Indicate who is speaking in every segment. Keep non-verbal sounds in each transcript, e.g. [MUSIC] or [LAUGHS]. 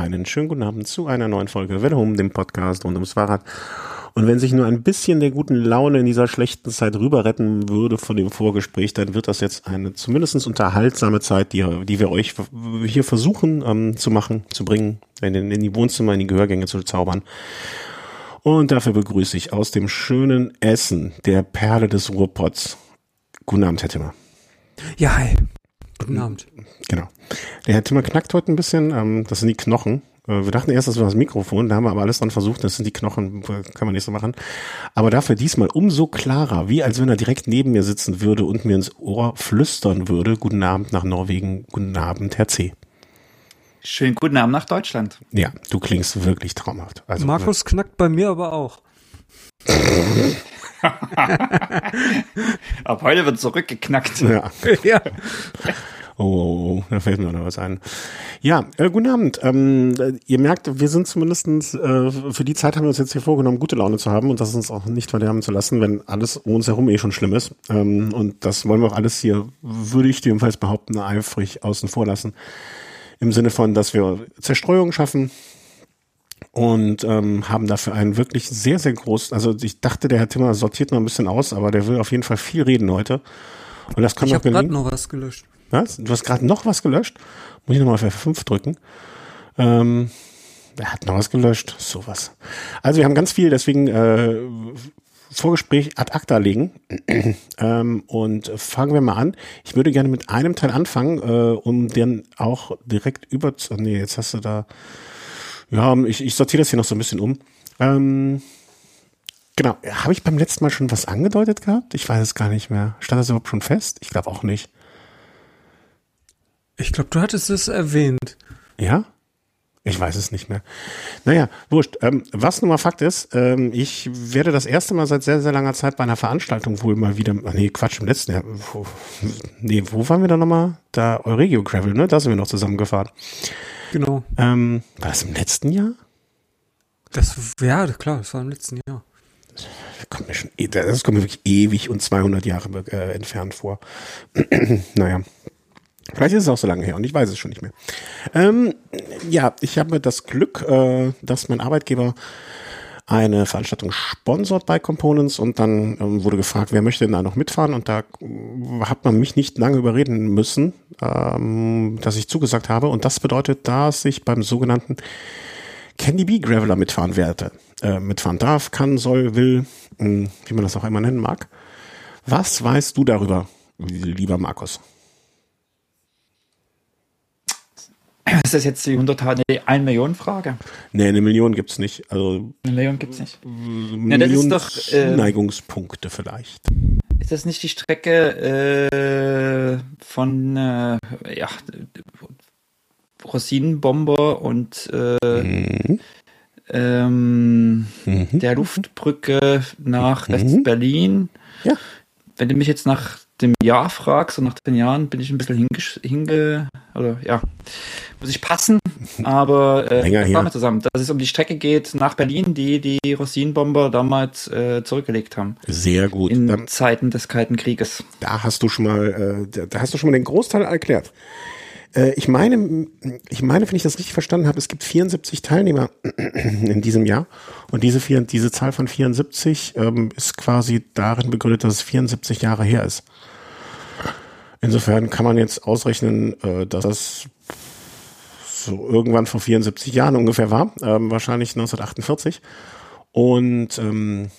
Speaker 1: einen schönen guten Abend zu einer neuen Folge Welle Home, dem Podcast rund ums Fahrrad. Und wenn sich nur ein bisschen der guten Laune in dieser schlechten Zeit rüber retten würde von dem Vorgespräch, dann wird das jetzt eine zumindest unterhaltsame Zeit, die, die wir euch hier versuchen ähm, zu machen, zu bringen, in, in die Wohnzimmer, in die Gehörgänge zu zaubern. Und dafür begrüße ich aus dem schönen Essen, der Perle des Ruhrpots. Guten Abend, Herr Timmer.
Speaker 2: Ja, hi. Guten Abend.
Speaker 1: Genau. Der Herr Timmer knackt heute ein bisschen. Ähm, das sind die Knochen. Äh, wir dachten erst, das war das Mikrofon, da haben wir aber alles dran versucht, das sind die Knochen, kann man nicht so machen. Aber dafür diesmal umso klarer, wie als wenn er direkt neben mir sitzen würde und mir ins Ohr flüstern würde. Guten Abend nach Norwegen, guten Abend, Herr C.
Speaker 3: Schönen guten Abend nach Deutschland.
Speaker 1: Ja, du klingst wirklich traumhaft.
Speaker 2: Also, Markus knackt bei mir aber auch. [LAUGHS]
Speaker 3: Ab heute wird zurückgeknackt.
Speaker 1: Ja. [LAUGHS] ja. Oh, oh, oh, da fällt mir noch was ein. Ja, äh, guten Abend. Ähm, ihr merkt, wir sind zumindestens äh, für die Zeit haben wir uns jetzt hier vorgenommen, gute Laune zu haben und das uns auch nicht verderben zu lassen, wenn alles um uns herum eh schon schlimm ist. Ähm, und das wollen wir auch alles hier, würde ich jedenfalls behaupten, eifrig außen vor lassen. Im Sinne von, dass wir Zerstreuung schaffen, und ähm, haben dafür einen wirklich sehr, sehr großen, also ich dachte, der Herr Timmer sortiert noch ein bisschen aus, aber der will auf jeden Fall viel reden heute.
Speaker 2: Und das kann ich habe gerade noch was gelöscht.
Speaker 1: Was? Du hast gerade noch was gelöscht? Muss ich nochmal auf F5 drücken? Ähm, er hat noch was gelöscht. Sowas. Also wir haben ganz viel, deswegen äh, Vorgespräch ad acta legen. [CLEARS THROAT] ähm, und fangen wir mal an. Ich würde gerne mit einem Teil anfangen, äh, um dann auch direkt über zu. Nee, jetzt hast du da. Ja, ich, ich sortiere das hier noch so ein bisschen um. Ähm, genau. Habe ich beim letzten Mal schon was angedeutet gehabt? Ich weiß es gar nicht mehr. Stand das überhaupt schon fest? Ich glaube auch nicht.
Speaker 2: Ich glaube, du hattest es erwähnt.
Speaker 1: Ja? Ich weiß es nicht mehr. Naja, wurscht. Ähm, was nun mal Fakt ist, ähm, ich werde das erste Mal seit sehr, sehr langer Zeit bei einer Veranstaltung wohl mal wieder, ach nee, Quatsch, im letzten Jahr. Wo, nee, wo waren wir da nochmal? Da Euregio Gravel, ne? Da sind wir noch zusammengefahren.
Speaker 2: Genau.
Speaker 1: Ähm, war das im letzten Jahr?
Speaker 2: Das, ja, klar, das war im letzten Jahr.
Speaker 1: Das kommt mir schon, e, das kommt mir wirklich ewig und 200 Jahre äh, entfernt vor. [CLEARS THROAT] naja. Vielleicht ist es auch so lange her und ich weiß es schon nicht mehr. Ähm, ja, ich habe das Glück, äh, dass mein Arbeitgeber eine Veranstaltung sponsort bei Components und dann ähm, wurde gefragt, wer möchte denn da noch mitfahren und da äh, hat man mich nicht lange überreden müssen, ähm, dass ich zugesagt habe und das bedeutet, dass ich beim sogenannten Candy Bee Graveler mitfahren werde, äh, mitfahren darf, kann, soll, will, hm, wie man das auch immer nennen mag. Was weißt du darüber, lieber Markus?
Speaker 3: Ist das jetzt die 100 eine 1 Million Frage?
Speaker 1: Nee, eine Million gibt's nicht. Also
Speaker 3: eine Million gibt's nicht.
Speaker 1: Eine ja, Million das ist doch äh, Neigungspunkte vielleicht.
Speaker 3: Ist das nicht die Strecke äh, von äh, ja, Rosinenbomber und äh, mhm. ähm, mhm. der Luftbrücke nach mhm. West-Berlin?
Speaker 1: Ja.
Speaker 3: Wenn du mich jetzt nach dem Jahr fragst und nach den Jahren bin ich ein bisschen hinge, hinge oder ja, muss ich passen, [LAUGHS] aber äh,
Speaker 1: Länger
Speaker 3: wir zusammen, dass es um die Strecke geht nach Berlin, die die Rosinenbomber damals äh, zurückgelegt haben.
Speaker 1: Sehr gut.
Speaker 3: In Dann, Zeiten des Kalten Krieges.
Speaker 1: Da hast du schon mal, äh, da hast du schon mal den Großteil erklärt. Äh, ich meine, ich meine, wenn ich das richtig verstanden habe, es gibt 74 Teilnehmer [CLEARS THROAT] in diesem Jahr und diese, vier, diese Zahl von 74 ähm, ist quasi darin begründet, dass es 74 Jahre her ist. Insofern kann man jetzt ausrechnen, äh, dass das so irgendwann vor 74 Jahren ungefähr war, ähm, wahrscheinlich 1948. Und ähm,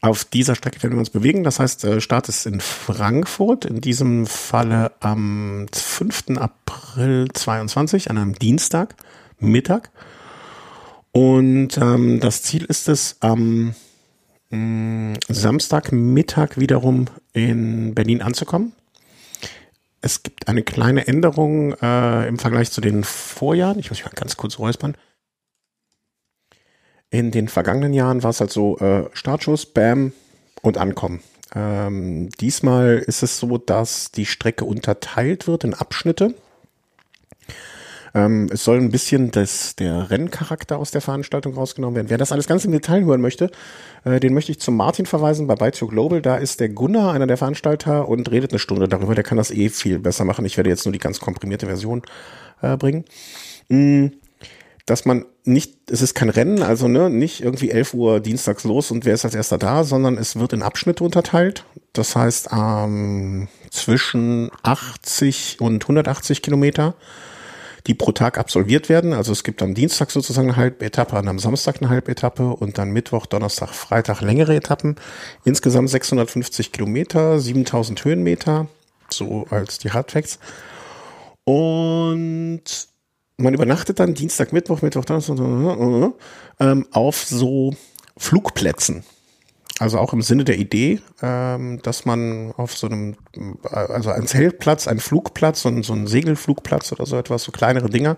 Speaker 1: auf dieser Strecke werden wir uns bewegen. Das heißt, äh, Start ist in Frankfurt, in diesem Falle am 5. April 22, an einem Dienstag, Mittag. Und ähm, das Ziel ist es, am ähm, Samstagmittag wiederum in Berlin anzukommen. Es gibt eine kleine Änderung äh, im Vergleich zu den Vorjahren. Ich muss mich mal ganz kurz räuspern. In den vergangenen Jahren war es halt so äh, Startschuss, Bam und Ankommen. Ähm, diesmal ist es so, dass die Strecke unterteilt wird in Abschnitte. Ähm, es soll ein bisschen das, der Renncharakter aus der Veranstaltung rausgenommen werden. Wer das alles ganz im Detail hören möchte, äh, den möchte ich zum Martin verweisen bei Bike Global. Da ist der Gunnar, einer der Veranstalter, und redet eine Stunde darüber. Der kann das eh viel besser machen. Ich werde jetzt nur die ganz komprimierte Version äh, bringen. Mm. dass man nicht, es ist kein Rennen, also ne, nicht irgendwie 11 Uhr dienstags los und wer ist als erster da, sondern es wird in Abschnitte unterteilt. Das heißt, ähm, zwischen 80 und 180 Kilometer, die pro Tag absolviert werden. Also es gibt am Dienstag sozusagen eine Halbetappe, und am Samstag eine Halbetappe und dann Mittwoch, Donnerstag, Freitag längere Etappen. Insgesamt 650 Kilometer, 7000 Höhenmeter, so als die Hardfacts. Und man übernachtet dann Dienstag, Mittwoch, Mittwoch, Donnerstag, ähm, auf so Flugplätzen. Also auch im Sinne der Idee, ähm, dass man auf so einem, also ein Zeltplatz, ein Flugplatz, so ein, so ein Segelflugplatz oder so etwas, so kleinere Dinger,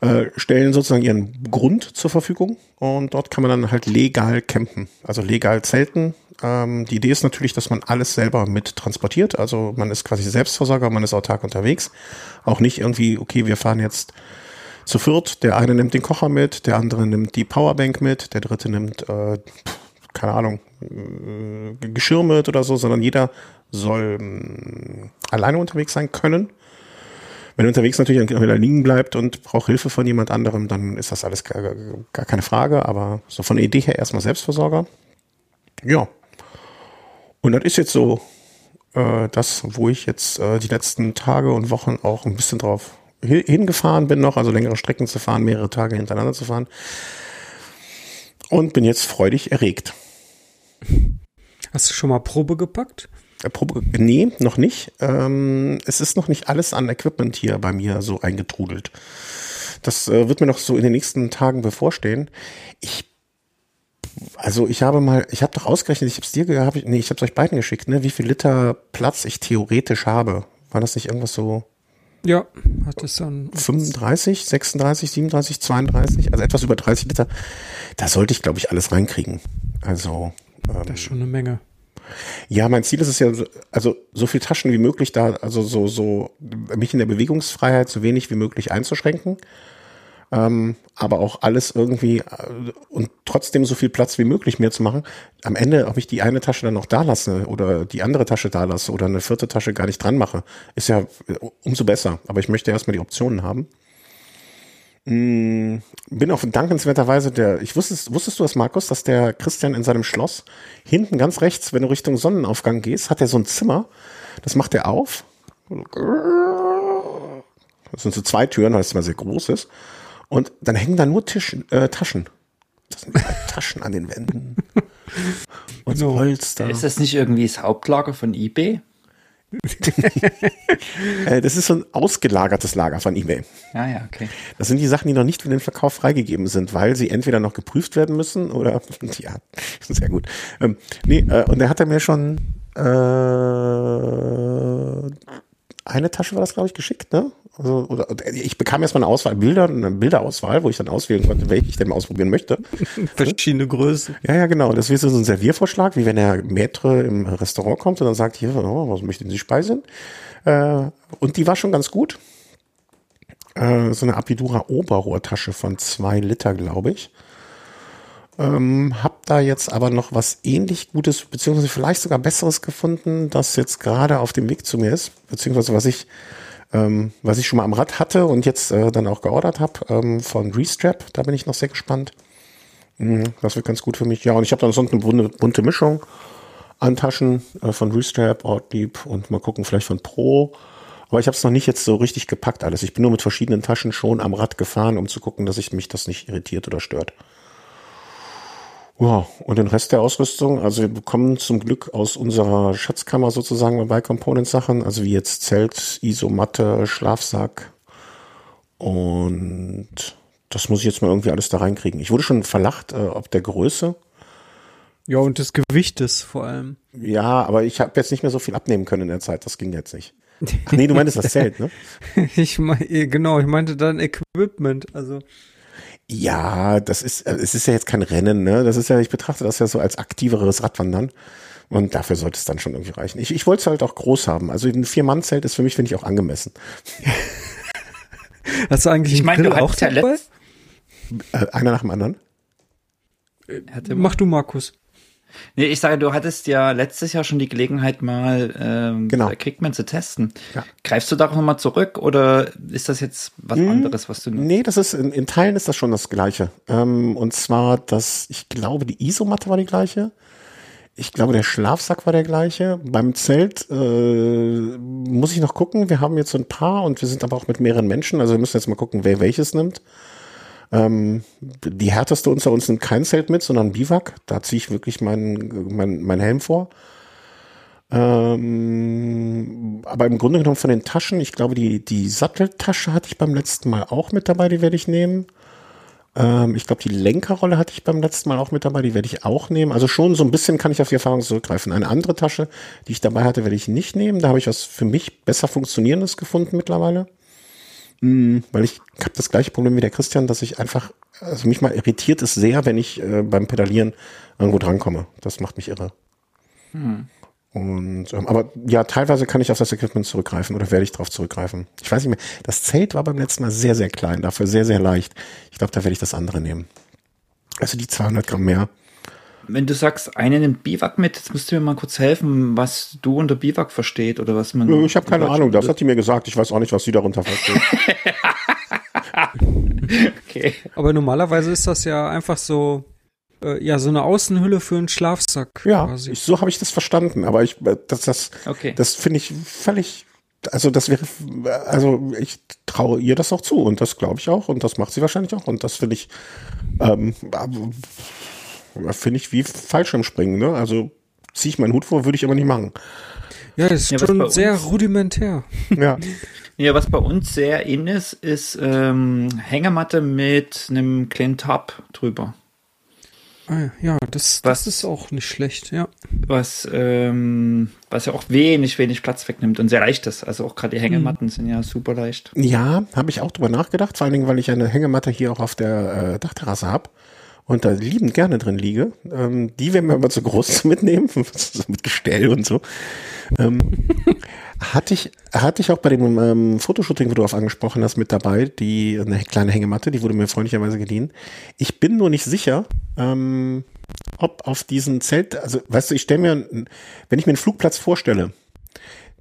Speaker 1: äh, stellen sozusagen ihren Grund zur Verfügung und dort kann man dann halt legal campen, also legal zelten. Ähm, die Idee ist natürlich, dass man alles selber mit transportiert, also man ist quasi Selbstversorger, man ist autark unterwegs, auch nicht irgendwie, okay, wir fahren jetzt zu viert, der eine nimmt den Kocher mit, der andere nimmt die Powerbank mit, der dritte nimmt äh, keine Ahnung, äh, Geschirr mit oder so, sondern jeder soll äh, alleine unterwegs sein können. Wenn unterwegs natürlich wieder liegen bleibt und braucht Hilfe von jemand anderem, dann ist das alles gar, gar keine Frage. Aber so von der Idee her erstmal Selbstversorger. Ja. Und das ist jetzt so äh, das, wo ich jetzt äh, die letzten Tage und Wochen auch ein bisschen drauf hingefahren bin noch, also längere Strecken zu fahren, mehrere Tage hintereinander zu fahren. Und bin jetzt freudig erregt.
Speaker 2: Hast du schon mal Probe gepackt?
Speaker 1: Äh, Probe, nee, noch nicht. Ähm, es ist noch nicht alles an Equipment hier bei mir so eingetrudelt. Das äh, wird mir noch so in den nächsten Tagen bevorstehen. Ich also ich habe mal, ich habe doch ausgerechnet, ich habe es dir gehabt, nee, ich habe es euch beiden geschickt, ne, wie viel Liter Platz ich theoretisch habe. War das nicht irgendwas so?
Speaker 2: Ja, hat es dann
Speaker 1: 35, 36, 37, 32, also etwas über 30 Liter. Da sollte ich, glaube ich, alles reinkriegen. Also
Speaker 2: ähm, das ist schon eine Menge.
Speaker 1: Ja, mein Ziel ist es ja, also so viel Taschen wie möglich da, also so, so mich in der Bewegungsfreiheit so wenig wie möglich einzuschränken. Ähm, aber auch alles irgendwie äh, und trotzdem so viel Platz wie möglich mir zu machen. Am Ende, ob ich die eine Tasche dann noch da lasse oder die andere Tasche da lasse oder eine vierte Tasche gar nicht dran mache, ist ja äh, umso besser. Aber ich möchte erstmal die Optionen haben. Mm, bin auf dankenswerterweise der, ich wusstest, wusstest du das, Markus, dass der Christian in seinem Schloss hinten ganz rechts, wenn du Richtung Sonnenaufgang gehst, hat er so ein Zimmer, das macht er auf. Das sind so zwei Türen, weil es immer sehr groß ist. Und dann hängen da nur Tisch, äh, Taschen. Das sind halt [LAUGHS] Taschen an den Wänden. [LAUGHS] Und so Polster.
Speaker 3: Ist das nicht irgendwie das Hauptlager von eBay? [LAUGHS]
Speaker 1: Äh, das ist so ein ausgelagertes Lager von eBay.
Speaker 3: Ja, ja, okay.
Speaker 1: Das sind die Sachen, die noch nicht für den Verkauf freigegeben sind, weil sie entweder noch geprüft werden müssen oder, ja, sehr gut. Ähm, nee, äh, und er hat er mir schon äh, eine Tasche war das, glaube ich, geschickt, ne? Also, oder, ich bekam erstmal eine Auswahl, Bilder, eine Bilderauswahl, wo ich dann auswählen konnte, welche ich denn ausprobieren möchte. [LAUGHS]
Speaker 2: Verschiedene Größen.
Speaker 1: Ja, ja, genau. Das wäre so ein Serviervorschlag, wie wenn der Maitre im Restaurant kommt und dann sagt, hier, oh, was möchten Sie speisen? Äh, und die war schon ganz gut. Äh, so eine Apidura Oberrohrtasche von zwei Liter, glaube ich. Ähm, hab da jetzt aber noch was ähnlich Gutes, beziehungsweise vielleicht sogar Besseres gefunden, das jetzt gerade auf dem Weg zu mir ist, beziehungsweise was ich ähm, was ich schon mal am Rad hatte und jetzt äh, dann auch geordert habe ähm, von Restrap. Da bin ich noch sehr gespannt. Mhm, das wird ganz gut für mich. Ja, und ich habe dann sonst eine bunte, bunte Mischung an Taschen äh, von Restrap, Ortlieb und mal gucken, vielleicht von Pro. Aber ich habe es noch nicht jetzt so richtig gepackt alles. Ich bin nur mit verschiedenen Taschen schon am Rad gefahren, um zu gucken, dass ich mich das nicht irritiert oder stört. Ja, und den Rest der Ausrüstung, also wir bekommen zum Glück aus unserer Schatzkammer sozusagen bei Components Sachen, also wie jetzt Zelt, Isomatte, Schlafsack und das muss ich jetzt mal irgendwie alles da reinkriegen. Ich wurde schon verlacht, äh, ob der Größe.
Speaker 2: Ja, und des Gewichtes vor allem.
Speaker 1: Ja, aber ich habe jetzt nicht mehr so viel abnehmen können in der Zeit, das ging jetzt nicht. Ach nee, du meintest das Zelt, ne? [LAUGHS]
Speaker 2: ich mein, genau, ich meinte dann Equipment, also
Speaker 1: ja, das ist, äh, es ist ja jetzt kein Rennen, ne? Das ist ja, ich betrachte das ja so als aktiveres Radwandern. Und dafür sollte es dann schon irgendwie reichen. Ich, ich wollte es halt auch groß haben. Also ein Vier-Mann-Zelt ist für mich, finde ich, auch angemessen. [LAUGHS]
Speaker 2: Hast du eigentlich
Speaker 3: ich meine, auch dabei?
Speaker 1: Äh, einer nach dem anderen?
Speaker 2: Mach du, Markus.
Speaker 3: Nee, ich sage, du hattest ja letztes Jahr schon die Gelegenheit, mal ähm,
Speaker 1: Genau.
Speaker 3: Kickman zu testen.
Speaker 1: Ja.
Speaker 3: Greifst du darauf nochmal zurück oder ist das jetzt was
Speaker 1: Hm,
Speaker 3: anderes, was du
Speaker 1: Nee, das ist, in, in Teilen ist das schon das Gleiche. Ähm, und zwar, dass, ich glaube, die Isomatte war die gleiche. Ich glaube, der Schlafsack war der gleiche. Beim Zelt äh, muss ich noch gucken. Wir haben jetzt so ein paar und wir sind aber auch mit mehreren Menschen. Also wir müssen jetzt mal gucken, wer welches nimmt. Ähm, die härteste unter uns nimmt kein Zelt mit, sondern Biwak. Da ziehe ich wirklich meinen mein, mein Helm vor. Ähm, aber im Grunde genommen von den Taschen, ich glaube, die, die Satteltasche hatte ich beim letzten Mal auch mit dabei, die werde ich nehmen. Ähm, ich glaube, die Lenkerrolle hatte ich beim letzten Mal auch mit dabei, die werde ich auch nehmen. Also schon so ein bisschen kann ich auf die Erfahrung zurückgreifen. Eine andere Tasche, die ich dabei hatte, werde ich nicht nehmen. Da habe ich was für mich besser funktionierendes gefunden mittlerweile. Hm, weil ich habe das gleiche Problem wie der Christian, dass ich einfach, also mich mal irritiert es sehr, wenn ich äh, beim Pedalieren irgendwo drankomme. Das macht mich irre. Und, ähm, aber ja, teilweise kann ich auf das Equipment zurückgreifen oder werde ich darauf zurückgreifen. Ich weiß nicht mehr. Das Zelt war beim letzten Mal sehr, sehr klein, dafür sehr, sehr leicht. Ich glaube, da werde ich das andere nehmen. Also die 200 Gramm mehr.
Speaker 3: Wenn du sagst, eine nimmt Biwak mit, jetzt musst du mir mal kurz helfen, was du unter Biwak versteht oder was man.
Speaker 1: Ich habe keine
Speaker 3: in
Speaker 1: Ahnung, das hat die mir gesagt. Ich weiß auch nicht, was sie darunter versteht. [LAUGHS]
Speaker 3: Okay.
Speaker 2: Aber normalerweise ist das ja einfach so, äh, ja, so eine Außenhülle für einen Schlafsack.
Speaker 1: ja,
Speaker 2: quasi.
Speaker 1: ich, so habe ich das verstanden. Aber ich, äh, das, das,
Speaker 3: Okay.
Speaker 1: das finde ich völlig, also das wäre, also ich traue ihr das auch zu und das glaube ich auch und das macht sie wahrscheinlich auch und das finde ich, ähm, äh, finde ich wie Fallschirmspringen, ne? Also ziehe ich meinen Hut vor, würde ich aber nicht machen.
Speaker 2: ja, das ist
Speaker 3: Ja,
Speaker 2: schon
Speaker 3: uns-
Speaker 2: sehr rudimentär.
Speaker 1: Ja. [LAUGHS]
Speaker 3: Ja, was bei uns sehr in ist, ist ähm, Hängematte mit einem kleinen Top drüber.
Speaker 2: Ah, Ja, das,
Speaker 3: Was-
Speaker 2: das ist auch nicht schlecht, ja.
Speaker 3: Was, ähm, was ja auch wenig, wenig Platz wegnimmt und sehr leicht ist. Also auch gerade die Hängematten sind ja super leicht.
Speaker 1: Ja, habe ich auch drüber nachgedacht, vor allen Dingen, weil ich eine Hängematte hier auch auf der äh, Dachterrasse habe und da liebend gerne drin liege. Ähm, die wäre mir aber zu groß [LAUGHS] zu mitnehmen, so mit Gestell und so. Ähm, [LAUGHS] hatte ich hatte ich auch bei dem ähm, Fotoshooting, wo du auf angesprochen hast, mit dabei, die eine kleine Hängematte, die wurde mir freundlicherweise geliehen. Ich bin nur nicht sicher, ähm, ob auf diesen Zelt, also weißt du, ich stelle mir, wenn ich mir einen Flugplatz vorstelle,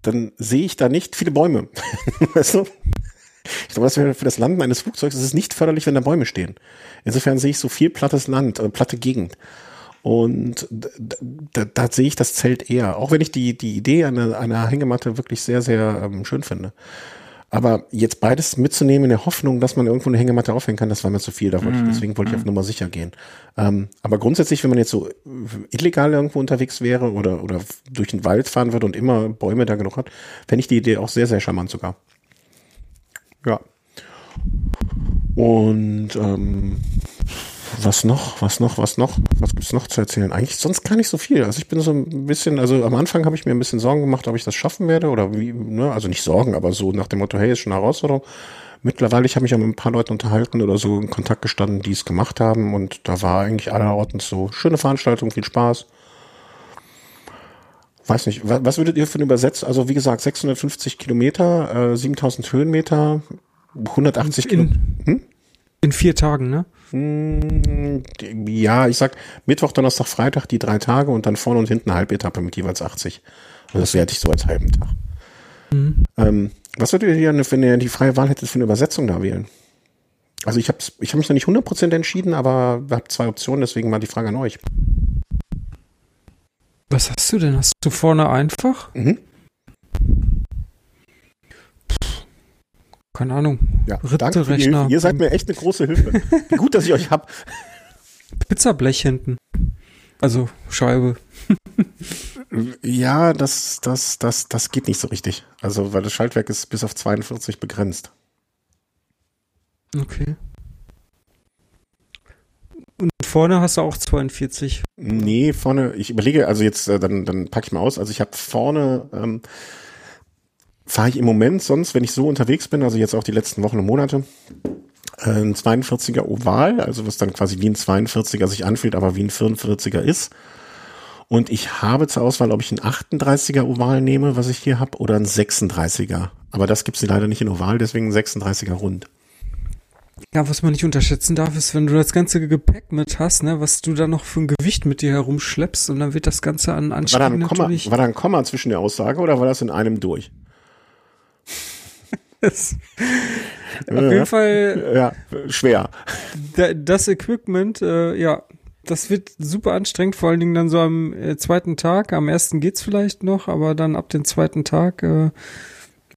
Speaker 1: dann sehe ich da nicht viele Bäume. [LAUGHS] weißt du? Ich glaube, das wäre für das Landen eines Flugzeugs ist es nicht förderlich, wenn da Bäume stehen. Insofern sehe ich so viel plattes Land, äh, platte Gegend. Und da, da, sehe ich das Zelt eher. Auch wenn ich die, die Idee einer, einer Hängematte wirklich sehr, sehr ähm, schön finde. Aber jetzt beides mitzunehmen in der Hoffnung, dass man irgendwo eine Hängematte aufhängen kann, das war mir zu viel. Da wollte ich, deswegen wollte ich auf Nummer sicher gehen. Ähm, aber grundsätzlich, wenn man jetzt so äh, illegal irgendwo unterwegs wäre oder, oder durch den Wald fahren würde und immer Bäume da genug hat, fände ich die Idee auch sehr, sehr charmant sogar. Ja. Und ähm, was noch, was noch, was noch, was gibt's noch zu erzählen? Eigentlich sonst gar nicht so viel. Also ich bin so ein bisschen, also am Anfang habe ich mir ein bisschen Sorgen gemacht, ob ich das schaffen werde oder wie, ne, also nicht Sorgen, aber so nach dem Motto, hey, ist schon eine Herausforderung. Mittlerweile, ich habe mich auch mit ein paar Leuten unterhalten oder so in Kontakt gestanden, die es gemacht haben und da war eigentlich allerorten so schöne Veranstaltung, viel Spaß. Weiß nicht, was, was würdet ihr für eine Übersetzung, also wie gesagt, 650 Kilometer, äh, 7000 Höhenmeter, 180 Kilometer.
Speaker 2: In, in vier Tagen, ne?
Speaker 1: Hm, Ja, ich sag Mittwoch, Donnerstag, Freitag die drei Tage und dann vorne und hinten eine Halbetappe mit jeweils 80. Also das werte ich so als halben Tag. Ähm, was würdet ihr hier, wenn ihr die freie Wahl hättet, für eine Übersetzung da wählen? Also ich habe ich hab mich noch nicht 100% entschieden, aber habe zwei Optionen, deswegen mal die Frage an euch.
Speaker 2: Was hast du denn? Hast du vorne einfach?
Speaker 1: Mhm.
Speaker 2: Keine Ahnung.
Speaker 1: Ja. Hilfe. Ihr seid mir echt eine große Hilfe. Gut, dass ich euch hab. [LAUGHS]
Speaker 2: Pizzablech hinten. Also Scheibe. [LAUGHS]
Speaker 1: Ja, das, das, das, das geht nicht so richtig. Also, weil das Schaltwerk ist bis auf 42 begrenzt.
Speaker 2: Okay. Und vorne hast du auch 42.
Speaker 1: Nee, vorne, ich überlege, also jetzt, äh, dann, dann packe ich mal aus. Also ich habe vorne, ähm, fahre ich im Moment sonst, wenn ich so unterwegs bin, also jetzt auch die letzten Wochen und Monate, äh, ein 42er Oval, also was dann quasi wie ein 42er sich anfühlt, aber wie ein 44er ist. Und ich habe zur Auswahl, ob ich ein 38er Oval nehme, was ich hier habe, oder ein 36er. Aber das gibt's leider nicht in Oval, deswegen ein 36er rund.
Speaker 2: Ja, was man nicht unterschätzen darf, ist, wenn du das ganze Gepäck mit hast, ne, was du da noch für ein Gewicht mit dir herumschleppst und dann wird das Ganze an
Speaker 1: War da,
Speaker 2: Anstieg
Speaker 1: ein Komma,
Speaker 2: natürlich.
Speaker 1: war da ein Komma zwischen der Aussage oder war das in einem durch? [LAUGHS]
Speaker 2: Das, auf jeden Fall,
Speaker 1: Ja, schwer.
Speaker 2: da, das Equipment, äh, ja, das wird super anstrengend, vor allen Dingen dann so am äh, zweiten Tag. Am ersten geht's vielleicht noch, aber dann ab dem zweiten Tag, äh,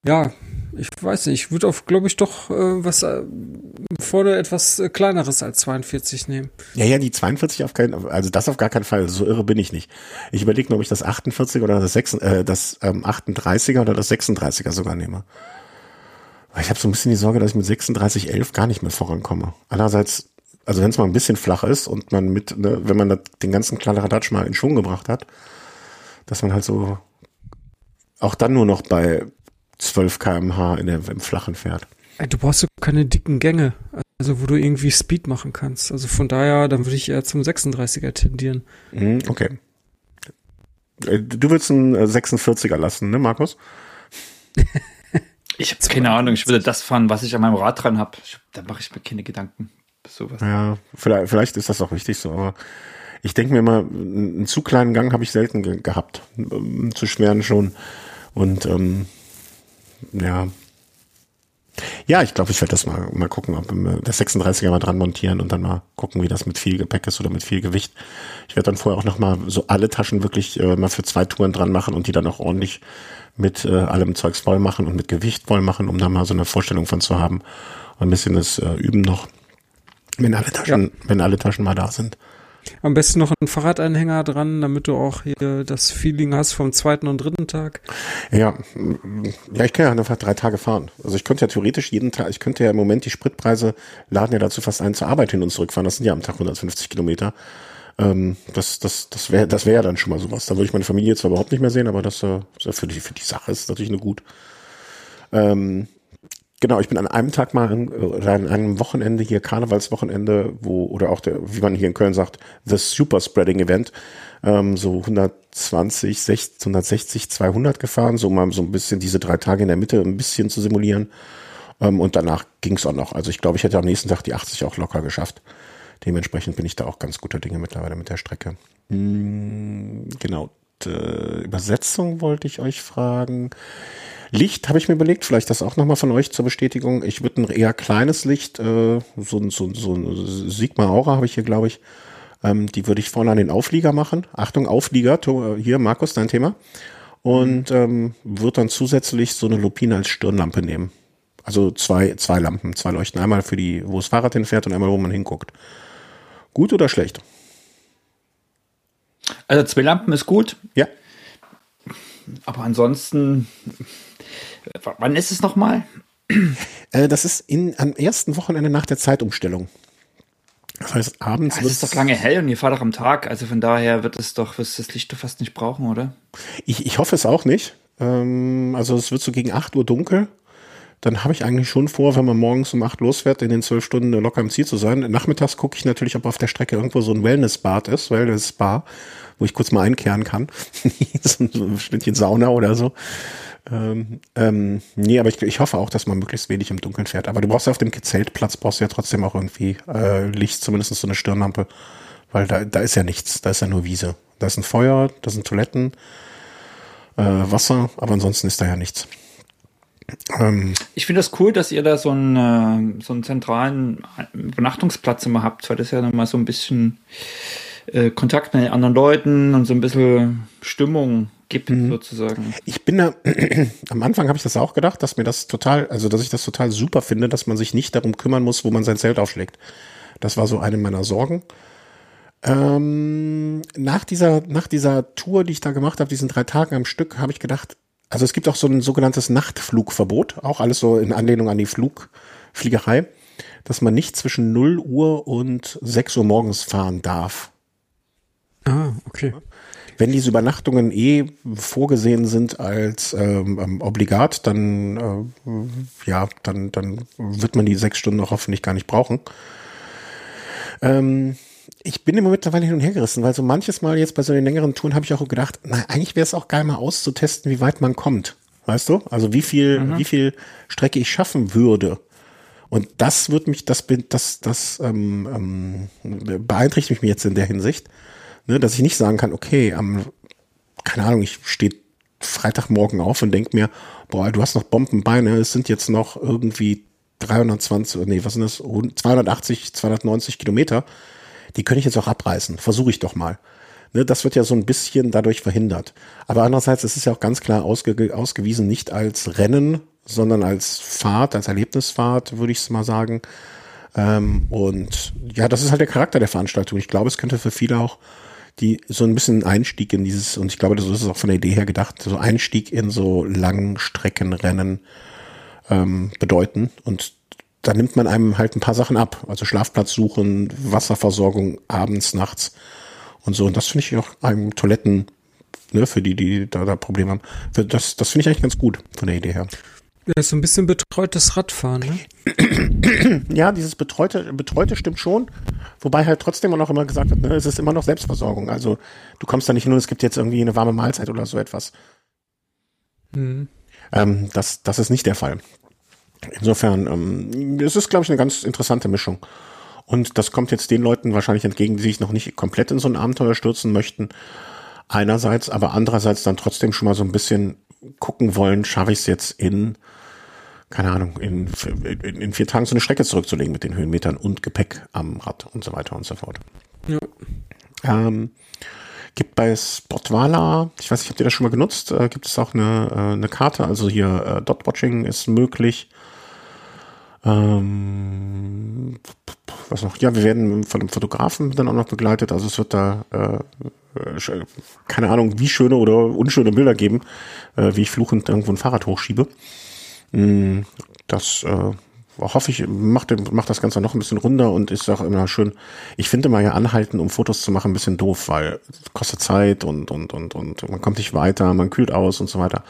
Speaker 2: ja, ich weiß nicht, ich würde auf, glaube ich, doch äh, was äh, vorne etwas äh, kleineres als 42 nehmen.
Speaker 1: Ja, ja, die 42 auf keinen, also das auf gar keinen Fall. So irre bin ich nicht. Ich überlege nur, ob ich das 48 oder das 6, äh, das ähm, 38er oder das 36er sogar nehme. Ich habe so ein bisschen die Sorge, dass ich mit 36, 11 gar nicht mehr vorankomme. Andererseits, also wenn es mal ein bisschen flach ist und man mit, ne, wenn man den ganzen Kladderadatsch mal in Schwung gebracht hat, dass man halt so auch dann nur noch bei 12 kmh in der, im Flachen fährt.
Speaker 2: Du brauchst so keine dicken Gänge, also wo du irgendwie Speed machen kannst. Also von daher, dann würde ich eher zum 36er tendieren.
Speaker 1: Mhm, okay. Äh, Du willst einen äh, 46er lassen, ne, Markus?
Speaker 3: Ich habe keine Ahnung, ich würde das fahren, was ich an meinem Rad dran habe. Da mache ich mir keine Gedanken. Sowas.
Speaker 1: Ja, vielleicht, vielleicht ist das auch richtig so, aber ich denke mir immer, einen zu kleinen Gang habe ich selten ge gehabt. Zu schweren schon. Und ähm, ja. Ja, ich glaube, ich werde das mal, mal gucken, ob wir das 36er mal dran montieren und dann mal gucken, wie das mit viel Gepäck ist oder mit viel Gewicht. Ich werde dann vorher auch noch mal so alle Taschen wirklich äh, mal für zwei Touren dran machen und die dann auch ordentlich mit äh, allem Zeugs voll machen und mit Gewicht voll machen, um da mal so eine Vorstellung von zu haben. Und ein bisschen das äh, Üben noch, wenn alle Taschen, wenn alle Taschen mal da sind.
Speaker 2: Am besten noch einen Fahrradanhänger dran, damit du auch hier das Feeling hast vom zweiten und dritten Tag.
Speaker 1: Ja, ja, ich kann ja einfach drei Tage fahren. Also ich könnte ja theoretisch jeden Tag, ich könnte ja im Moment die Spritpreise laden ja dazu fast ein zur Arbeit hin und zurückfahren. Das sind ja am Tag 150 Kilometer. Ähm, das, das, das wäre, das wäre ja dann schon mal sowas. Da würde ich meine Familie zwar überhaupt nicht mehr sehen, aber das äh, für die, für die Sache ist natürlich nur gut. Ähm, genau, ich bin an einem Tag mal an, oder an einem Wochenende hier Karnevalswochenende, wo oder auch der, wie man hier in Köln sagt, the Super Spreading Event, ähm, so 120, 60, 160, 200 gefahren, so mal so ein bisschen diese drei Tage in der Mitte ein bisschen zu simulieren. Ähm, und danach ging's auch noch. Also ich glaube, ich hätte am nächsten Tag die 80 auch locker geschafft. Dementsprechend bin ich da auch ganz guter Dinge mittlerweile mit der Strecke. Hm, genau. Übersetzung wollte ich euch fragen. Licht habe ich mir überlegt, vielleicht das auch nochmal von euch zur Bestätigung. Ich würde ein eher kleines Licht, äh, so, ein- so, so ein Sigma Aura habe ich hier, glaube ich. Ähm, die würde ich vorne an den Auflieger machen. Achtung, Auflieger, to- hier, Markus, dein Thema. Und ähm, würde dann zusätzlich so eine Lupine als Stirnlampe nehmen. Also zwei, zwei Lampen, zwei Leuchten. Einmal für die, wo das Fahrrad hinfährt und einmal, wo man hinguckt. Gut oder schlecht?
Speaker 3: Also zwei Lampen ist gut,
Speaker 1: Ja.
Speaker 3: aber ansonsten, äh, wann ist es nochmal?
Speaker 1: Äh, das ist in, am ersten Wochenende nach der Zeitumstellung. Das heißt, abends
Speaker 3: Es
Speaker 1: wird's-
Speaker 3: ist doch lange hell und ihr fahrt doch am Tag, also von daher wird es doch, wirst du das Licht doch fast nicht brauchen, oder?
Speaker 1: Ich, ich hoffe es auch nicht. Ähm, also es wird so gegen 8 Uhr dunkel. Dann habe ich eigentlich schon vor, wenn man morgens um 8 losfährt, in den 12 Stunden locker im Ziel zu sein. Nachmittags gucke ich natürlich, ob auf der Strecke irgendwo so ein Wellness-Bad ist, Wellness-Spa, wo ich kurz mal einkehren kann. [LAUGHS] so ein Stündchen Sauna oder so. Ähm, ähm, nee, aber ich, ich hoffe auch, dass man möglichst wenig im Dunkeln fährt. Aber du brauchst ja auf dem Zeltplatz, brauchst du ja trotzdem auch irgendwie äh, Licht, zumindest so eine Stirnlampe. Weil da, da ist ja nichts, da ist ja nur Wiese. Da ist ein Feuer, da sind Toiletten, äh, Wasser, aber ansonsten ist da ja nichts. Ähm,
Speaker 3: Ich finde das cool, dass ihr da so einen, äh, so einen zentralen Übernachtungsplatz immer habt, weil das ja nochmal so ein bisschen äh, Kontakt mit anderen Leuten und so ein bisschen Stimmung gibt, sozusagen.
Speaker 1: ich bin da, [CLEARS THROAT] am Anfang habe ich das auch gedacht, dass mir das total, also dass ich das total super finde, dass man sich nicht darum kümmern muss, wo man sein Zelt aufschlägt. Das war so eine meiner Sorgen. Ähm, nach dieser, nach dieser Tour, die ich da gemacht habe, diesen drei Tagen am Stück, habe ich gedacht, also es gibt auch so ein sogenanntes Nachtflugverbot, auch alles so in Anlehnung an die Flug, Fliegerei, dass man nicht zwischen 0 Uhr und 6 Uhr morgens fahren darf.
Speaker 2: Ah, okay.
Speaker 1: Wenn diese Übernachtungen eh vorgesehen sind als ähm, ähm, obligat, dann äh, ja, dann dann wird man die sechs Stunden auch hoffentlich gar nicht brauchen. Ähm, ich bin immer mittlerweile hin und her gerissen, weil so manches Mal jetzt bei so den längeren Touren habe ich auch gedacht, na, eigentlich wäre es auch geil mal auszutesten, wie weit man kommt. Weißt du? Also wie viel, wie viel Strecke ich schaffen würde. Und das wird mich, das bin, das, das ähm, ähm, beeinträchtigt mich jetzt in der Hinsicht, ne, dass ich nicht sagen kann, okay, am, keine Ahnung, ich stehe Freitagmorgen auf und denk mir, boah, du hast noch Bombenbeine, es sind jetzt noch irgendwie 320, nee, was sind das, 280, 290 Kilometer, die könnte ich jetzt auch abreißen, versuche ich doch mal. Ne, das wird ja so ein bisschen dadurch verhindert. Aber andererseits ist es ja auch ganz klar ausge ausgewiesen, nicht als Rennen, sondern als Fahrt, als Erlebnisfahrt, würde ich es mal sagen. Ähm, und ja, das ist halt der Charakter der Veranstaltung. Ich glaube, es könnte für viele auch die so ein bisschen Einstieg in dieses, und ich glaube, das ist auch von der Idee her gedacht, so Einstieg in so langen Streckenrennen ähm, bedeuten. Und da nimmt man einem halt ein paar Sachen ab. Also Schlafplatz suchen, Wasserversorgung abends, nachts und so. Und das finde ich auch einem Toiletten, ne, für die, die da, da Probleme haben. Das, das finde ich eigentlich ganz gut von der Idee her.
Speaker 2: Ja, ist so ein bisschen betreutes Radfahren, ne? [CLEARS THROAT]
Speaker 1: ja, dieses betreute, betreute stimmt schon. Wobei halt trotzdem man auch immer gesagt hat, ne, es ist immer noch Selbstversorgung. Also du kommst da nicht nur, es gibt jetzt irgendwie eine warme Mahlzeit oder so etwas. Hm. Ähm, das, das ist nicht der Fall. Insofern, ähm, es ist, glaube ich, eine ganz interessante Mischung. Und das kommt jetzt den Leuten wahrscheinlich entgegen, die sich noch nicht komplett in so ein Abenteuer stürzen möchten. Einerseits, aber andererseits dann trotzdem schon mal so ein bisschen gucken wollen, schaffe ich es jetzt in, keine Ahnung, in, in, in, vier Tagen so eine Strecke zurückzulegen mit den Höhenmetern und Gepäck am Rad und so weiter und so fort. Ja. Ähm, gibt bei Spotwala, ich weiß nicht, habt ihr das schon mal genutzt, äh, gibt es auch eine, äh, eine Karte, also hier äh, Dot-Watching ist möglich. Ähm, was noch? Ja, wir werden von einem Fotografen dann auch noch begleitet. Also es wird da äh, keine Ahnung, wie schöne oder unschöne Bilder geben, äh, wie ich fluchend irgendwo ein Fahrrad hochschiebe. Mm, das äh, hoffe ich, macht, macht das Ganze noch ein bisschen runder und ist auch immer schön. Ich finde mal ja anhalten, um Fotos zu machen, ein bisschen doof, weil kostet Zeit und, und, und, und man kommt nicht weiter, man kühlt aus und so weiter.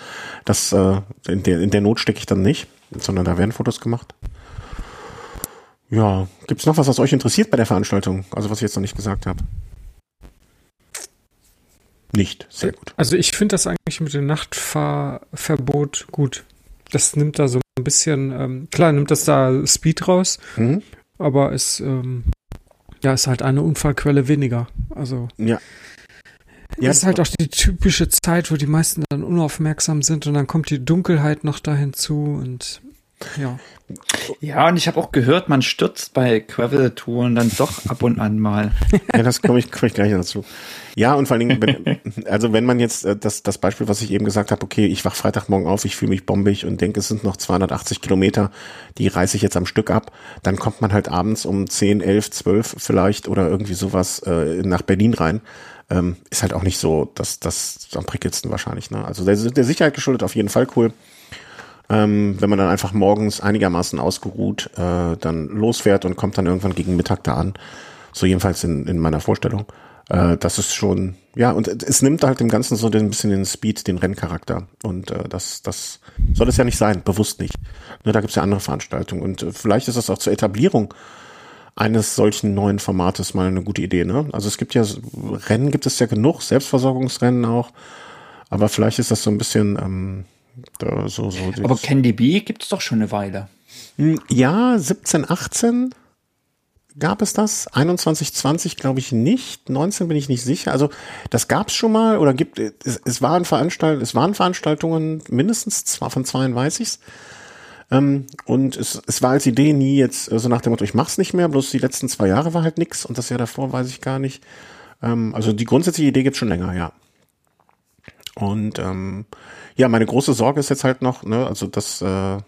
Speaker 1: Das, äh, in der, in der Not stecke ich dann nicht, sondern da werden Fotos gemacht. Ja, gibt's noch was, was euch interessiert bei der Veranstaltung? Also was ich jetzt noch nicht gesagt habe. Nicht, sehr gut.
Speaker 2: Also ich finde das eigentlich mit dem Nachtfahrverbot gut. Das nimmt da so ein bisschen, ähm, klar nimmt das da Speed raus, mhm. aber es ähm, ja, ist halt eine Unfallquelle weniger. Also
Speaker 1: ja.
Speaker 2: Ja, das ist halt auch die typische Zeit, wo die meisten dann unaufmerksam sind und dann kommt die Dunkelheit noch da hinzu und ja.
Speaker 3: Ja, und ich habe auch gehört, man stürzt bei Gravel-Touren dann doch ab und an mal.
Speaker 1: ja, das komme ich, komm ich gleich dazu. Ja, und vor allen Dingen, wenn, also wenn man jetzt äh, das, das Beispiel, was ich eben gesagt habe, okay, ich wach Freitagmorgen auf, ich fühle mich bombig und denke, es sind noch 280 Kilometer, die reiße ich jetzt am Stück ab, dann kommt man halt abends um 10, 11, 12 vielleicht oder irgendwie sowas äh, nach Berlin rein. Ähm, ist halt auch nicht so, dass das am prickelsten wahrscheinlich. Ne? Also der, der Sicherheit geschuldet auf jeden Fall cool ähm, wenn man dann einfach morgens einigermaßen ausgeruht äh, dann losfährt und kommt dann irgendwann gegen Mittag da an. So jedenfalls in, in meiner Vorstellung. Äh, das ist schon, ja, und es nimmt halt dem Ganzen so ein bisschen den Speed, den Renncharakter. Und äh, das, das soll es ja nicht sein, bewusst nicht. Ne, da gibt's ja andere Veranstaltungen. Und äh, vielleicht ist das auch zur Etablierung eines solchen neuen Formates mal eine gute Idee. Ne? Also es gibt ja Rennen, gibt es ja genug, Selbstversorgungsrennen auch. Aber vielleicht ist das so ein bisschen ähm,
Speaker 3: da so, so Aber Candy Bee gibt es doch schon eine Weile.
Speaker 1: Hm, ja, 17, 18 gab es das. 21, 20 glaube ich nicht. 19 bin ich nicht sicher. Also das gab es schon mal oder gibt es, es waren Veranstaltungen, es waren Veranstaltungen mindestens zwar von zwei weiß ich's. Ähm, und es, es war als Idee nie jetzt so also nach dem Motto, ich mach's nicht mehr, bloß die letzten zwei Jahre war halt nix und das Jahr davor weiß ich gar nicht. Ähm, also die grundsätzliche Idee gibt's schon länger, ja. Und ähm, ja, meine große Sorge ist jetzt halt noch, ne, also das äh,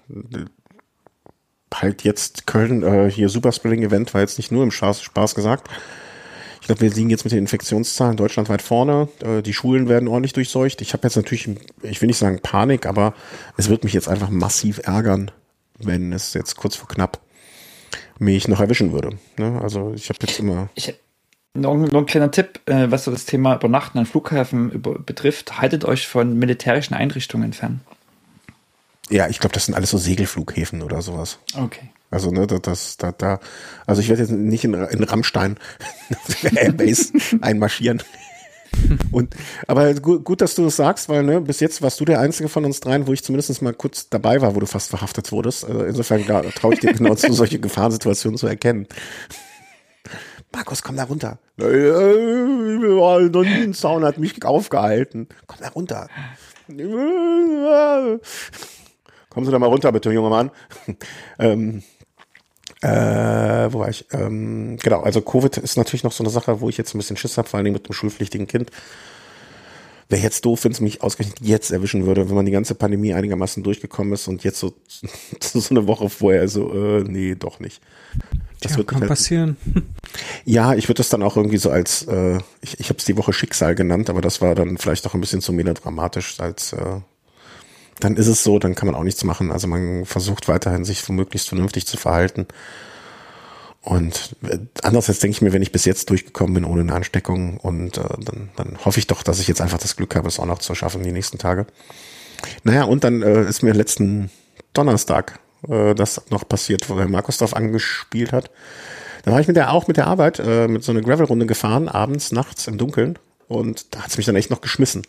Speaker 1: halt jetzt Köln, äh, hier Superspring Event war jetzt nicht nur im Spaß, Spaß gesagt. Ich glaube, wir liegen jetzt mit den Infektionszahlen deutschlandweit vorne. Äh, die Schulen werden ordentlich durchseucht. Ich habe jetzt natürlich, ich will nicht sagen Panik, aber es wird mich jetzt einfach massiv ärgern, wenn es jetzt kurz vor knapp mich noch erwischen würde. Ne? Also ich habe jetzt immer.
Speaker 3: Ich, noch, noch ein kleiner Tipp, äh, was so das Thema Übernachten an Flughäfen über, betrifft. Haltet euch von militärischen Einrichtungen fern.
Speaker 1: Ja, ich glaube, das sind alles so Segelflughäfen oder sowas.
Speaker 3: Okay.
Speaker 1: Also, ne, das, da, da, also ich werde jetzt nicht in, in Rammstein [LAUGHS] Airbase [LAUGHS] einmarschieren. Und, aber gut, gut, dass du das sagst, weil ne, bis jetzt warst du der Einzige von uns dreien, wo ich zumindest mal kurz dabei war, wo du fast verhaftet wurdest. Also insofern traue ich dir genau zu, [LAUGHS] solche Gefahrensituationen zu erkennen. Markus, komm da runter. Noch nie ein Zaun hat mich aufgehalten. Komm da runter. Kommen Sie da mal runter, bitte, junger Mann. ähm, äh, wo war ich? Ähm, genau, also Covid ist natürlich noch so eine Sache, wo ich jetzt ein bisschen Schiss habe, vor allem mit einem schulpflichtigen Kind. Wäre jetzt doof, wenn es mich ausgerechnet jetzt erwischen würde, wenn man die ganze Pandemie einigermaßen durchgekommen ist und jetzt so, [LAUGHS] so eine Woche vorher so, äh, nee, doch nicht.
Speaker 2: Das ja, wird kann halt, passieren. [LAUGHS]
Speaker 1: Ja, ich würde das dann auch irgendwie so als, äh, ich, ich habe es die Woche Schicksal genannt, aber das war dann vielleicht auch ein bisschen zu melodramatisch als äh, dann ist es so, dann kann man auch nichts machen. Also man versucht weiterhin, sich möglichst vernünftig zu verhalten. Und äh, andererseits denke ich mir, wenn ich bis jetzt durchgekommen bin ohne eine Ansteckung und äh, dann, dann hoffe ich doch, dass ich jetzt einfach das Glück habe, es auch noch zu schaffen die nächsten Tage. Naja, und dann äh, ist mir letzten Donnerstag äh, das noch passiert, wo der Markus drauf angespielt hat. Da war ich mit der auch mit der Arbeit äh, mit so einer Gravel-Runde gefahren, abends, nachts im Dunkeln. Und da hat's mich dann echt noch geschmissen.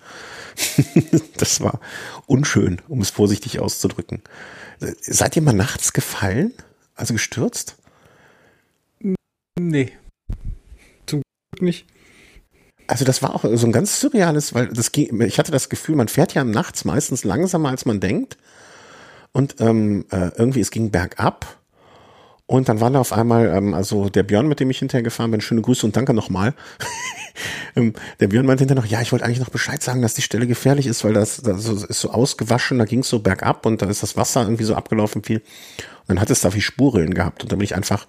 Speaker 1: [LAUGHS] das war unschön, um es vorsichtig auszudrücken. Seid ihr mal nachts gefallen? Also gestürzt?
Speaker 2: Nee. Zum Glück nicht.
Speaker 1: Also das war auch so ein ganz surreales, weil das ich hatte das Gefühl, man fährt ja nachts meistens langsamer als man denkt. Und ähm, äh, irgendwie, es ging bergab und dann war da auf einmal, ähm, also der Björn, mit dem ich hinterher gefahren bin, schöne Grüße und danke nochmal. [LAUGHS] ähm, der Björn meinte hinterher noch, ja, ich wollte eigentlich noch Bescheid sagen, dass die Stelle gefährlich ist, weil das, das ist so ausgewaschen, da ging es so bergab und da ist das Wasser irgendwie so abgelaufen viel. Und dann hat es da viel Spurrillen gehabt und da bin ich einfach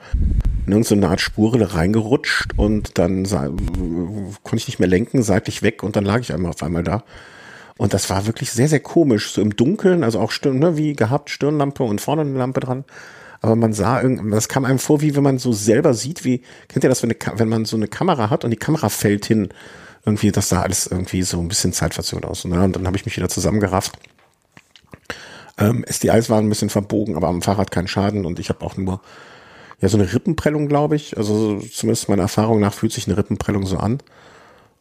Speaker 1: in irgendeine Art Spurrille reingerutscht und dann konnte ich nicht mehr lenken, seitlich weg und dann lag ich einmal auf einmal da. Und das war wirklich sehr, sehr komisch, so im Dunkeln, also auch Stirn, ne, wie gehabt, Stirnlampe und vorne eine Lampe dran aber man sah irgendwie, das kam einem vor, wie wenn man so selber sieht, wie, kennt ihr das, wenn, eine, wenn man so eine Kamera hat und die Kamera fällt hin, irgendwie, das sah alles irgendwie so ein bisschen zeitverzögert aus. Und, ja, und dann habe ich mich wieder zusammengerafft. Ähm, SDIs waren ein bisschen verbogen, aber am Fahrrad kein Schaden und ich habe auch nur ja so eine Rippenprellung, glaube ich. Also zumindest meiner Erfahrung nach fühlt sich eine Rippenprellung so an.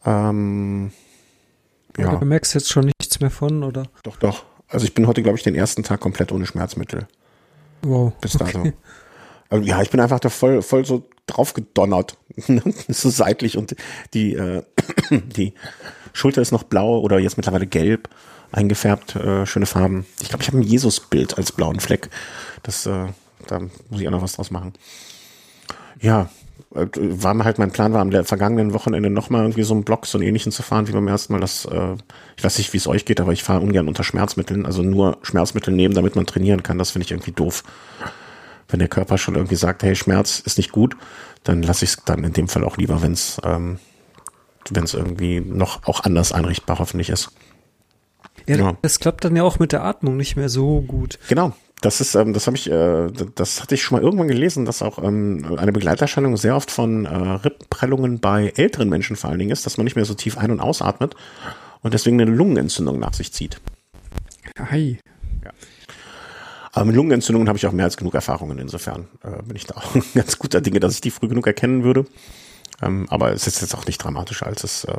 Speaker 1: Ähm,
Speaker 2: ja. Du merkst jetzt schon nichts mehr von, oder?
Speaker 1: Doch, doch. Also ich bin heute, glaube ich, den ersten Tag komplett ohne Schmerzmittel.
Speaker 2: Wow.
Speaker 1: Bis dato. Okay. Also, ja, ich bin einfach da voll, voll so drauf gedonnert. [LAUGHS] so seitlich und die, äh, [CLEARS THROAT] die Schulter ist noch blau oder jetzt mittlerweile gelb eingefärbt, äh, schöne Farben. Ich glaube, ich habe ein Jesus-Bild als blauen Fleck. Das, äh, da muss ich auch noch was draus machen. Ja, war halt mein Plan war am vergangenen Wochenende nochmal irgendwie so einen Block, so einen ähnlichen zu fahren wie beim ersten Mal. Das, äh, ich weiß nicht, wie es euch geht, aber ich fahre ungern unter Schmerzmitteln. Also nur Schmerzmittel nehmen, damit man trainieren kann. Das finde ich irgendwie doof. Wenn der Körper schon irgendwie sagt, hey, Schmerz ist nicht gut, dann lasse ich es dann in dem Fall auch lieber, wenn es ähm, wenn es irgendwie noch auch anders einrichtbar hoffentlich ist.
Speaker 2: Ja, ja, das klappt dann ja auch mit der Atmung nicht mehr so gut.
Speaker 1: Genau, das ist, ähm, das habe ich, äh, das hatte ich schon mal irgendwann gelesen, dass auch ähm, eine Begleiterscheinung sehr oft von äh, Rippenprellungen bei älteren Menschen vor allen Dingen ist, dass man nicht mehr so tief ein- und ausatmet und deswegen eine Lungenentzündung nach sich zieht.
Speaker 2: Hi.
Speaker 1: Ja. Aber mit Lungenentzündungen habe ich auch mehr als genug Erfahrungen. Insofern äh, bin ich da [LAUGHS] auch ganz guter Dinge, dass ich die früh genug erkennen würde. Ähm, aber es ist jetzt auch nicht dramatischer, als es, äh,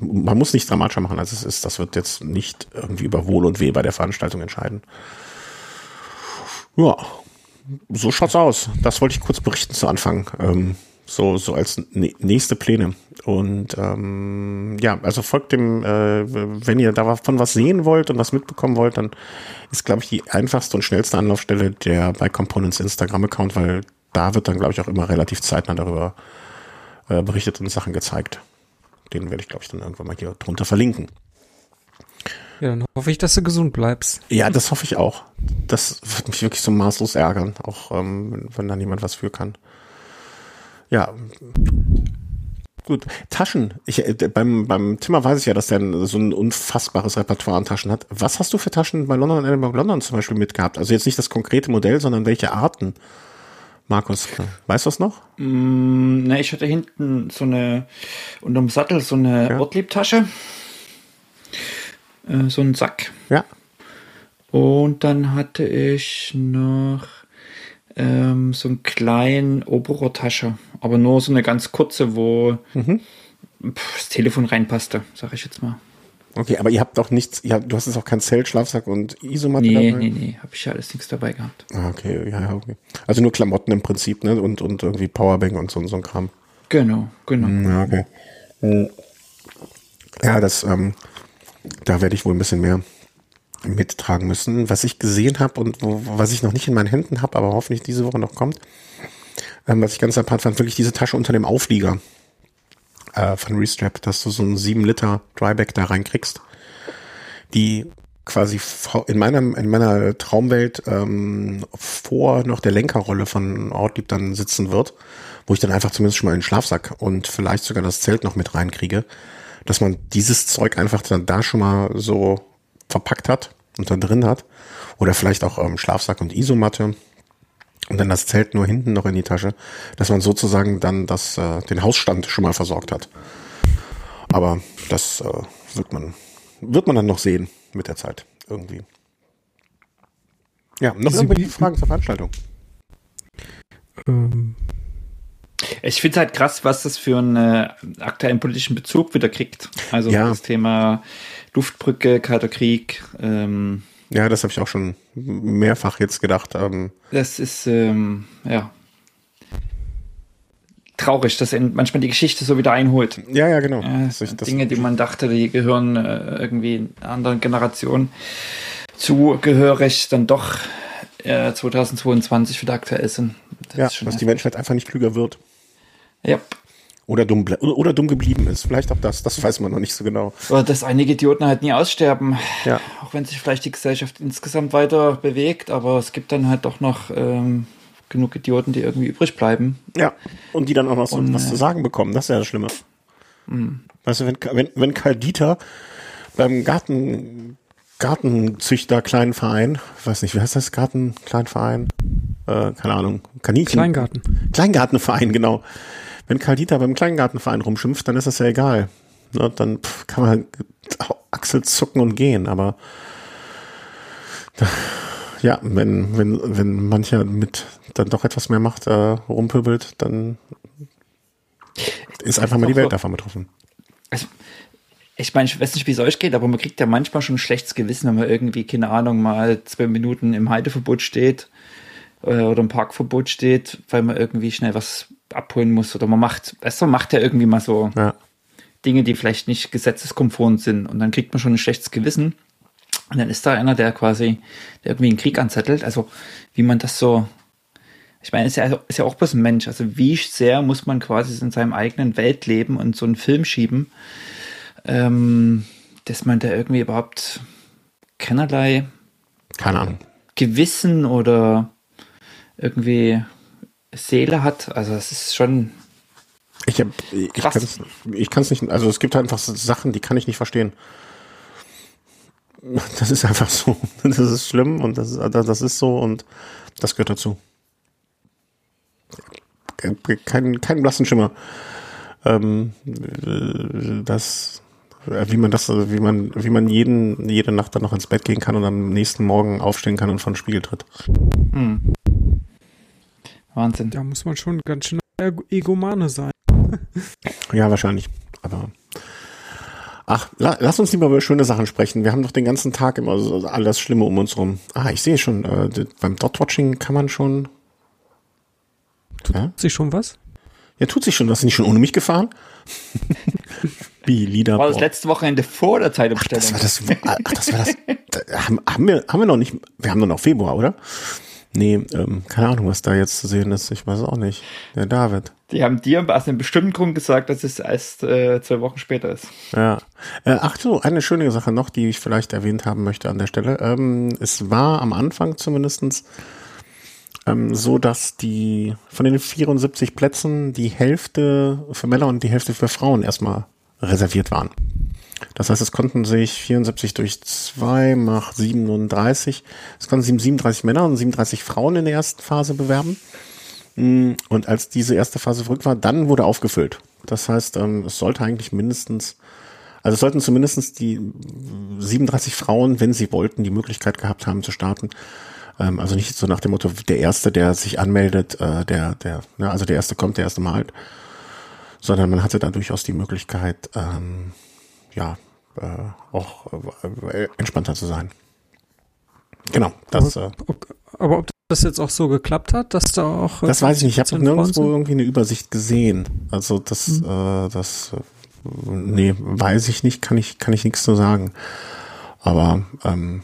Speaker 1: man muss nicht dramatischer machen, als es ist. Das wird jetzt nicht irgendwie über Wohl und Weh bei der Veranstaltung entscheiden. Ja, so schaut's aus. Das wollte ich kurz berichten zu Anfang. Ähm, so, so als nächste Pläne. Und ähm, ja, also folgt dem, äh, wenn ihr davon was sehen wollt und was mitbekommen wollt, dann ist, glaube ich, die einfachste und schnellste Anlaufstelle der bei Components Instagram-Account, weil da wird dann, glaube ich, auch immer relativ zeitnah darüber äh, berichtet und Sachen gezeigt. Den werde ich, glaube ich, dann irgendwann mal hier drunter verlinken.
Speaker 2: Ja, dann hoffe ich, dass du gesund bleibst.
Speaker 1: Ja, das hoffe ich auch. Das wird mich wirklich so maßlos ärgern, auch ähm, wenn da niemand was für kann. Ja. Gut, Taschen. Ich, äh, beim, beim Timmer weiß ich ja, dass der so ein unfassbares Repertoire an Taschen hat. Was hast du für Taschen bei London und Edinburgh London zum Beispiel mitgehabt? Also jetzt nicht das konkrete Modell, sondern welche Arten? Markus, weißt du das noch?
Speaker 3: Mm, ne, ich hatte hinten so eine, unterm Sattel so eine ja. Ortliebtasche äh, so einen Sack.
Speaker 1: Ja.
Speaker 3: Und dann hatte ich noch ähm, so einen kleinen Oberrohrtasche, aber nur so eine ganz kurze, wo mhm. das Telefon reinpasste, sag ich jetzt mal.
Speaker 1: Okay, aber ihr habt doch nichts, habt, du hast jetzt auch kein Zelt, Schlafsack und Isomatte
Speaker 3: Nee,
Speaker 1: dabei?
Speaker 3: nee, nee, habe ich ja alles nichts dabei gehabt.
Speaker 1: Ah, okay, ja, ja, okay. Also nur Klamotten im Prinzip, ne? Und, und irgendwie Powerbank und so, so ein Kram.
Speaker 3: Genau, genau.
Speaker 1: Hm, Ja, okay. Hm. Ja, das, ähm, da werde ich wohl ein bisschen mehr mittragen müssen. Was ich gesehen habe und was ich noch nicht in meinen Händen habe, aber hoffentlich diese Woche noch kommt, ähm, was ich ganz apart fand, wirklich diese Tasche unter dem Auflieger äh, von Restrap, dass du so einen 7 Liter Dryback da reinkriegst, die quasi in meiner, in meiner Traumwelt ähm, vor noch der Lenkerrolle von Ortlieb dann sitzen wird, wo ich dann einfach zumindest schon mal einen Schlafsack und vielleicht sogar das Zelt noch mit reinkriege, dass man dieses Zeug einfach dann da schon mal so verpackt hat und da drin hat. Oder vielleicht auch ähm, Schlafsack und Isomatte und dann das Zelt nur hinten noch in die Tasche, dass man sozusagen dann das, äh, den Hausstand schon mal versorgt hat. Aber das äh, wird man wird man dann noch sehen mit der Zeit irgendwie. Ja, noch
Speaker 2: Sie
Speaker 1: irgendwelche Fragen zur Veranstaltung?
Speaker 2: Ähm,
Speaker 3: Ich finde halt krass, was das für einen äh, aktuellen politischen Bezug wieder kriegt. Also
Speaker 1: Ja.
Speaker 3: das Thema Luftbrücke, Kalter Krieg. Ähm,
Speaker 1: Ja, das habe ich auch schon mehrfach jetzt gedacht. Ähm,
Speaker 3: das ist ähm, ja traurig, dass manchmal die Geschichte so wieder einholt.
Speaker 1: ja, ja, genau. Ich das-
Speaker 3: Dinge, die man dachte, die gehören äh, irgendwie anderen Generation zugehörig, dann doch äh, 2022 wieder aktuell sind. Das
Speaker 1: ja, dass die Menschheit einfach nicht klüger wird.
Speaker 3: Ja.
Speaker 1: Oder dumm, oder, dumm geblieben ist. Vielleicht auch das. Das weiß man noch nicht so genau.
Speaker 3: Oder dass einige Idioten halt nie aussterben.
Speaker 1: Ja.
Speaker 3: Auch wenn sich vielleicht die Gesellschaft insgesamt weiter bewegt, aber es gibt dann halt doch noch ähm, genug Idioten, die irgendwie übrig bleiben.
Speaker 1: Ja. Und die dann auch noch so
Speaker 3: Und,
Speaker 1: was
Speaker 3: äh,
Speaker 1: zu sagen bekommen. Das ist ja das Schlimme. Weißt du, wenn, wenn, wenn Karl Dieter beim Garten, Gartenzüchter kleinen Verein, weiß nicht, wie heißt das? Garten, Kleinverein? Äh, keine Ahnung. Kaninchen.
Speaker 2: Kleingarten.
Speaker 1: Kleingartenverein, genau. Wenn Karl Dieter beim Kleingartenverein rumschimpft, dann ist das ja egal. Ne, dann pff, kann man Achsel zucken und gehen, aber [LAUGHS] ja, wenn, wenn, wenn mancher mit dann doch etwas mehr Macht äh, rumpöbelt, dann ist einfach mal die Welt davon betroffen.
Speaker 3: Also, ich meine, ich weiß nicht, wie es euch geht, aber man kriegt ja manchmal schon ein schlechtes Gewissen, wenn man irgendwie, keine Ahnung, mal zwei Minuten im Halteverbot steht äh, oder im Parkverbot steht, weil man irgendwie schnell was abholen muss oder man macht, weißt du, man macht ja irgendwie mal so
Speaker 1: Ja.
Speaker 3: Dinge, die vielleicht nicht gesetzeskonform sind und dann kriegt man schon ein schlechtes Gewissen und dann ist da einer, der quasi, der irgendwie einen Krieg anzettelt, also wie man das so, ich meine, ist ja, ist ja auch bloß ein Mensch, also wie sehr muss man quasi in seinem eigenen Welt leben und so einen Film schieben, ähm, dass man da irgendwie überhaupt keinerlei
Speaker 1: Keine Ahnung.
Speaker 3: Gewissen oder irgendwie Seele hat. Also es ist schon,
Speaker 1: Ich, hab, ich
Speaker 3: Krass.
Speaker 1: kann es ich kann's nicht, also es gibt einfach Sachen, die kann ich nicht verstehen. [LAUGHS] Das ist einfach so. [LAUGHS] Das ist schlimm und das, ist- das ist so und das gehört dazu. Kein, kein blassen Schimmer. Ähm, äh, das, äh, wie man das, wie man, wie man jeden, jede Nacht dann noch ins Bett gehen kann und am nächsten Morgen aufstehen kann und vor den Spiegel tritt.
Speaker 3: Wahnsinn.
Speaker 2: Da muss man schon ganz schön Ego- Egomane sein. [LAUGHS]
Speaker 1: Ja, wahrscheinlich. Aber ach, la, lass uns lieber über schöne Sachen sprechen. Wir haben doch den ganzen Tag immer so alles Schlimme um uns rum. Ah, ich sehe schon, äh, beim Dot-Watching kann man schon. Ja?
Speaker 2: Hat sich schon was?
Speaker 1: ja, tut sich schon. Hast du nicht schon ohne mich gefahren? [LAUGHS] Wie Lieder.
Speaker 3: War das letzte Wochenende vor der Zeitumstellung?
Speaker 1: Das war das. Ach, das war das. Da haben, haben wir haben wir noch nicht. Wir haben doch noch Februar, oder? Nee, ähm, keine Ahnung, was da jetzt zu sehen ist. Ich weiß auch nicht. Der David.
Speaker 3: Die haben dir aus einem bestimmten Grund gesagt, dass es erst äh, zwei Wochen später ist.
Speaker 1: Ja. Äh, ach so, eine schöne Sache noch, die ich vielleicht erwähnt haben möchte an der Stelle. Ähm, es war am Anfang zumindestens ähm, so, dass die von den 74 Plätzen die Hälfte für Männer und die Hälfte für Frauen erstmal reserviert waren. Das heißt, es konnten sich 74 durch 2 macht 37, es konnten sich 37 Männer und 37 Frauen in der ersten Phase bewerben. Mm, Und als diese erste Phase verrückt war, dann wurde aufgefüllt. Das heißt, ähm, es sollte eigentlich mindestens, also es sollten zumindestens die 37 Frauen, wenn sie wollten, die Möglichkeit gehabt haben zu starten. Ähm, Also nicht so nach dem Motto, der Erste, der sich anmeldet, äh, der, der, ne, also der Erste kommt, der Erste malt, sondern man hatte da durchaus die Möglichkeit, ähm, ja, äh, auch äh, entspannter zu sein. Genau, das.
Speaker 2: Aber, äh, aber ob das jetzt auch so geklappt hat, dass da auch.
Speaker 1: Äh, das weiß ich nicht. Ich habe nirgendwo irgendwie eine Übersicht gesehen. Also das, mhm. äh, das, nee, weiß ich nicht. Kann ich, kann ich nichts zu sagen. Aber ähm,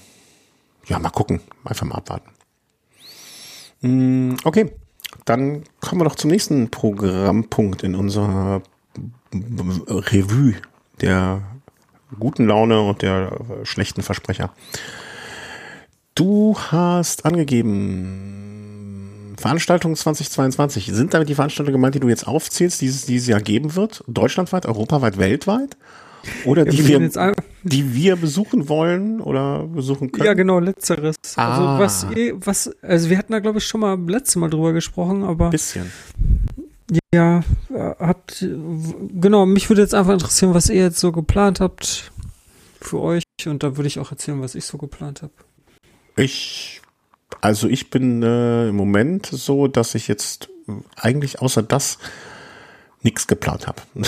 Speaker 1: ja, mal gucken. Einfach mal abwarten. Mm, okay, dann kommen wir doch zum nächsten Programmpunkt in unserer Revue der guten Laune und der schlechten Versprecher. Du hast angegeben Veranstaltung 2022. Sind damit die Veranstaltungen gemeint, die du jetzt aufzählst, die es dieses Jahr geben wird? Deutschlandweit, europaweit, weltweit? Oder die wir, die wir besuchen wollen oder besuchen können?
Speaker 2: Ja, genau, letzteres. Also ah. Also was, was, also wir hatten da glaube ich schon mal letztes Mal drüber gesprochen, aber.
Speaker 1: Bisschen.
Speaker 2: Ja, habt, genau, mich würde jetzt einfach interessieren, was ihr jetzt so geplant habt für euch und da würde ich auch erzählen, was ich so geplant habe.
Speaker 1: Ich, also ich bin äh, im Moment so, dass ich jetzt eigentlich außer das nichts geplant habe. [LAUGHS]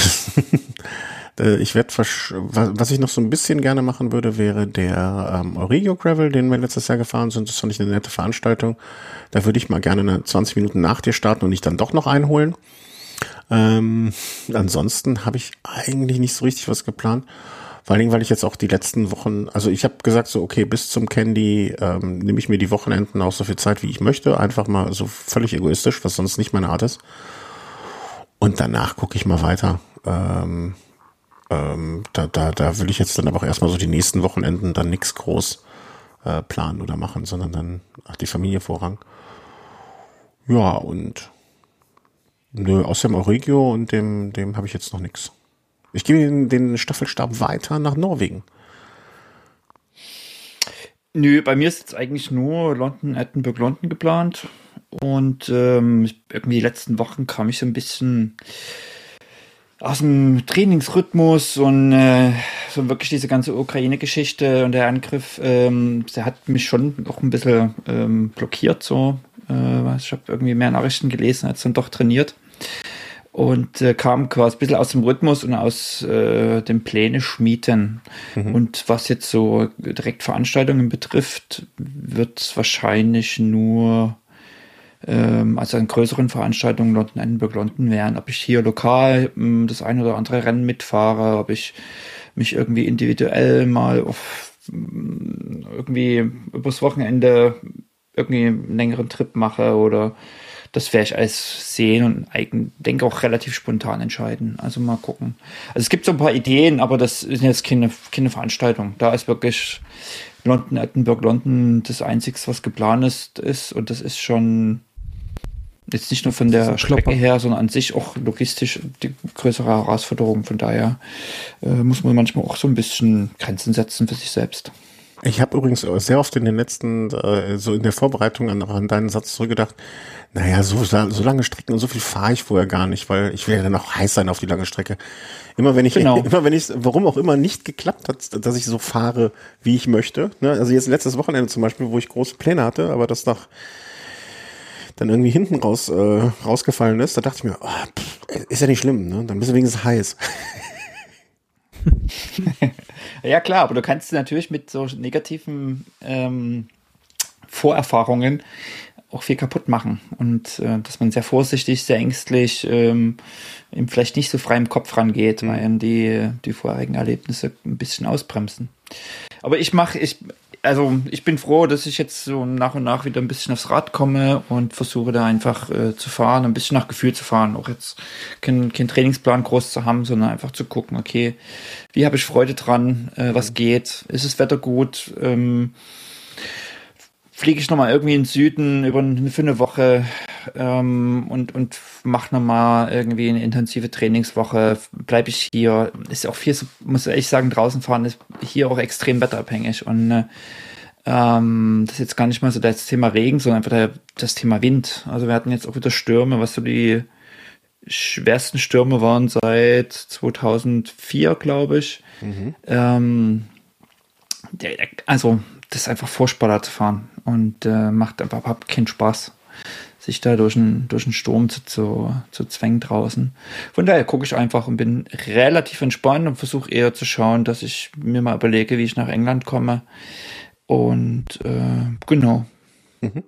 Speaker 1: Äh, ich werde, was ich noch so ein bisschen gerne machen würde, wäre der ähm, Euregio Gravel, den wir letztes Jahr gefahren sind. Das fand ich eine nette Veranstaltung. Da würde ich mal gerne eine 20 Minuten nach dir starten und dich dann doch noch einholen. Ähm, ansonsten habe ich eigentlich nicht so richtig was geplant. Vor allen Dingen, weil ich jetzt auch die letzten Wochen, also ich habe gesagt so, okay, bis zum Candy ähm, nehme ich mir die Wochenenden auch so viel Zeit, wie ich möchte. Einfach mal so völlig egoistisch, was sonst nicht meine Art ist. Und danach gucke ich mal weiter. Ähm, ähm, da, da, da will ich jetzt dann aber auch erstmal so die nächsten Wochenenden dann nichts groß äh, planen oder machen, sondern dann hat die Familie Vorrang. Ja, und nö, aus dem Aurigio und dem, dem habe ich jetzt noch nichts. Ich gebe den, den Staffelstab weiter nach Norwegen.
Speaker 3: Nö, bei mir ist jetzt eigentlich nur London, Edinburgh, London geplant. Und ähm, irgendwie die letzten Wochen kam ich so ein bisschen aus dem Trainingsrhythmus und äh, so wirklich diese ganze Ukraine-Geschichte und der Angriff, ähm, der hat mich schon auch ein bisschen ähm, blockiert. So, äh, ich habe irgendwie mehr Nachrichten gelesen als dann doch trainiert und äh, kam quasi ein bisschen aus dem Rhythmus und aus äh, dem Pläne schmieden. Mhm. Und was jetzt so direkt Veranstaltungen betrifft, wird wahrscheinlich nur ähm, also an größeren Veranstaltungen London, Edinburgh, London wären, ob ich hier lokal ähm, das ein oder andere Rennen mitfahre, ob ich mich irgendwie individuell mal auf ähm, irgendwie übers Wochenende irgendwie einen längeren Trip mache oder das werde ich alles sehen und eigen, denke auch relativ spontan entscheiden. Also mal gucken. Also es gibt so ein paar Ideen, aber das ist jetzt keine, keine Veranstaltung. Da ist wirklich London, Edinburgh, London das Einzige, was geplant ist, ist und das ist schon Jetzt nicht nur von der Strecke her, sondern an sich auch logistisch die größere Herausforderung. Von daher äh, muss man manchmal auch so ein bisschen Grenzen setzen für sich selbst.
Speaker 1: Ich habe übrigens sehr oft in den letzten, äh, so in der Vorbereitung an, an deinen Satz zurückgedacht, naja, so, so lange Strecken und so viel fahre ich vorher gar nicht, weil ich will ja dann auch heiß sein auf die lange Strecke. Immer wenn ich, genau. [LAUGHS] immer wenn ich, warum auch immer nicht geklappt hat, dass ich so fahre, wie ich möchte. Ne? Also jetzt letztes Wochenende zum Beispiel, wo ich große Pläne hatte, aber das nach dann irgendwie hinten raus äh, rausgefallen ist, da dachte ich mir, oh, pff, ist ja nicht schlimm, ne? Dann bist du wenigstens heiß. [LAUGHS]
Speaker 3: ja klar, aber du kannst natürlich mit so negativen ähm, Vorerfahrungen auch viel kaputt machen und äh, dass man sehr vorsichtig, sehr ängstlich, ähm, eben vielleicht nicht so frei im Kopf rangeht, mhm. weil die, die vorherigen Erlebnisse ein bisschen ausbremsen. Aber ich mache, ich, also ich bin froh, dass ich jetzt so nach und nach wieder ein bisschen aufs Rad komme und versuche da einfach äh, zu fahren, ein bisschen nach Gefühl zu fahren, auch jetzt keinen kein Trainingsplan groß zu haben, sondern einfach zu gucken, okay, wie habe ich Freude dran, äh, was geht, ist das Wetter gut, ähm, fliege ich nochmal irgendwie in den Süden über eine, für eine Woche ähm, und, und mache nochmal irgendwie eine intensive Trainingswoche, bleibe ich hier. Ist auch viel, muss ich sagen, draußen fahren ist hier auch extrem wetterabhängig und äh, ähm, das ist jetzt gar nicht mal so das Thema Regen, sondern einfach der, das Thema Wind. Also wir hatten jetzt auch wieder Stürme, was so die schwersten Stürme waren seit 2004, glaube ich. Mhm. Ähm, also das ist einfach furchtbar da zu fahren und äh, macht einfach überhaupt keinen Spaß. sich da durch einen, durch einen Sturm zu, zu, zu zwängen draußen. Von daher gucke ich einfach und bin relativ entspannt und versuche eher zu schauen, dass ich mir mal überlege, wie ich nach England komme. Und äh, genau. Mhm.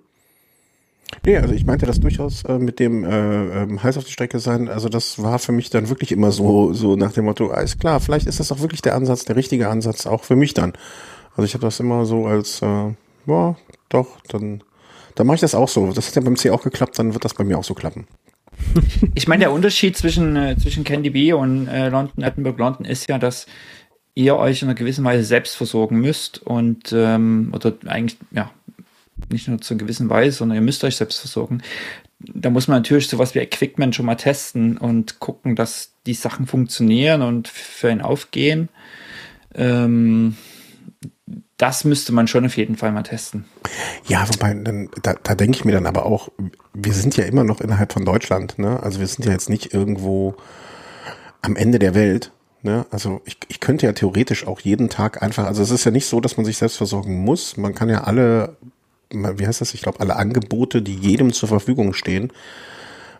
Speaker 1: Nee, also ich meinte das durchaus äh, mit dem äh, äh, heiß auf die Strecke sein. Also das war für mich dann wirklich immer so, so nach dem Motto, alles klar, vielleicht ist das auch wirklich der Ansatz, der richtige Ansatz, auch für mich dann. Also ich habe das immer so als, äh, ja, doch, dann, dann mache ich das auch so. Das hat ja beim C auch geklappt, dann wird das bei mir auch so klappen. [LAUGHS]
Speaker 3: Ich meine, der Unterschied zwischen, äh, zwischen Candy B und äh, London, Edinburgh, London ist ja, dass ihr euch in einer gewissen Weise selbst versorgen müsst und ähm, oder eigentlich, ja, nicht nur zu einer gewissen Weise, sondern ihr müsst euch selbst versorgen. Da muss man natürlich sowas wie Equipment schon mal testen und gucken, dass die Sachen funktionieren und für ihn aufgehen. Ähm, das müsste man schon auf jeden Fall mal testen.
Speaker 1: Ja, wobei, dann, da, da denke ich mir dann aber auch, wir sind ja immer noch innerhalb von Deutschland, ne? Also wir sind ja jetzt nicht irgendwo am Ende der Welt. Ne? Also ich, ich könnte ja theoretisch auch jeden Tag einfach, also es ist ja nicht so, dass man sich selbst versorgen muss. Man kann ja alle wie heißt das, ich glaube, alle Angebote, die jedem zur Verfügung stehen,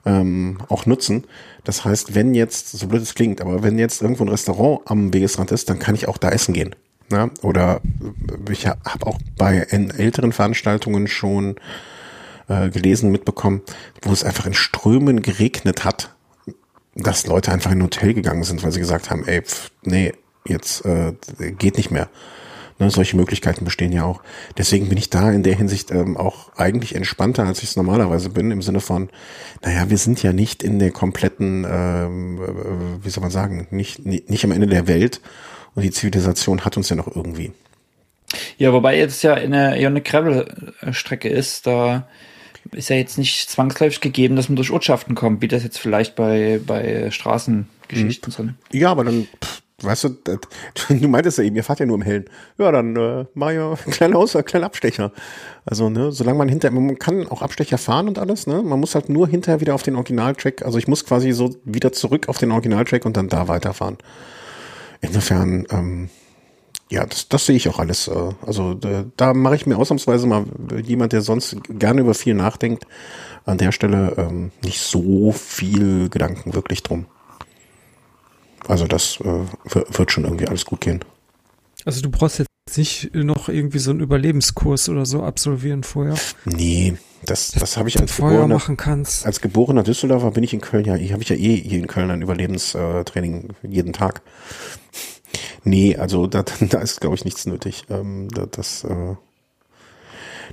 Speaker 1: ähm, auch nutzen. Das heißt, wenn jetzt, so blöd es klingt, aber wenn jetzt irgendwo ein Restaurant am Wegesrand ist, dann kann ich auch da essen gehen. Ja? Oder ich habe auch bei älteren Veranstaltungen schon äh, gelesen, mitbekommen, wo es einfach in Strömen geregnet hat, dass Leute einfach in ein Hotel gegangen sind, weil sie gesagt haben, ey, pf, nee, jetzt äh, geht nicht mehr. Ne, solche Möglichkeiten bestehen ja auch. Deswegen bin ich da in der Hinsicht ähm, auch eigentlich entspannter, als ich es normalerweise bin, im Sinne von, naja, wir sind ja nicht in der kompletten, ähm, äh, wie soll man sagen, nicht, nicht am Ende der Welt und die Zivilisation hat uns ja noch irgendwie.
Speaker 3: Ja, wobei jetzt ja eine, ja eine Gravel-Strecke ist, da ist ja jetzt nicht zwangsläufig gegeben, dass man durch Ortschaften kommt, wie das jetzt vielleicht bei, bei Straßengeschichten mhm. sind.
Speaker 1: Ja, aber dann, pff, Weißt du, das, [LAUGHS] du meintest ja eben, ihr fahrt ja nur im Hellen. Ja, dann äh, mach ja [LAUGHS] ein kleiner Aus, ein kleiner Abstecher. Also, ne, solange man hinter, man kann auch Abstecher fahren und alles, ne? Man muss halt nur hinterher wieder auf den Originaltrack, also ich muss quasi so wieder zurück auf den Originaltrack und dann da weiterfahren. Insofern, ähm, ja, das, das sehe ich auch alles. Äh, also da, da mache ich mir ausnahmsweise mal jemand, der sonst gerne über viel nachdenkt, an der Stelle ähm, nicht so viel Gedanken wirklich drum. Also das äh, wird schon irgendwie alles gut gehen.
Speaker 2: Also du brauchst jetzt nicht noch irgendwie so einen Überlebenskurs oder so absolvieren vorher.
Speaker 1: Nee, das, das, das habe ich als
Speaker 2: geborener, machen kannst.
Speaker 1: als geborener Düsseldorfer bin ich in Köln ja, ich habe ich ja eh hier in Köln ein Überlebenstraining jeden Tag. Nee, also da, [LAUGHS] da ist glaube ich nichts nötig. Ähm, das, äh,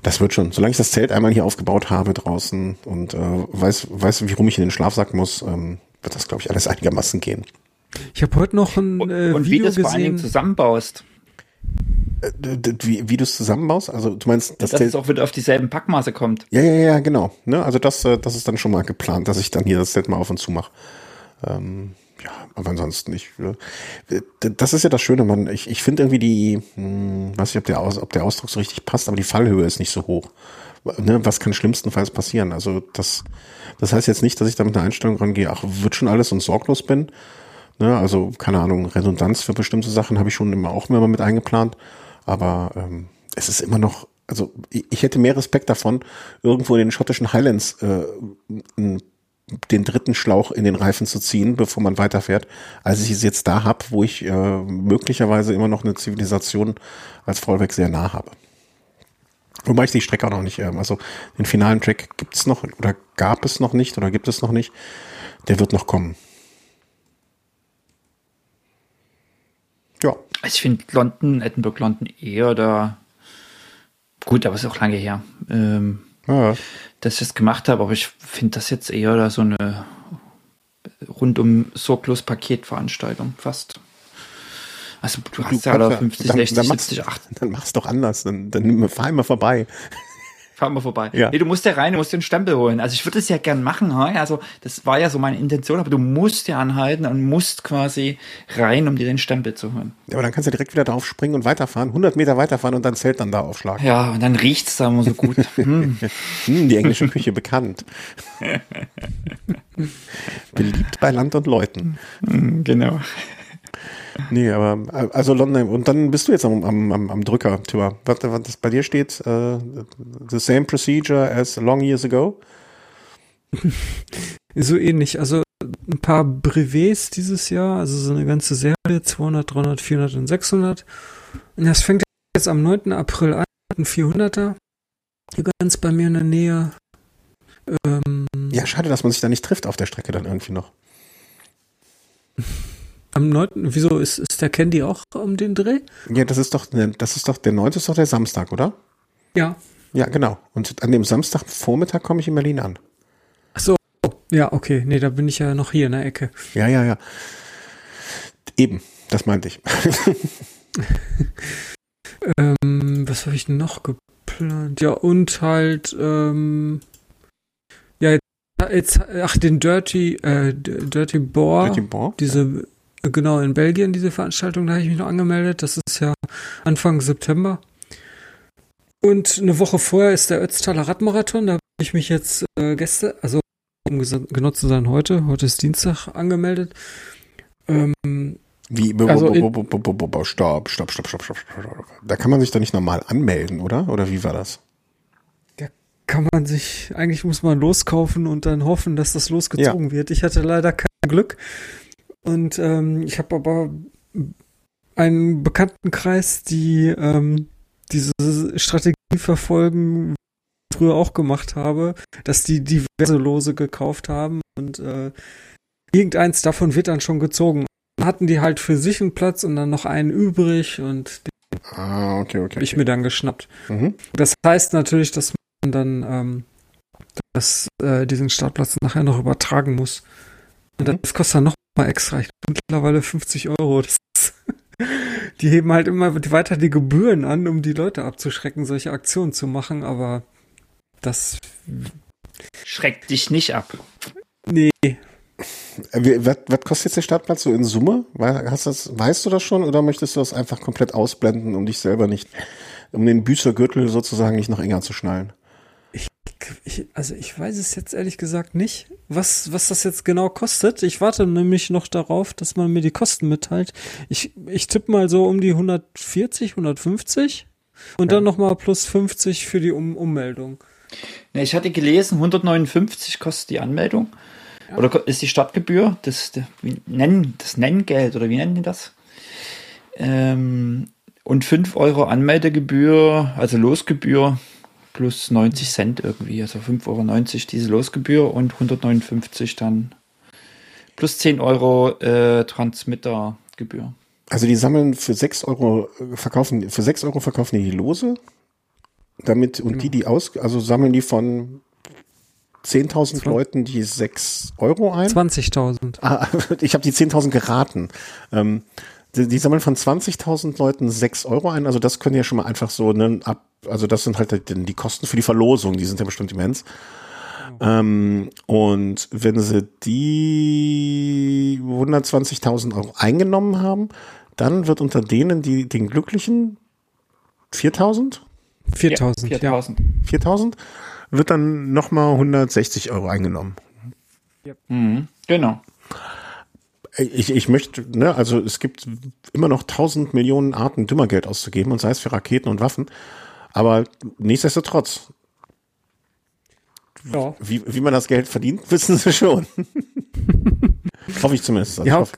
Speaker 1: das wird schon. Solange ich das Zelt einmal hier aufgebaut habe draußen und äh, weiß, weiß, wie rum ich in den Schlafsack muss, ähm, wird das glaube ich alles [LAUGHS] einigermaßen gehen.
Speaker 2: Ich habe heute noch ein äh, und, Video wie du es vor allen Dingen
Speaker 3: zusammenbaust.
Speaker 1: Äh, wie, wie du es zusammenbaust? Also du meinst,
Speaker 3: dass, dass es auch wieder auf dieselben Packmaße kommt.
Speaker 1: Ja, ja, ja, genau. Ne? Also das, äh, das ist dann schon mal geplant, dass ich dann hier das Set mal auf und zu mache. Ähm, ja, aber ansonsten ich, äh, das ist ja das Schöne, man, ich, ich finde irgendwie die, hm, weiß nicht, ob der, Aus, ob der Ausdruck so richtig passt, aber die Fallhöhe ist nicht so hoch. Ne, was kann schlimmstenfalls passieren? Also das, das heißt jetzt nicht, dass ich da mit einer Einstellung rangehe, ach, wird schon alles und sorglos bin, Ne? Also, keine Ahnung, Redundanz für bestimmte Sachen habe ich schon immer auch immer mit eingeplant. Aber ähm, es ist immer noch, also ich, ich hätte mehr Respekt davon, irgendwo in den schottischen Highlands äh, den dritten Schlauch in den Reifen zu ziehen, bevor man weiterfährt, als ich es jetzt da habe, wo ich äh, möglicherweise immer noch eine Zivilisation als Vollweg sehr nah habe. Wobei ich die Strecke auch noch nicht, ähm, also den finalen Track gibt es noch oder gab es noch nicht oder gibt es noch nicht. Der wird noch kommen.
Speaker 3: Ja. Also ich finde London, Edinburgh, London eher da gut, aber ist auch lange her, ähm, ja. dass ich das gemacht habe, aber ich finde das jetzt eher da so eine rundum sorglos Paketveranstaltung fast. Also du hast du ja da 50, dann, 60,
Speaker 1: dann 70, 80. Dann mach's doch anders, dann, dann fahr immer vorbei
Speaker 3: fahren wir vorbei. Ja. Nee, du musst ja rein, du musst den Stempel holen. Also ich würde es ja gern machen, also das war ja so meine Intention, aber du musst ja anhalten und musst quasi rein, um dir den Stempel zu holen.
Speaker 1: Ja, aber dann kannst du direkt wieder drauf springen und weiterfahren, 100 Meter weiterfahren und dann Zelt dann da aufschlagen.
Speaker 3: Ja, und dann riecht's da immer so gut. [LAUGHS]
Speaker 1: hm. hm, die englische Küche bekannt. [LAUGHS] Beliebt bei Land und Leuten.
Speaker 3: Hm, genau.
Speaker 1: Nee, aber also London und dann bist du jetzt am, am, am Drücker, Tür. Was, was bei dir steht, uh, the same procedure as long years ago? [LAUGHS]
Speaker 2: so ähnlich. Also ein paar Brevets dieses Jahr, also so eine ganze Serie, 200, 300, 400 und 600. Und das fängt jetzt am 9. April an, ein 400er. Hier ganz bei mir in der Nähe.
Speaker 1: Ähm, ja, schade, dass man sich da nicht trifft auf der Strecke dann irgendwie noch. [LAUGHS]
Speaker 2: Am 9. Wieso ist, ist der Candy auch um den Dreh?
Speaker 1: Ja, das ist doch, das ist doch, der 9. ist doch der Samstag, oder?
Speaker 2: Ja.
Speaker 1: Ja, genau. Und an dem Samstagvormittag komme ich in Berlin an.
Speaker 2: Ach so. Ja, okay. Nee, da bin ich ja noch hier in der Ecke.
Speaker 1: Ja, ja, ja. Eben, das meinte ich. [LAUGHS]
Speaker 2: ähm, was habe ich noch geplant? Ja, und halt, ähm, ja, jetzt, ach, den Dirty, äh, Dirty Boar. Dirty Boar? Diese, genau, in Belgien, diese Veranstaltung, da habe ich mich noch angemeldet. Das ist ja Anfang September. Und eine Woche vorher ist der Ötztaler Radmarathon. Da habe ich mich jetzt äh, Gäste, also um genau zu sein heute, heute ist Dienstag, angemeldet. Ähm,
Speaker 1: Wie, also stopp, stopp, stopp, stopp, stopp, stopp. Da kann man sich doch nicht normal anmelden, oder? Oder wie war das?
Speaker 2: Da kann man sich, eigentlich muss man loskaufen und dann hoffen, dass das losgezogen ja. wird. Ich hatte leider kein Glück. Und ähm, ich habe aber einen Bekanntenkreis, die ähm, diese Strategie verfolgen, früher auch gemacht habe, dass die diverse Lose gekauft haben und äh, irgendeins davon wird dann schon gezogen. Dann hatten die halt für sich einen Platz und dann noch einen übrig und den
Speaker 1: ah, okay, okay,
Speaker 2: habe ich okay. mir dann geschnappt. Mhm. Das heißt natürlich, dass man dann ähm, das, äh, diesen Startplatz nachher noch übertragen muss. Und mhm. das kostet dann noch mal extra. Ich mittlerweile 50 Euro. Das ist [LAUGHS] die heben halt immer weiter die Gebühren an, um die Leute abzuschrecken, solche Aktionen zu machen, aber das
Speaker 3: schreckt dich nicht ab.
Speaker 2: Nee.
Speaker 1: Was, was kostet jetzt der Startplatz so in Summe? Hast das, weißt du das schon oder möchtest du das einfach komplett ausblenden, um dich selber nicht, um den Büßergürtel sozusagen nicht noch enger zu schnallen?
Speaker 2: Ich, also ich weiß es jetzt ehrlich gesagt nicht, was, was das jetzt genau kostet. Ich warte nämlich noch darauf, dass man mir die Kosten mitteilt. Ich, ich tippe mal so um die 140, 150 und ja. dann nochmal plus 50 für die um Ummeldung.
Speaker 3: Ne, ich hatte gelesen, 159 kostet die Anmeldung. Ja. Oder ist die Stadtgebühr, das, nennen, das Nenngeld oder wie nennen die das? Ähm, und 5 Euro Anmeldegebühr, also Losgebühr, plus 90 Cent irgendwie, also 5,90 Euro diese Losgebühr und 159 dann plus 10 Euro äh, Transmittergebühr.
Speaker 1: Also die sammeln für 6 Euro, äh, verkaufen, für 6 Euro verkaufen die, die Lose, damit, und genau. die, die aus, also sammeln die von 10.000 Leuten die 6 Euro ein?
Speaker 2: 20.000.
Speaker 1: Ah, [LAUGHS] ich habe die 10.000 geraten. Ähm, die, die sammeln von 20.000 Leuten 6 Euro ein, also das können ja schon mal einfach so, ne, ab, also das sind halt die Kosten für die Verlosung, die sind ja bestimmt immens. Ähm, und wenn sie die 120.000 Euro eingenommen haben, dann wird unter denen, die den Glücklichen 4.000?
Speaker 2: 4.000, ja.
Speaker 1: 4.000. 4.000 wird dann nochmal 160 Euro eingenommen.
Speaker 3: Ja. Mhm, genau
Speaker 1: ich, ich möchte, ne, also es gibt immer noch tausend Millionen Arten, Dümmergeld auszugeben, und sei es für Raketen und Waffen. Aber nichtsdestotrotz, ja. wie, wie man das Geld verdient, [LAUGHS] wissen sie schon. [LAUGHS] hoffe ich zumindest. Also
Speaker 2: ja.
Speaker 1: Ich hoffe,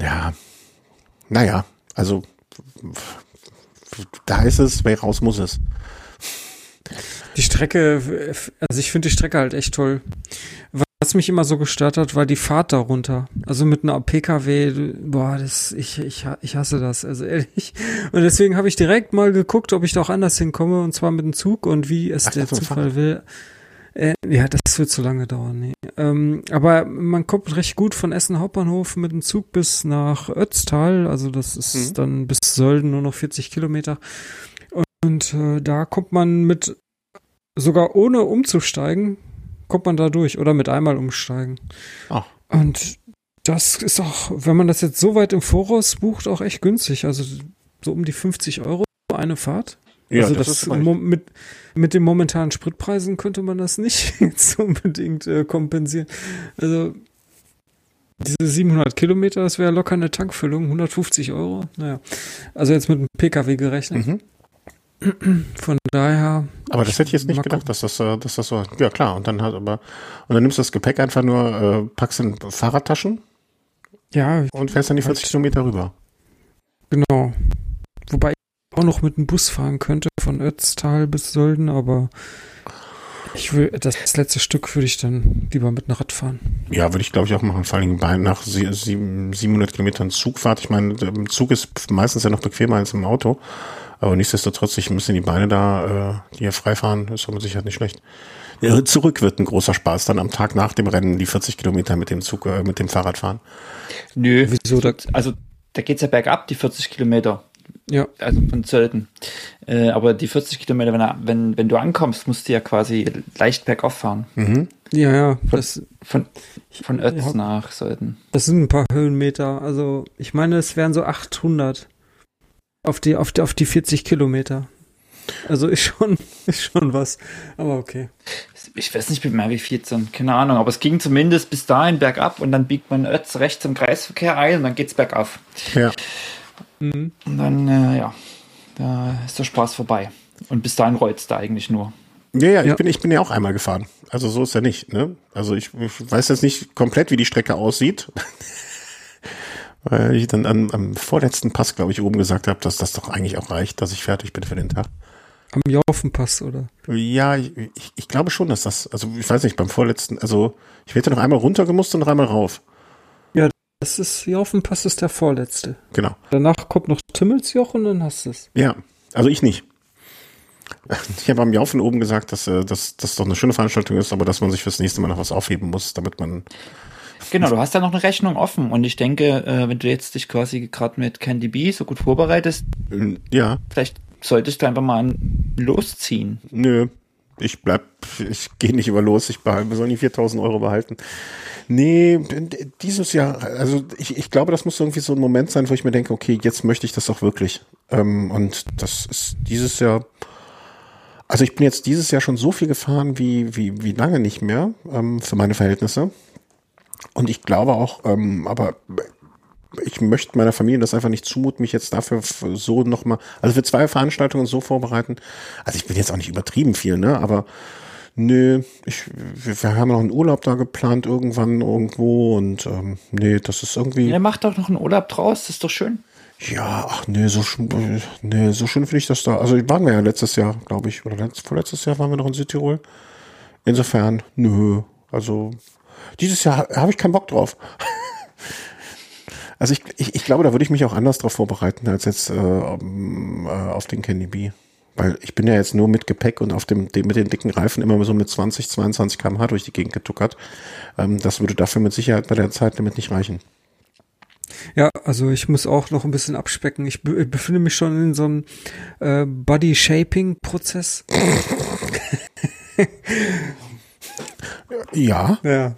Speaker 1: ja. Naja, also da ist es, wer raus muss es.
Speaker 2: Die Strecke, also ich finde die Strecke halt echt toll. Was mich immer so gestört hat, war die Fahrt darunter. Also mit einer PKW, boah, das, ich, ich, ich hasse das, also ehrlich. Und deswegen habe ich direkt mal geguckt, ob ich da auch anders hinkomme, und zwar mit dem Zug und wie es Ach, der Zufall will. Äh, ja, das wird zu lange dauern, nee. Ähm, aber man kommt recht gut von Essen Hauptbahnhof mit dem Zug bis nach Ötztal, also das ist mhm. dann bis Sölden nur noch 40 Kilometer. Und äh, da kommt man mit sogar ohne umzusteigen, kommt man da durch oder mit einmal umsteigen. Ach. Und das ist auch, wenn man das jetzt so weit im Voraus bucht, auch echt günstig. Also so um die 50 Euro eine Fahrt. Ja, also das, das mit, mit den momentanen Spritpreisen könnte man das nicht [LAUGHS] jetzt unbedingt äh, kompensieren. Also diese 700 Kilometer, das wäre locker eine Tankfüllung, 150 Euro. Naja, also jetzt mit einem PKW gerechnet. Mhm. Von daher.
Speaker 1: Aber das hätte ich jetzt nicht gedacht, dass das, dass das so. Ja klar, und dann halt aber und dann nimmst du das Gepäck einfach nur, äh, packst in Fahrradtaschen.
Speaker 2: Ja.
Speaker 1: Und fährst dann die 40 halt, Kilometer rüber.
Speaker 2: Genau. Wobei ich auch noch mit dem Bus fahren könnte von Ötztal bis Sölden, aber ich will das letzte Stück würde ich dann lieber mit einem Rad fahren.
Speaker 1: Ja, würde ich glaube ich auch machen. Vor allem bei nach 700 Kilometern Zugfahrt. Ich meine, im Zug ist meistens ja noch bequemer als im Auto. Aber nichtsdestotrotz, ich muss in die Beine da, äh, die hier frei fahren, ist aber sicher nicht schlecht. Ja, zurück wird ein großer Spaß, dann am Tag nach dem Rennen die 40 Kilometer mit dem Zug, äh, mit dem Fahrrad fahren.
Speaker 3: Nö, wieso? Da, also da geht's ja bergab, die 40 Kilometer. Ja. Also von Zölden. Äh, aber die 40 Kilometer, wenn, wenn, wenn du ankommst, musst du ja quasi leicht bergauf fahren.
Speaker 2: Mhm. Ja, ja.
Speaker 3: Das, von, von Ötz ja, nach Sölden.
Speaker 2: Das sind ein paar Höhenmeter. Also ich meine, es wären so 800 auf die, auf die, auf die 40 Kilometer. Also ist schon, [LAUGHS] ist schon was. Aber okay.
Speaker 3: Ich weiß nicht mehr, wie viel es sind. Keine Ahnung. Aber es ging zumindest bis dahin bergab und dann biegt man Ötz rechts im Kreisverkehr ein und dann geht's bergauf.
Speaker 1: Ja.
Speaker 3: Mhm. Und dann, äh, ja, da ist der Spaß vorbei. Und bis dahin rollt es da eigentlich nur.
Speaker 1: Ja, ja, ich, ja. Bin, ich bin ja auch einmal gefahren. Also so ist ja nicht. Ne? Also ich, ich weiß jetzt nicht komplett, wie die Strecke aussieht. [LAUGHS] Weil ich dann am, am vorletzten Pass, glaube ich, oben gesagt habe, dass das doch eigentlich auch reicht, dass ich fertig bin für den Tag.
Speaker 2: Am Jaufenpass, oder?
Speaker 1: Ja, ich, ich, ich, glaube schon, dass das, also ich weiß nicht, beim vorletzten, also ich werde noch einmal runtergemusst und noch einmal rauf.
Speaker 2: Ja, das ist, Jaufenpass ist der vorletzte.
Speaker 1: Genau.
Speaker 2: Danach kommt noch Timmelsjoch und dann hast du es.
Speaker 1: Ja, also ich nicht. [LAUGHS] Ich habe am Jaufen oben gesagt, dass, äh, dass das doch eine schöne Veranstaltung ist, aber dass man sich fürs nächste Mal noch was aufheben muss, damit man
Speaker 3: Genau, du hast da noch eine Rechnung offen und ich denke, äh, wenn du jetzt dich quasi gerade mit Candy Bee so gut vorbereitest,
Speaker 1: äh, ja,
Speaker 3: vielleicht solltest du einfach mal losziehen.
Speaker 1: Nö, ich bleib, ich gehe nicht über los, ich behalte, wir sollen die 4000 Euro behalten. Nee, dieses Jahr, also ich, ich glaube, das muss irgendwie so ein Moment sein, wo ich mir denke, okay, jetzt möchte ich das auch wirklich. Ähm, und das ist dieses Jahr, also ich bin jetzt dieses Jahr schon so viel gefahren wie, wie, wie lange nicht mehr, ähm, für meine Verhältnisse. Und ich glaube auch, ähm, aber ich möchte meiner Familie das einfach nicht zumuten, mich jetzt dafür so nochmal, also für zwei Veranstaltungen so vorbereiten. Also ich bin jetzt auch nicht übertrieben viel, ne, aber nö, ich, wir, haben noch einen Urlaub da geplant irgendwann irgendwo und ähm, nee, das ist irgendwie.
Speaker 3: Ja, macht doch noch einen Urlaub draus, das ist doch schön.
Speaker 1: Ja, ach nee, so schön, nee, so schön finde ich das da. Also waren wir ja letztes Jahr, glaube ich, oder letzt, vorletztes Jahr waren wir noch in Südtirol. Insofern, nö, also dieses Jahr habe ich keinen Bock drauf. Also ich, ich, ich glaube, da würde ich mich auch anders drauf vorbereiten als jetzt äh, äh, auf den Candy Bee. Weil ich bin ja jetzt nur mit Gepäck und auf dem, dem mit den dicken Reifen immer so mit 20, 22 km/h durch die Gegend getuckert. Ähm, das würde dafür mit Sicherheit bei der Zeit damit nicht reichen.
Speaker 2: Ja, also ich muss auch noch ein bisschen abspecken. Ich be befinde mich schon in so einem äh, Body-Shaping-Prozess.
Speaker 1: ja.
Speaker 2: Ja.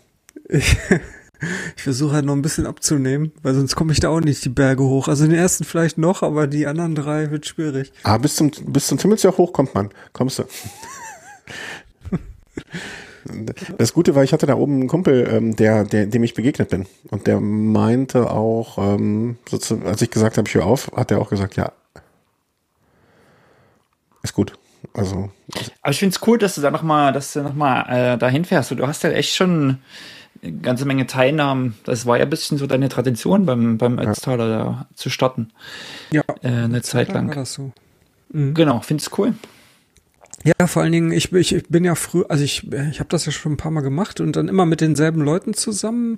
Speaker 2: Ich, [LAUGHS] ich versuche halt noch ein bisschen abzunehmen, weil sonst komme ich da auch nicht die Berge hoch. Also den ersten vielleicht noch, aber die anderen drei wird schwierig.
Speaker 1: Ah, bis zum, bis zum Timmelsjoch hoch kommt man. Kommst du. [LAUGHS] Das Gute war, ich hatte da oben einen Kumpel, ähm, der, der, dem ich begegnet bin. Und der meinte auch, ähm, sozusagen, als ich gesagt habe, ich höre auf, hat er auch gesagt, ja, ist gut. Also.
Speaker 3: Aber ich finde es cool, dass du da nochmal, dass du nochmal äh, dahin fährst. Du hast ja echt schon eine ganze Menge Teilnahmen. Das war ja ein bisschen so deine Tradition beim, beim Ötztaler ja. da zu starten.
Speaker 2: Ja.
Speaker 3: Äh, eine Zeit lang. War
Speaker 2: das so.
Speaker 3: Mhm. Genau, finde es cool.
Speaker 2: Ja, vor allen Dingen, ich, ich, ich bin ja früh, also ich, ich habe das ja schon ein paar Mal gemacht und dann immer mit denselben Leuten zusammen.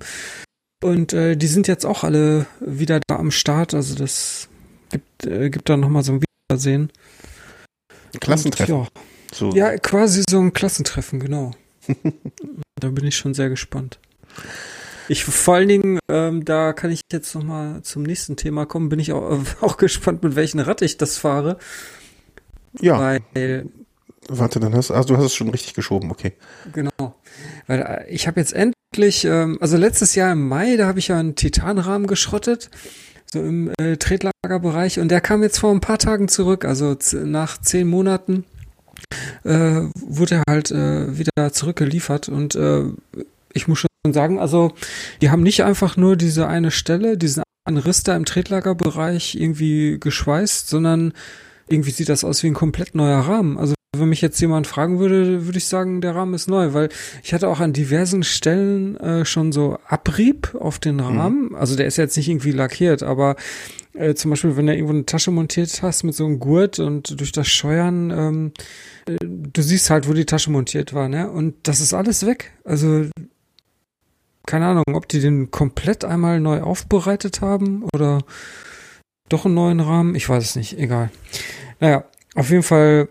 Speaker 2: Und äh, die sind jetzt auch alle wieder da am Start. Also das gibt, äh, gibt da nochmal so ein Wiedersehen.
Speaker 1: Klassentreffen.
Speaker 2: Und, ja. So. ja, quasi so ein Klassentreffen, genau. [LAUGHS] da bin ich schon sehr gespannt. Ich vor allen Dingen, ähm, da kann ich jetzt noch mal zum nächsten Thema kommen. Bin ich auch, [LAUGHS] auch gespannt, mit welchem Rad ich das fahre.
Speaker 1: Ja. Weil, Warte, dann hast also du hast es schon richtig geschoben, okay.
Speaker 2: Genau. Weil äh, ich habe jetzt endlich, ähm, also letztes Jahr im Mai, da habe ich ja einen Titanrahmen geschrottet, so im äh, Tretlagerbereich, und der kam jetzt vor ein paar Tagen zurück, also nach zehn Monaten äh, wurde er halt äh, wieder zurückgeliefert und äh, ich muss schon sagen, also die haben nicht einfach nur diese eine Stelle, diesen einen Riss da im Tretlagerbereich irgendwie geschweißt, sondern irgendwie sieht das aus wie ein komplett neuer Rahmen. Also wenn mich jetzt jemand fragen würde, würde ich sagen, der Rahmen ist neu, weil ich hatte auch an diversen Stellen äh, schon so Abrieb auf den mhm. Rahmen. Mhm. Also der ist jetzt nicht irgendwie lackiert, aber äh, zum Beispiel, wenn du irgendwo eine Tasche montiert hast mit so einem Gurt und durch das Scheuern, ähm, äh, du siehst halt, wo die Tasche montiert war, ne? Und das ist alles weg. Also keine Ahnung, ob die den komplett einmal neu aufbereitet haben oder doch einen neuen Rahmen. Ich weiß es nicht, egal. Naja, auf jeden Fall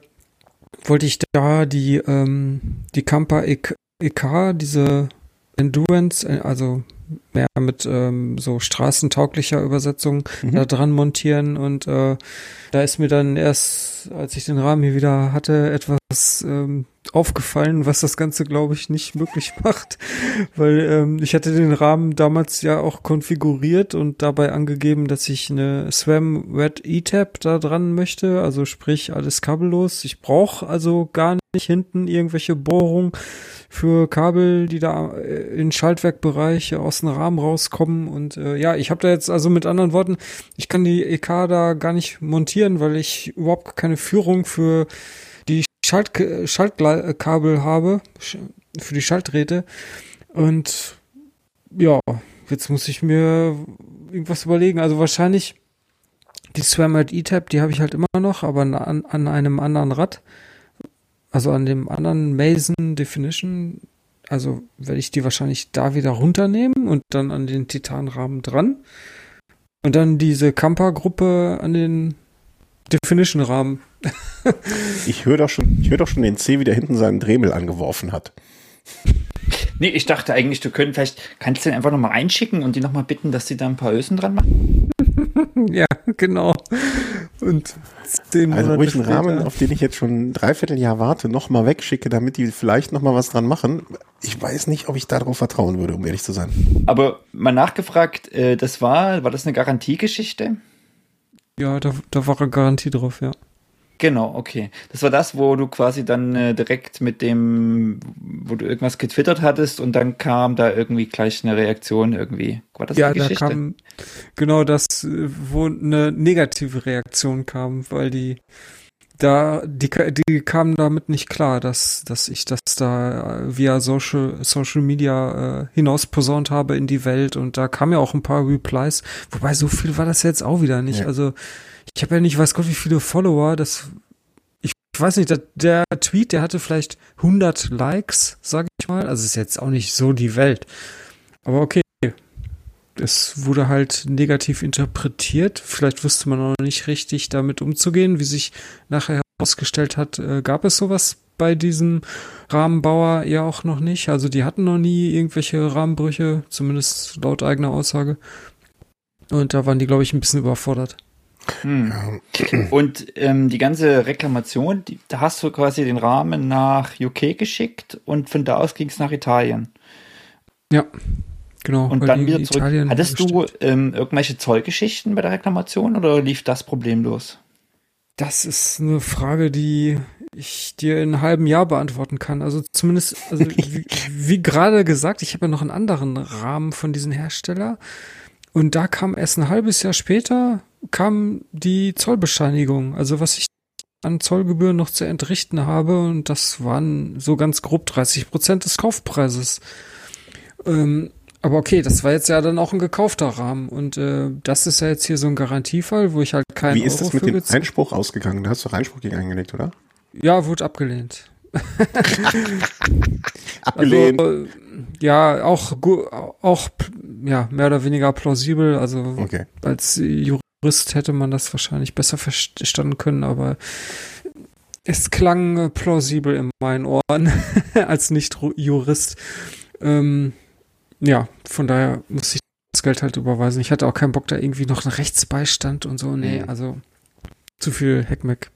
Speaker 2: wollte ich da die, ähm, die Campa EK, EK, diese Endurance, äh, also mehr mit ähm, so straßentauglicher Übersetzung mhm. da dran montieren und äh, da ist mir dann erst, als ich den Rahmen hier wieder hatte, etwas ähm, aufgefallen, was das Ganze, glaube ich, nicht möglich [LAUGHS] macht, weil ähm, ich hatte den Rahmen damals ja auch konfiguriert und dabei angegeben, dass ich eine Swam Red E-Tab da dran möchte, also sprich alles kabellos. Ich brauche also gar nicht hinten irgendwelche Bohrungen für Kabel, die da äh, in Schaltwerkbereich aus dem Rahmen rauskommen. Und äh, ja, ich habe da jetzt also mit anderen Worten, ich kann die EK da gar nicht montieren, weil ich überhaupt keine Führung für Schalt Schaltkabel habe, für die Schaltdrähte. Und ja, jetzt muss ich mir irgendwas überlegen. Also wahrscheinlich die Swammed E-Tab, die habe ich halt immer noch, aber an, an einem anderen Rad. Also an dem anderen Mason Definition, also werde ich die wahrscheinlich da wieder runternehmen und dann an den Titanrahmen dran. Und dann diese Kampa-Gruppe an den Definition-Rahmen.
Speaker 1: Ich höre doch schon, ich höre doch schon den C, wie der hinten seinen Dremel angeworfen hat.
Speaker 3: Nee, ich dachte eigentlich, du könntest vielleicht, kannst du den einfach nochmal einschicken und die nochmal bitten, dass sie da ein paar Ösen dran machen? [LAUGHS]
Speaker 2: ja, genau. Und
Speaker 1: den also ruhig einen Rahmen, auf den ich jetzt schon ein Dreivierteljahr warte, nochmal wegschicke, damit die vielleicht nochmal was dran machen. Ich weiß nicht, ob ich darauf vertrauen würde, um ehrlich zu sein.
Speaker 3: Aber mal nachgefragt, äh, das war, war das eine Garantiegeschichte?
Speaker 2: Ja, da, da war eine Garantie drauf, ja.
Speaker 3: Genau, okay. Das war das, wo du quasi dann äh, direkt mit dem, wo du irgendwas getwittert hattest und dann kam da irgendwie gleich eine Reaktion irgendwie.
Speaker 2: War das ja, die Geschichte? da kam genau das, wo eine negative Reaktion kam, weil die da die die kamen damit nicht klar, dass dass ich das da via Social Social Media äh, hinaus posaunt habe in die Welt und da kam ja auch ein paar Replies, wobei so viel war das jetzt auch wieder nicht. Ja. Also ich habe ja nicht, weiß Gott, wie viele Follower, das, ich weiß nicht, der, der Tweet, der hatte vielleicht 100 Likes, sage ich mal, also ist jetzt auch nicht so die Welt. Aber okay, es wurde halt negativ interpretiert. Vielleicht wusste man noch nicht richtig damit umzugehen. Wie sich nachher herausgestellt hat, äh, gab es sowas bei diesem Rahmenbauer ja auch noch nicht. Also die hatten noch nie irgendwelche Rahmenbrüche, zumindest laut eigener Aussage. Und da waren die, glaube ich, ein bisschen überfordert.
Speaker 3: Hm. Und ähm, die ganze Reklamation, die, da hast du quasi den Rahmen nach UK geschickt und von da aus ging es nach Italien.
Speaker 2: Ja, genau.
Speaker 3: Und dann wieder zurück. Italien Hattest du ähm, irgendwelche Zollgeschichten bei der Reklamation oder lief das problemlos?
Speaker 2: Das ist eine Frage, die ich dir in einem halben Jahr beantworten kann. Also zumindest, also [LAUGHS] wie, wie gerade gesagt, ich habe ja noch einen anderen Rahmen von diesem Hersteller. Und da kam erst ein halbes Jahr später, kam die Zollbescheinigung. Also was ich an Zollgebühren noch zu entrichten habe und das waren so ganz grob 30 Prozent des Kaufpreises. Ähm, aber okay, das war jetzt ja dann auch ein gekaufter Rahmen und äh, das ist ja jetzt hier so ein Garantiefall, wo ich halt keinen
Speaker 1: Wie ist Euro das mit dem Einspruch ausgegangen? Da hast du Einspruch gegen eingelegt, oder?
Speaker 2: Ja, wurde abgelehnt. [LAUGHS]
Speaker 1: abgelehnt. Also,
Speaker 2: ja, auch auch ja mehr oder weniger plausibel. Also
Speaker 1: okay.
Speaker 2: als Jurist hätte man das wahrscheinlich besser verstanden können, aber es klang plausibel in meinen Ohren [LAUGHS] als Nicht-Jurist. Ähm, ja, von daher muss ich das Geld halt überweisen. Ich hatte auch keinen Bock, da irgendwie noch einen Rechtsbeistand und so. Nee, mhm. also zu viel Heckmeck.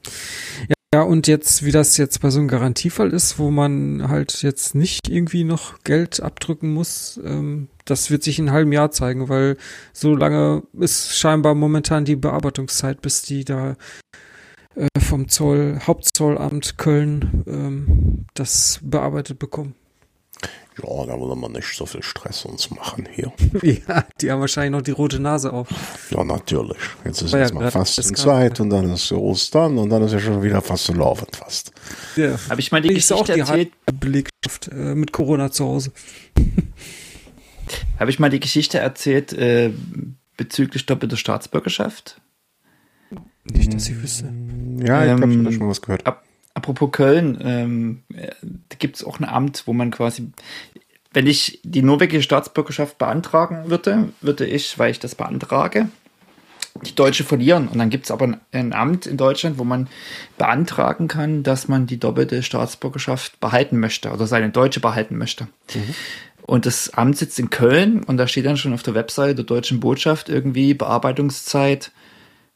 Speaker 2: Ja, ja, und jetzt, wie das jetzt bei so einem Garantiefall ist, wo man halt jetzt nicht irgendwie noch Geld abdrücken muss, ähm, das wird sich in einem halben Jahr zeigen, weil so lange ist scheinbar momentan die Bearbeitungszeit, bis die da äh, vom Zoll, Hauptzollamt Köln ähm, das bearbeitet bekommen.
Speaker 1: Ja, da wollen wir nicht so viel Stress uns machen hier. [LAUGHS]
Speaker 2: Ja, die haben wahrscheinlich noch die rote Nase auf.
Speaker 1: Ja, natürlich. Jetzt ist
Speaker 2: War ja
Speaker 1: erstmal
Speaker 2: grad
Speaker 1: Fastenzeit und dann ist Ostern und dann ist ja schon wieder fast laufend fast.
Speaker 2: Ja.
Speaker 3: Habe ich mal die
Speaker 2: ist auch
Speaker 3: Geschichte
Speaker 2: die
Speaker 3: erzählt?
Speaker 2: Belegschaft äh, mit Corona zu Hause. [LAUGHS]
Speaker 3: Habe ich mal die Geschichte erzählt äh, bezüglich doppelter Staatsbürgerschaft?
Speaker 2: Nicht, dass ich wüsste.
Speaker 1: Ja, ich
Speaker 3: Ähm,
Speaker 1: habe schon was gehört.
Speaker 3: Ap apropos Köln, ähm, äh, da gibt es auch ein Amt, wo man quasi, wenn ich die norwegische Staatsbürgerschaft beantragen würde, würde ich, weil ich das beantrage, die deutsche verlieren. Und dann gibt es aber ein, ein Amt in Deutschland, wo man beantragen kann, dass man die doppelte Staatsbürgerschaft behalten möchte oder seine deutsche behalten möchte. Und das Amt sitzt in Köln und da steht dann schon auf der Webseite der deutschen Botschaft irgendwie Bearbeitungszeit,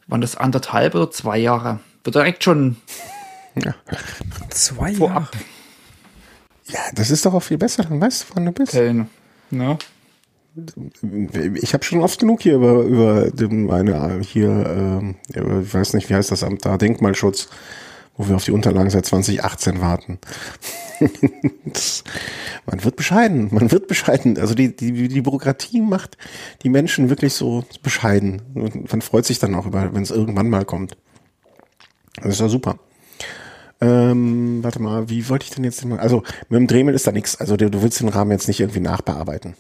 Speaker 3: waren das anderthalb oder zwei Jahre? Wird direkt schon
Speaker 2: Zwei Jahre.
Speaker 1: Ja, das ist doch auch viel besser, dann weißt du, wann du bist.
Speaker 3: Köln. Ne?
Speaker 1: Ich habe schon oft genug hier über, über dem, eine, hier, ähm, ich weiß nicht, wie heißt das Amt da, Denkmalschutz, wo wir auf die Unterlagen seit 2018 warten. [LAUGHS] das, man wird bescheiden, man wird bescheiden. Also die, die, die Bürokratie macht die Menschen wirklich so bescheiden. Und man freut sich dann auch über, wenn es irgendwann mal kommt. Das ist ja super. Ähm, warte mal, wie wollte ich denn jetzt mal? Also mit dem Dremel ist da nichts. Also du, du willst den Rahmen jetzt nicht irgendwie nachbearbeiten.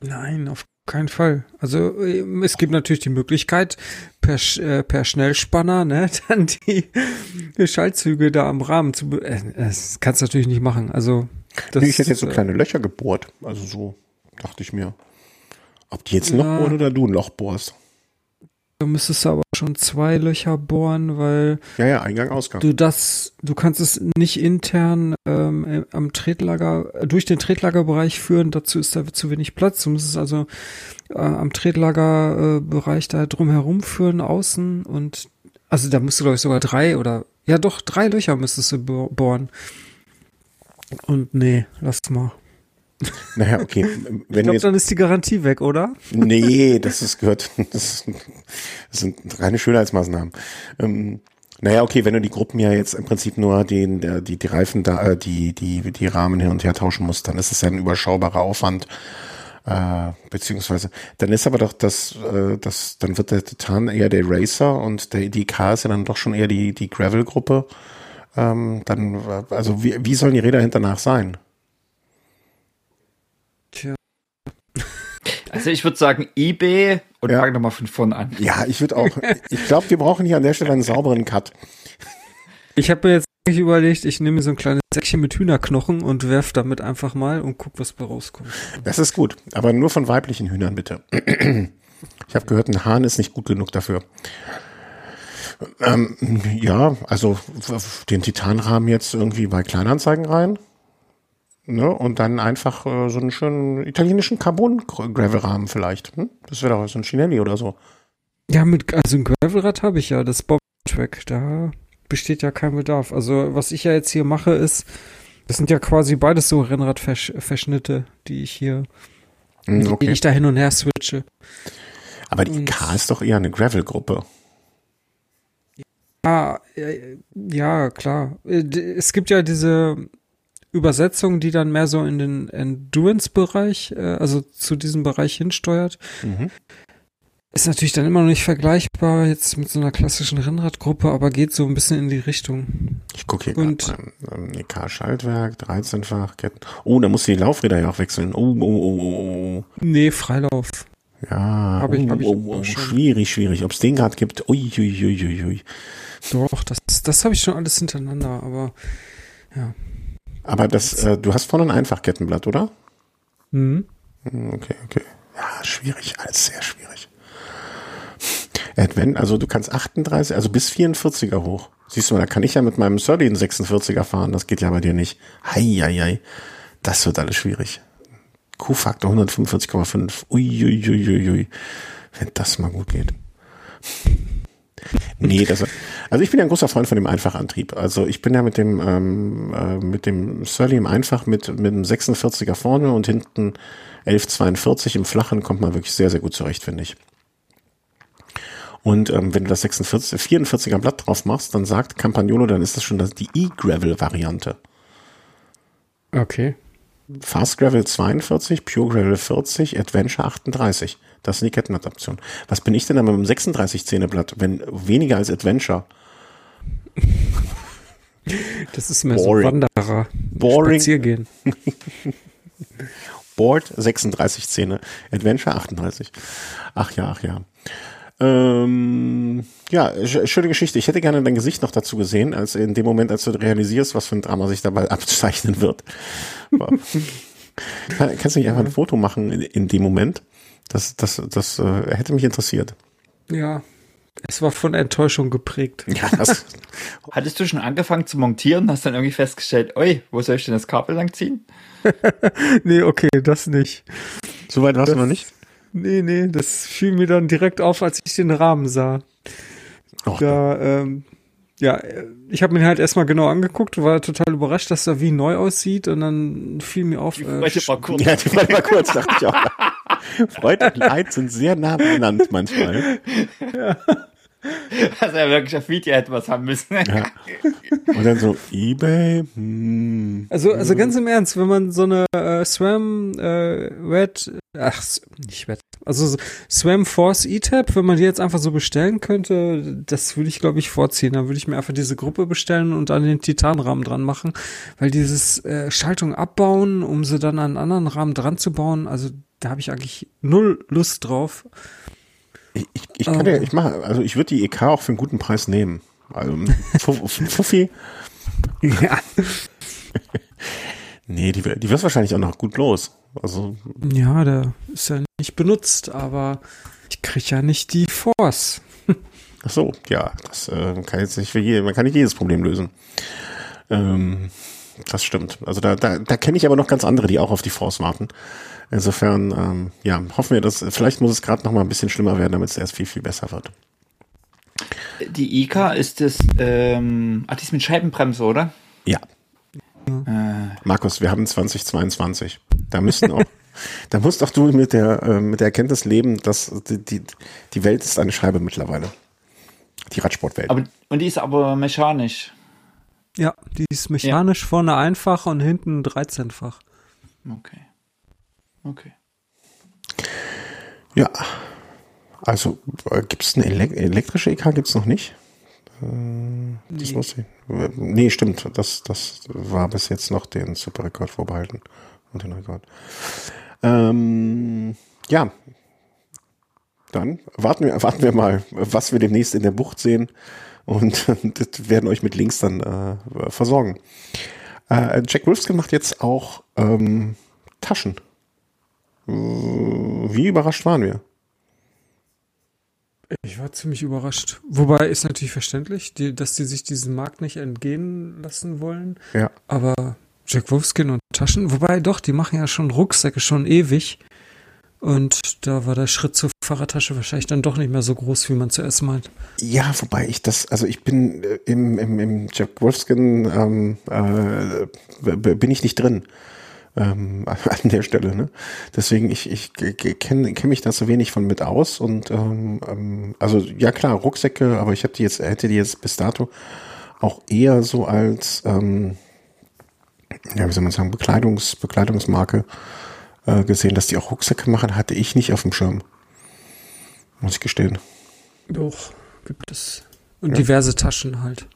Speaker 2: Nein, auf keinen Fall. Also ähm, es gibt natürlich die Möglichkeit, per, äh, per Schnellspanner, ne, [LAUGHS] dann die, die Schaltzüge da am Rahmen zu. Äh, das kannst du natürlich nicht machen. Also das,
Speaker 1: Nee, ich hätte jetzt so
Speaker 2: äh,
Speaker 1: kleine Löcher gebohrt. Also so dachte ich mir. Ob die jetzt ein. Loch bohren oder du ein Loch bohrst.
Speaker 2: Da müsstest du aber schon zwei Löcher bohren, weil
Speaker 1: Ja, ja, Eingang, Ausgang.
Speaker 2: du das, du kannst es nicht intern ähm, äh, am Tretlager, äh, durch den Tretlagerbereich führen, dazu ist da zu wenig Platz. Du musst es also äh, am Tretlagerbereich äh, da drum herum führen, außen und also da musst du, glaube ich, sogar drei oder ja doch, drei Löcher müsstest du bo- bohren. Und nee, lass mal. [LAUGHS]
Speaker 1: Naja, okay.
Speaker 2: Ich
Speaker 1: Wenn du
Speaker 2: glaube, dann ist die Garantie weg, oder?
Speaker 1: nee, das ist gehört, [LAUGHS] das, das sind reine Schönheitsmaßnahmen. Ähm, naja, okay, wenn du die Gruppen ja jetzt im Prinzip nur den, der- die, die Reifen da, äh, die, die, die Rahmen hin und her tauschen musst, dann ist es ja ein überschaubarer Aufwand. Äh, beziehungsweise, dann ist aber doch das, äh, das, dann wird der Titan eher der Racer und der, die K ist ja dann doch schon eher die, die Gravel-Gruppe. Ähm, dann, also wie, wie sollen die Räder hinternach sein?
Speaker 2: Tja.
Speaker 3: Also ich würde sagen eBay und
Speaker 1: Ja.
Speaker 3: nochmal von vorn an.
Speaker 1: Ja, ich würde auch, ich glaube, wir brauchen hier an der Stelle einen sauberen Cut.
Speaker 2: Ich habe mir jetzt eigentlich überlegt, ich nehme mir so ein kleines Säckchen mit Hühnerknochen und werf damit einfach mal und guck, was bei rauskommt.
Speaker 1: Das ist gut, aber nur von weiblichen Hühnern bitte. Ich habe gehört, ein Hahn ist nicht gut genug dafür. Ähm, ja, also den Titanrahmen jetzt irgendwie bei Kleinanzeigen rein. Ne, und dann einfach äh, so einen schönen italienischen Carbon-Gravel-Rahmen vielleicht. Hm? Das wäre doch so ein Chinelli oder so.
Speaker 2: Ja, mit, also ein Gravelrad habe ich ja, das Bob-Track, da besteht ja kein Bedarf. Also was ich ja jetzt hier mache ist, das sind ja quasi beides so Rennradverschnitte, die ich hier,
Speaker 1: Hm,
Speaker 2: die
Speaker 1: okay.
Speaker 2: ich da hin und her switche.
Speaker 1: Aber die K ist doch eher eine Gravel-Gruppe.
Speaker 2: Ah, äh, ja, klar. Äh, Es gibt ja diese Übersetzung, die dann mehr so in den Endurance-Bereich, äh, also zu diesem Bereich hinsteuert.
Speaker 1: Mhm.
Speaker 2: Ist natürlich dann immer noch nicht vergleichbar jetzt mit so einer klassischen Rennradgruppe, aber geht so ein bisschen in die Richtung.
Speaker 1: Ich gucke hier
Speaker 2: Und-
Speaker 1: gerade mal. Ähm, K-Schaltwerk, 13-fach, Ketten. Oh, da musst du die Laufräder ja auch wechseln. Oh, oh, oh, oh, oh.
Speaker 2: Nee, Freilauf.
Speaker 1: Ja,
Speaker 2: Hab ich-
Speaker 1: oh,
Speaker 2: hab ich
Speaker 1: oh, oh,
Speaker 2: schon.
Speaker 1: schwierig, schwierig. Ob es den gerade gibt, ui, ui, ui, ui, ui.
Speaker 2: Doch, das, das habe ich schon alles hintereinander, aber
Speaker 1: Aber das, äh, du hast vorne ein Einfachkettenblatt, oder?
Speaker 2: hm.
Speaker 1: Hm, Okay, okay. Ja, schwierig, alles sehr schwierig. Advent, also du kannst 38, also bis 44er hoch. Siehst du mal, da kann ich ja mit meinem Surly einen 46er fahren, das geht ja bei dir nicht. Hei, hei, hei. Das wird alles schwierig. Q-Faktor 145,5. Ui, ui, ui, ui, ui. Wenn das mal gut geht. Nee, das, also ich bin ja ein großer Freund von dem Einfachantrieb. Also ich bin ja mit dem, ähm, äh, mit dem Surly im Einfach mit, mit dem 46er vorne und hinten 1142 im Flachen kommt man wirklich sehr, sehr gut zurecht, finde ich. Und ähm, wenn du das 46, 44er Blatt drauf machst, dann sagt Campagnolo, dann ist das schon das, die E-Gravel-Variante.
Speaker 2: Okay.
Speaker 1: Fast Gravel 42, Pure Gravel 40, Adventure 38. Das sind die Kettenadaptionen. Was bin ich denn da mit dem 36 Zähneblatt, wenn weniger als Adventure?
Speaker 2: Das ist mehr
Speaker 1: Boring.
Speaker 2: so Wanderer.
Speaker 1: Boring.
Speaker 2: Spaziergehen. [LAUGHS]
Speaker 1: Board 36 Zähne, Adventure 38. Ach ja, ach ja. Ähm, ja, sch- schöne Geschichte. Ich hätte gerne dein Gesicht noch dazu gesehen, als in dem Moment, als du realisierst, was für ein Drama sich dabei [LAUGHS] abzeichnen wird. Kann, kannst du nicht einfach ein Foto machen in, in dem Moment? Das, das, das äh, hätte mich interessiert.
Speaker 2: Ja. Es war von Enttäuschung geprägt.
Speaker 1: Ja, [LAUGHS] das,
Speaker 3: Hattest du schon angefangen zu montieren? Hast dann irgendwie festgestellt, oi, wo soll ich denn das Kabel langziehen? [LAUGHS]
Speaker 2: Nee, okay, das nicht.
Speaker 1: so weit warst du noch nicht?
Speaker 2: Nee, nee, das fiel mir dann direkt auf, als ich den Rahmen sah.
Speaker 1: Och,
Speaker 2: Da, ähm, ja, äh, ich habe mir halt erstmal genau angeguckt, war total überrascht, dass er wie neu aussieht und dann fiel mir auf, äh,
Speaker 3: Heute mal kurz.
Speaker 1: Ja, die war mal kurz, dachte ich auch. [LAUGHS] [LAUGHS] Freude und Leid sind sehr nah benannt manchmal.
Speaker 3: Also ja wirklich auf Video etwas haben müssen.
Speaker 1: Ja. Und dann so, Ebay, hm.
Speaker 2: Also, also ganz im Ernst, wenn man so eine äh, Swam äh, Red, ach, nicht Red, also so Swam Force E-Tab, wenn man die jetzt einfach so bestellen könnte, das würde ich, glaube ich, vorziehen. Dann würde ich mir einfach diese Gruppe bestellen und an den Titanrahmen dran machen, weil dieses äh, Schaltung abbauen, um sie dann an einen anderen Rahmen dran zu bauen, also da habe ich eigentlich null Lust drauf.
Speaker 1: Ich, ich, ich kann ja, ich mache, also ich würde die EK auch für einen guten Preis nehmen. Also [LAUGHS] Fuff- Fuffi,
Speaker 2: Ja. [LAUGHS]
Speaker 1: nee, die, die wirst wahrscheinlich auch noch gut los. Also,
Speaker 2: Ja, der ist ja nicht benutzt, aber ich krieg ja nicht die Force. [LAUGHS]
Speaker 1: ach so, ja, das äh, kann jetzt nicht für je, man kann nicht jedes Problem lösen. Ähm, das stimmt. Also da, da, da kenne ich aber noch ganz andere, die auch auf die Force warten. Insofern, ähm, ja, hoffen wir, dass vielleicht muss es gerade noch mal ein bisschen schlimmer werden, damit es erst viel, viel besser wird.
Speaker 3: Die IK ist das, ähm, ach, die ist mit Scheibenbremse, oder?
Speaker 1: Ja,
Speaker 3: Äh,
Speaker 1: Markus, wir haben 2022. Da müssten auch, [LAUGHS] da musst auch du mit der, äh, mit der Erkenntnis leben, dass die, die, die Welt ist eine Scheibe mittlerweile. Die Radsportwelt.
Speaker 3: aber, und die ist aber mechanisch.
Speaker 2: Ja, die ist mechanisch vorne einfach und hinten 13-fach.
Speaker 3: Okay. Okay.
Speaker 1: ja. Also, äh, gibt's eine Elek elektrische EK? Gibt's noch nicht? Äh, das wusste ich. Nee, stimmt. Das, das war bis jetzt noch den Superrekord vorbehalten. Und den Rekord. Ähm, ja. Dann warten wir, [LAUGHS] warten wir mal, was wir demnächst in der Bucht sehen. Und [LAUGHS] das werden euch mit Links dann äh, versorgen. Äh, Jack Wolfskin macht jetzt auch ähm, Taschen. Wie überrascht waren wir?
Speaker 2: Ich war ziemlich überrascht. Wobei ist natürlich verständlich, die, dass die sich diesen Markt nicht entgehen lassen wollen.
Speaker 1: Ja.
Speaker 2: Aber Jack Wolfskin und Taschen, wobei doch, die machen ja schon Rucksäcke schon ewig. Und da war der Schritt zur Fahrradtasche wahrscheinlich dann doch nicht mehr so groß, wie man zuerst meint.
Speaker 1: Ja, wobei ich das, also ich bin äh, im, im, im Jack Wolfskin, ähm, äh, bin ich nicht drin ähm, [LAUGHS] an der Stelle. Ne? Deswegen, ich, ich kenne kenn mich da so wenig von mit aus. Und ähm, ähm, also ja klar, Rucksäcke, aber ich habe die jetzt, hätte die jetzt bis dato auch eher so als, ähm, ja, wie soll man sagen, Bekleidungs, Bekleidungsmarke äh, gesehen, dass die auch Rucksäcke machen, hatte ich nicht auf dem Schirm. Muss ich gestehen.
Speaker 2: Doch, gibt es. Und diverse Taschen halt.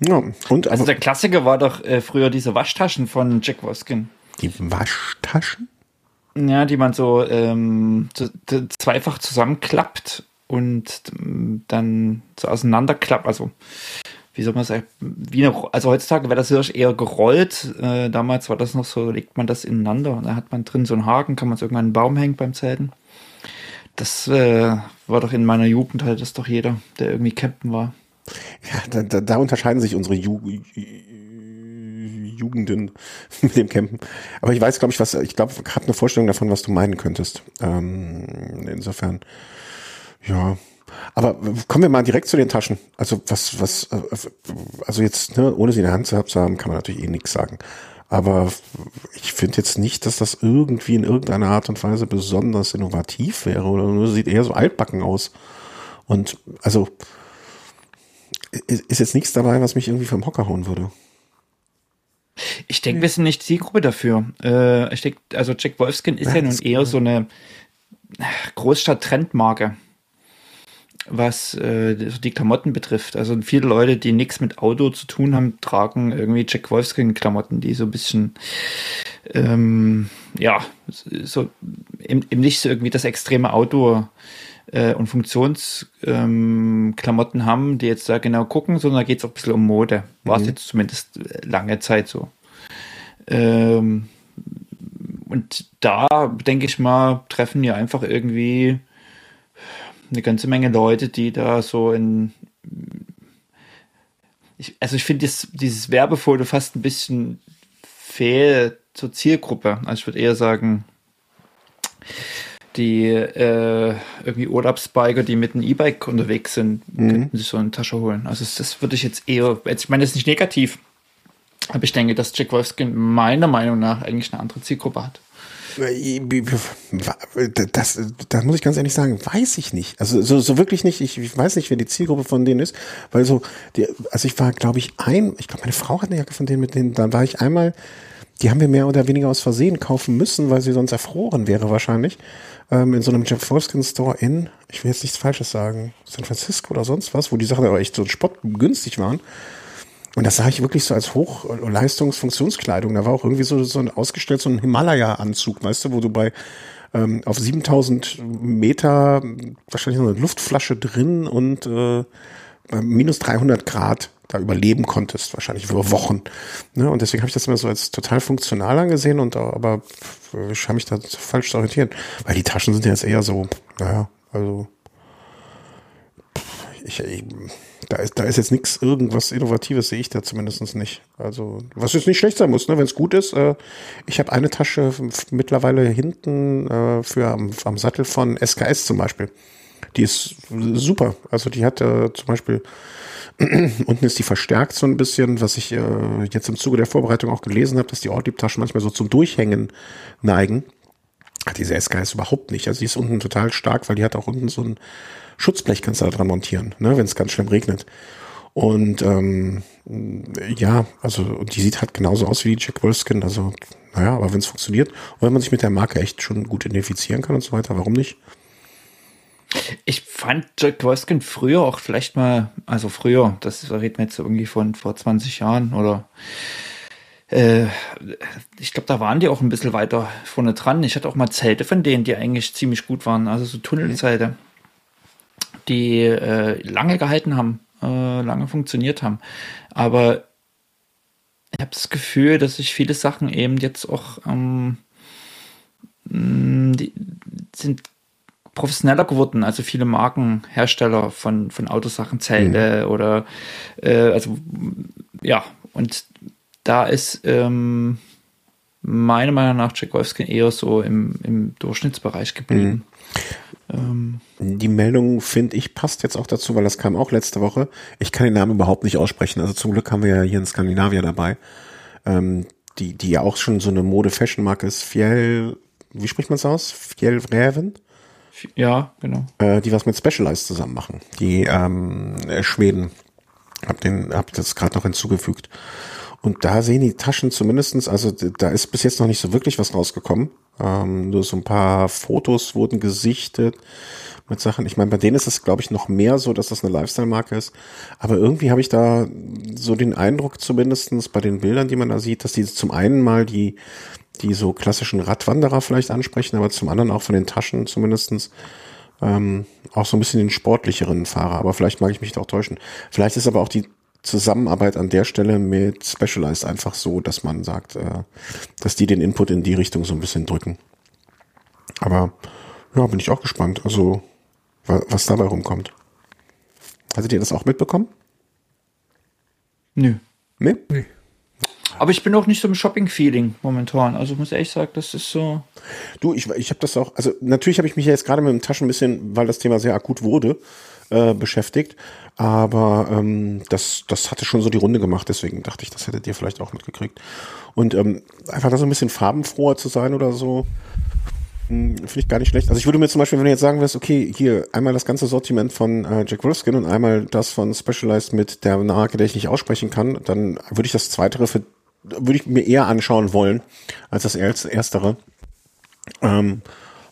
Speaker 1: Ja, und
Speaker 3: Also der Klassiker war doch äh, früher diese Waschtaschen von Jack Wolfskin.
Speaker 1: die Waschtaschen?
Speaker 3: Ja, die man so ähm, zweifach zusammenklappt und ähm, dann so auseinanderklappt. Also, wie soll man sagen? Wie eine, also heutzutage wäre das eher gerollt. Äh, damals war das noch so, legt man das ineinander und da hat man drin so einen Haken, kann man so irgendwann einen Baum hängen beim Zelten. Das äh, war doch in meiner Jugend halt das doch jeder, der irgendwie campen war.
Speaker 1: Ja, da, da, da unterscheiden sich unsere Ju Jugenden [LAUGHS] mit dem Campen. Aber ich weiß, glaube ich, was, ich glaube, ich habe eine Vorstellung davon, was du meinen könntest. Ähm, insofern, ja. Aber kommen wir mal direkt zu den Taschen. Also was, was, äh, also jetzt, ne, ohne sie in der Hand zu haben, kann man natürlich eh nichts sagen. Aber ich finde jetzt nicht, dass das irgendwie in irgendeiner Art und Weise besonders innovativ wäre oder nur sieht eher so altbacken aus. Und also ist jetzt nichts dabei, was mich irgendwie vom Hocker hauen würde.
Speaker 3: Ich denke, wir sind nicht Zielgruppe dafür. Äh, ich denke, also Jack Wolfskin ist ja, ja nun eher so eine Großstadt-Trendmarke, was äh, die Klamotten betrifft. Also viele Leute, die nichts mit Auto zu tun haben, tragen irgendwie Jack Wolfskin-Klamotten, die so ein bisschen ähm, ja, so eben, eben nicht so irgendwie das extreme Auto äh, und Funktionsklamotten ähm, haben, die jetzt da genau gucken, sondern da geht es auch ein bisschen um Mode. War es mhm. jetzt zumindest äh, lange Zeit so. Ähm, und da, denke ich mal, treffen ja einfach irgendwie eine ganze Menge Leute, die da so in. Ich, also ich finde dieses Werbefoto fast ein bisschen fehl zur Zielgruppe. Also ich würde eher sagen, die äh, irgendwie Urlaubsbiker, die mit einem E-Bike unterwegs sind, mhm. könnten sich so eine Tasche holen. Also das würde ich jetzt eher, ich meine, das ist nicht negativ, aber ich denke, dass Jack Wolfskin meiner Meinung nach eigentlich eine andere Zielgruppe hat.
Speaker 1: Das, das muss ich ganz ehrlich sagen, weiß ich nicht. Also so, so wirklich nicht. Ich, ich weiß nicht, wer die Zielgruppe von denen ist, weil so, die, also ich war, glaube ich, ein, ich glaube, meine Frau hat eine Jacke von denen mit denen, dann war ich einmal die haben wir mehr oder weniger aus Versehen kaufen müssen, weil sie sonst erfroren wäre wahrscheinlich. Ähm, in so einem Jeff Wolfskin Store in, ich will jetzt nichts Falsches sagen, San Francisco oder sonst was, wo die Sachen aber echt so spottgünstig waren. Und das sah ich wirklich so als Hochleistungsfunktionskleidung. Da war auch irgendwie so, so ein ausgestellt, so ein Himalaya-Anzug, weißt du, wo du bei ähm, auf 7000 Meter wahrscheinlich so eine Luftflasche drin und äh, minus 300 Grad da überleben konntest, wahrscheinlich über Wochen. Ne? Und deswegen habe ich das immer so als total funktional angesehen und aber ich habe mich da falsch orientiert, weil die Taschen sind ja jetzt eher so, naja, also ich, ich da ist, da ist jetzt nichts, irgendwas Innovatives sehe ich da zumindest nicht. Also, was jetzt nicht schlecht sein muss, ne? wenn es gut ist. Äh, ich habe eine Tasche mittlerweile hinten äh, für am, am Sattel von SKS zum Beispiel. Die ist super. Also die hat äh, zum Beispiel [CLEARS THROAT] Unten ist die verstärkt so ein bisschen, was ich äh, jetzt im Zuge der Vorbereitung auch gelesen habe, dass die Ortlieb-Taschen manchmal so zum Durchhängen neigen. Hat diese SK ist überhaupt nicht. Also die ist unten total stark, weil die hat auch unten so ein Schutzblech, kannst du da dran montieren, ne, wenn es ganz schlimm regnet. Und ähm, ja, also die sieht halt genauso aus wie die Jack Wolfskin. Also, naja, aber wenn es funktioniert und wenn man sich mit der Marke echt schon gut identifizieren kann und so weiter, warum nicht?
Speaker 3: Ich fand Jack Wolfskin früher auch vielleicht mal, also früher, das reden wir jetzt irgendwie von vor 20 Jahren oder äh, ich glaube, da waren die auch ein bisschen weiter vorne dran. Ich hatte auch mal Zelte von denen, die eigentlich ziemlich gut waren, also so Tunnelzelte, die äh, lange gehalten haben, äh, lange funktioniert haben. Aber ich habe das Gefühl, dass sich viele Sachen eben jetzt auch ähm, die sind professioneller geworden. Also viele Markenhersteller von, von Autosachen, Zelte mhm. oder äh, also ja, und da ist ähm, meiner Meinung nach Tchaikovsky eher so im, im Durchschnittsbereich geblieben.
Speaker 1: Mhm. Ähm, die Meldung, finde ich, passt jetzt auch dazu, weil das kam auch letzte Woche. Ich kann den Namen überhaupt nicht aussprechen. Also zum Glück haben wir ja hier in Skandinavien dabei. Ähm, die, die ja auch schon so eine Mode-Fashion-Marke ist. Fjell, wie spricht man es aus? Fjellräven?
Speaker 3: Ja, genau.
Speaker 1: Äh, die was mit Specialized zusammen machen. Die ähm, äh, Schweden. Hab den, hab das gerade noch hinzugefügt. Und da sehen die Taschen zumindestens, also da ist bis jetzt noch nicht so wirklich was rausgekommen. Ähm, nur so ein paar Fotos wurden gesichtet mit Sachen. Ich meine, bei denen ist es, glaube ich, noch mehr so, dass das eine Lifestyle-Marke ist. Aber irgendwie habe ich da so den Eindruck, zumindestens bei den Bildern, die man da sieht, dass die zum einen mal die die so klassischen Radwanderer vielleicht ansprechen, aber zum anderen auch von den Taschen zumindestens ähm, auch so ein bisschen den sportlicheren Fahrer. Aber vielleicht mag ich mich da auch täuschen. Vielleicht ist aber auch die Zusammenarbeit an der Stelle mit Specialized einfach so, dass man sagt, äh, dass die den Input in die Richtung so ein bisschen drücken. Aber ja, bin ich auch gespannt. Also, was dabei rumkommt. Hattet ihr das auch mitbekommen?
Speaker 3: Nö. Nee? Nee. Aber ich bin auch nicht so im Shopping-Feeling momentan. Also muss ehrlich sagen, das ist so.
Speaker 1: Du, ich, ich habe das auch, also natürlich habe ich mich jetzt gerade mit dem Taschen ein bisschen, weil das Thema sehr akut wurde, äh, beschäftigt. Aber ähm, das, das hatte schon so die Runde gemacht, deswegen dachte ich, das hättet ihr vielleicht auch mitgekriegt. Und ähm, einfach da so ein bisschen farbenfroher zu sein oder so, hm, finde ich gar nicht schlecht. Also ich würde mir zum Beispiel, wenn du jetzt sagen wirst, okay, hier einmal das ganze Sortiment von äh, Jack Wolfskin und einmal das von Specialized mit der Marke, der ich nicht aussprechen kann, dann würde ich das Zweitere für würde ich mir eher anschauen wollen als das erstere. Ähm,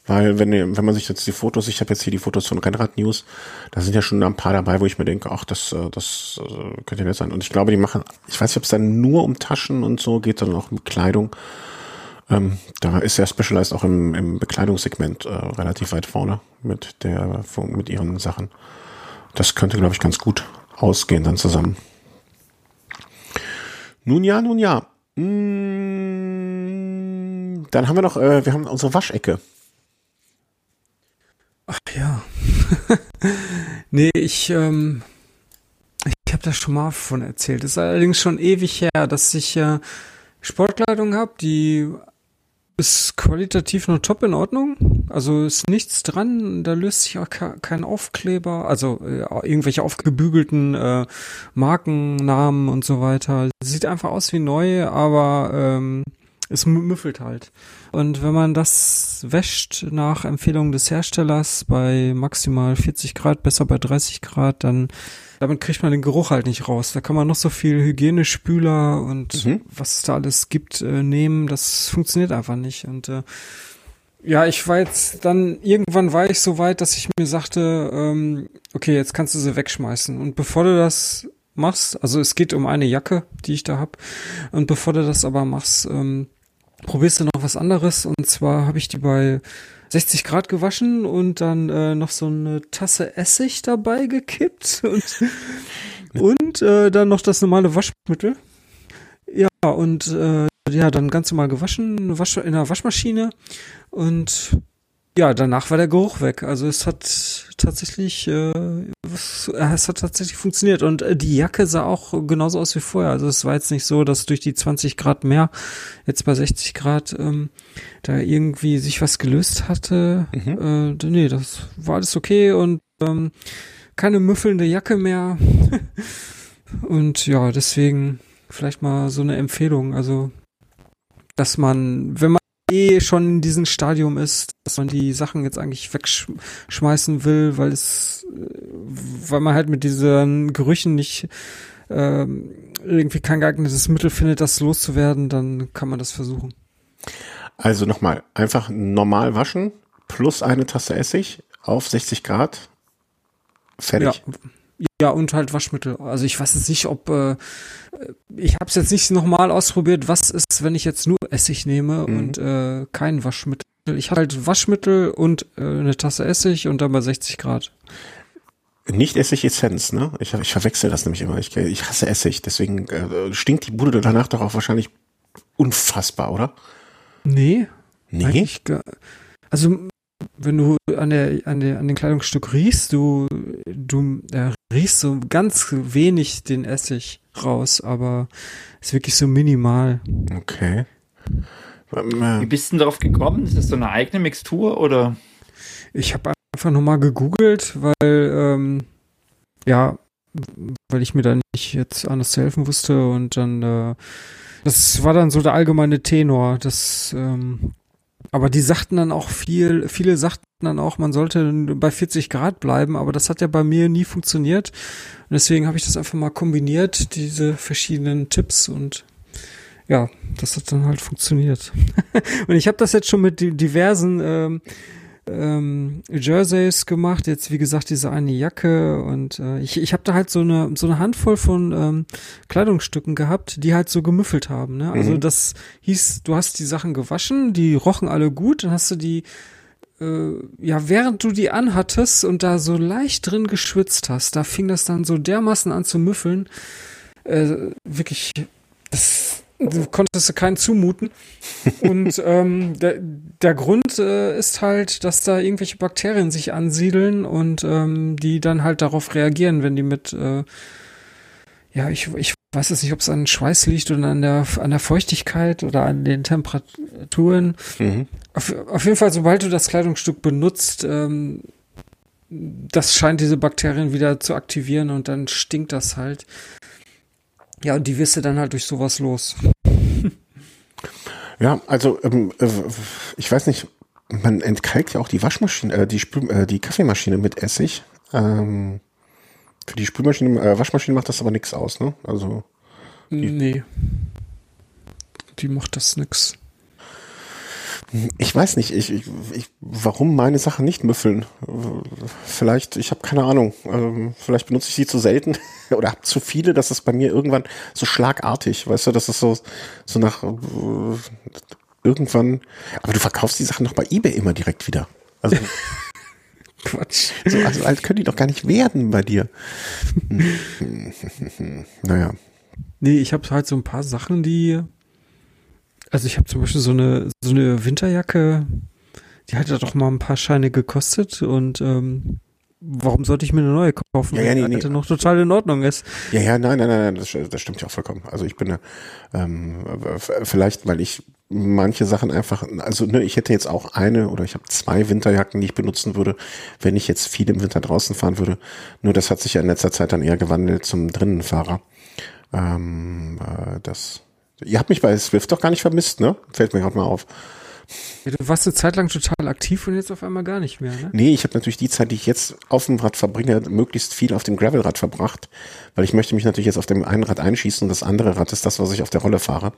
Speaker 1: weil wenn, wenn man sich jetzt die Fotos, ich habe jetzt hier die Fotos von Rennrad News, da sind ja schon ein paar dabei, wo ich mir denke, ach, das, äh, das äh, könnte nett sein. Und ich glaube, die machen, ich weiß nicht, ob es dann nur um Taschen und so geht, sondern auch um Kleidung. Ähm, da ist ja Specialized auch im, im Bekleidungssegment äh, relativ weit vorne mit der mit ihren Sachen. Das könnte, glaube ich, ganz gut ausgehen dann zusammen. Nun ja, nun ja. Mmh, dann haben wir noch, äh, wir haben unsere Waschecke.
Speaker 2: Ach ja. [LAUGHS] nee, ich, ähm, ich habe da schon mal von erzählt. Das ist allerdings schon ewig her, dass ich äh, Sportkleidung habe, die ist qualitativ noch top in Ordnung. Also ist nichts dran, da löst sich auch kein Aufkleber, also äh, irgendwelche aufgebügelten äh, Markennamen und so weiter. Sieht einfach aus wie neu, aber ähm, es müffelt halt. Und wenn man das wäscht nach Empfehlung des Herstellers bei maximal 40 Grad, besser bei 30 Grad, dann damit kriegt man den Geruch halt nicht raus. Da kann man noch so viel Hygienespüler und mhm. was es da alles gibt äh, nehmen. Das funktioniert einfach nicht. Und äh, ja, ich war jetzt dann, irgendwann war ich so weit, dass ich mir sagte, ähm, okay, jetzt kannst du sie wegschmeißen. Und bevor du das machst, also es geht um eine Jacke, die ich da hab, und bevor du das aber machst, ähm, probierst du noch was anderes. Und zwar habe ich die bei 60 Grad gewaschen und dann äh, noch so eine Tasse Essig dabei gekippt [LAUGHS] und, und äh, dann noch das normale Waschmittel. Ja, und äh, ja, dann ganz normal gewaschen, wasch, in der Waschmaschine und ja, danach war der Geruch weg. Also es hat tatsächlich, äh, was, äh, es hat tatsächlich funktioniert. Und äh, die Jacke sah auch genauso aus wie vorher. Also es war jetzt nicht so, dass durch die 20 Grad mehr, jetzt bei 60 Grad, ähm, da irgendwie sich was gelöst hatte. Mhm. Äh, nee, das war alles okay und ähm, keine müffelnde Jacke mehr. [LAUGHS] und ja, deswegen vielleicht mal so eine Empfehlung. Also, dass man, wenn man eh schon in diesem Stadium ist, dass man die Sachen jetzt eigentlich wegschmeißen will, weil es, weil man halt mit diesen Gerüchen nicht ähm, irgendwie kein geeignetes Mittel findet, das loszuwerden, dann kann man das versuchen.
Speaker 1: Also nochmal, einfach normal waschen plus eine Tasse Essig auf 60 Grad. Fertig.
Speaker 2: Ja. Ja, und halt Waschmittel. Also ich weiß jetzt nicht, ob äh, ich habe es jetzt nicht nochmal ausprobiert, was ist, wenn ich jetzt nur Essig nehme mhm. und äh, kein Waschmittel. Ich habe halt Waschmittel und äh, eine Tasse Essig und dann bei 60 Grad.
Speaker 1: Nicht Essig-Essenz, ne? Ich, ich verwechsel das nämlich immer. Ich, ich hasse Essig, deswegen äh, stinkt die Bude danach doch auch wahrscheinlich unfassbar, oder?
Speaker 2: Nee.
Speaker 1: Nee?
Speaker 2: Also wenn du an der, an der, an den Kleidungsstück riechst, du, du äh, riechst so ganz wenig den Essig raus, aber ist wirklich so minimal.
Speaker 1: Okay.
Speaker 3: Wie bist du denn darauf gekommen? Ist das so eine eigene Mixtur oder?
Speaker 2: Ich habe einfach nochmal gegoogelt, weil, ähm, ja, weil ich mir da nicht jetzt anders zu helfen wusste und dann, äh, das war dann so der allgemeine Tenor, dass, ähm, aber die sagten dann auch viel, viele sagten dann auch, man sollte bei 40 Grad bleiben, aber das hat ja bei mir nie funktioniert. Und deswegen habe ich das einfach mal kombiniert, diese verschiedenen Tipps und ja, das hat dann halt funktioniert. [LAUGHS] und ich habe das jetzt schon mit diversen ähm, ähm, Jerseys gemacht, jetzt wie gesagt diese eine Jacke und äh, ich, ich habe da halt so eine so eine Handvoll von ähm, Kleidungsstücken gehabt, die halt so gemüffelt haben. Ne? Also mhm. das hieß, du hast die Sachen gewaschen, die rochen alle gut, dann hast du die äh, ja, während du die anhattest und da so leicht drin geschwitzt hast, da fing das dann so dermaßen an zu müffeln. Äh, wirklich, das du konntest du keinen zumuten. Und ähm, der, der Grund äh, ist halt, dass da irgendwelche Bakterien sich ansiedeln und ähm, die dann halt darauf reagieren, wenn die mit, äh, ja, ich, ich weiß jetzt nicht, ob es an Schweiß liegt oder an der, an der Feuchtigkeit oder an den Temperaturen. Mhm. Auf, auf jeden Fall, sobald du das Kleidungsstück benutzt, ähm, das scheint diese Bakterien wieder zu aktivieren und dann stinkt das halt. Ja, und die wirst du dann halt durch sowas los. [LAUGHS]
Speaker 1: Ja, also ähm, äh, ich weiß nicht, man entkalkt ja auch die Waschmaschine, äh, die, Spül äh, die Kaffeemaschine mit Essig. Ähm, für die Spülmaschine, äh, Waschmaschine macht das aber nichts aus, ne? Also.
Speaker 2: Nee. die macht das nix.
Speaker 1: Ich weiß nicht, ich, ich, ich, warum meine Sachen nicht müffeln. Vielleicht, ich habe keine Ahnung. Ähm, vielleicht benutze ich sie zu selten [LAUGHS] oder habe zu viele, dass es bei mir irgendwann so schlagartig, weißt du, dass es so, so nach äh, irgendwann. Aber du verkaufst die Sachen doch bei eBay immer direkt wieder. Also [LAUGHS] Quatsch. So, also alt können die doch gar nicht werden bei dir. [LAUGHS] naja.
Speaker 2: Nee, ich habe halt so ein paar Sachen, die also ich habe zum Beispiel so eine, so eine Winterjacke, die hat ja doch mal ein paar Scheine gekostet und ähm, warum sollte ich mir eine neue kaufen,
Speaker 1: ja, ja, nee,
Speaker 2: wenn die
Speaker 1: nee.
Speaker 2: noch total in Ordnung ist?
Speaker 1: Ja, ja, nein, nein, nein, das, das stimmt ja auch vollkommen. Also ich bin ähm, vielleicht, weil ich manche Sachen einfach, also ne, ich hätte jetzt auch eine oder ich habe zwei Winterjacken, die ich benutzen würde, wenn ich jetzt viel im Winter draußen fahren würde. Nur das hat sich ja in letzter Zeit dann eher gewandelt zum Drinnenfahrer. Ähm, äh, das Ihr habt mich bei Swift doch gar nicht vermisst, ne? Fällt mir gerade mal auf.
Speaker 2: Ja, du warst eine Zeit lang total aktiv und jetzt auf einmal gar nicht mehr, ne?
Speaker 1: Nee, ich habe natürlich die Zeit, die ich jetzt auf dem Rad verbringe, möglichst viel auf dem Gravelrad verbracht, weil ich möchte mich natürlich jetzt auf dem einen Rad einschießen und das andere Rad ist das, was ich auf der Rolle fahre.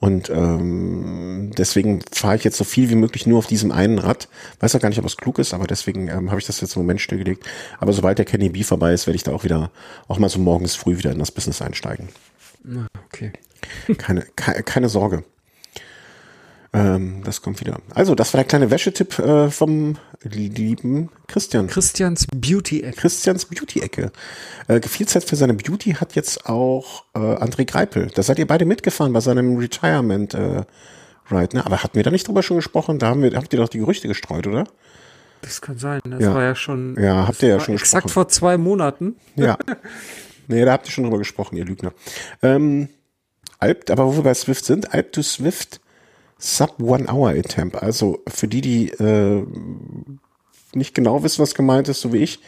Speaker 1: Und ähm, deswegen fahre ich jetzt so viel wie möglich nur auf diesem einen Rad. Weiß auch gar nicht, ob es klug ist, aber deswegen ähm, habe ich das jetzt im Moment stillgelegt. Aber sobald der Kenny B vorbei ist, werde ich da auch wieder, auch mal so morgens früh wieder in das Business einsteigen.
Speaker 2: Na, okay.
Speaker 1: Keine, keine, keine Sorge. Ähm, das kommt wieder. Also, das war der kleine Wäschetipp äh, vom lieben Christian.
Speaker 2: Christians Beauty-Ecke.
Speaker 1: Christians Beauty-Ecke. Äh, Gefielzeit für seine Beauty hat jetzt auch äh, André Greipel. Da seid ihr beide mitgefahren bei seinem Retirement äh, Ride, ne? Aber hatten wir da nicht drüber schon gesprochen? Da haben wir, habt ihr doch die Gerüchte gestreut, oder?
Speaker 2: Das kann sein. Das
Speaker 1: Ja.
Speaker 2: war ja schon.
Speaker 1: Ja, habt ihr ja schon
Speaker 2: Exakt
Speaker 1: gesprochen.
Speaker 2: vor zwei Monaten.
Speaker 1: Ja. nee, da habt ihr schon drüber gesprochen, ihr Lügner. Ähm, Alp, aber wo wir bei Swift sind, Alp to Swift Sub One Hour Attempt. Also für die, die äh, nicht genau wissen, was gemeint ist, so wie ich,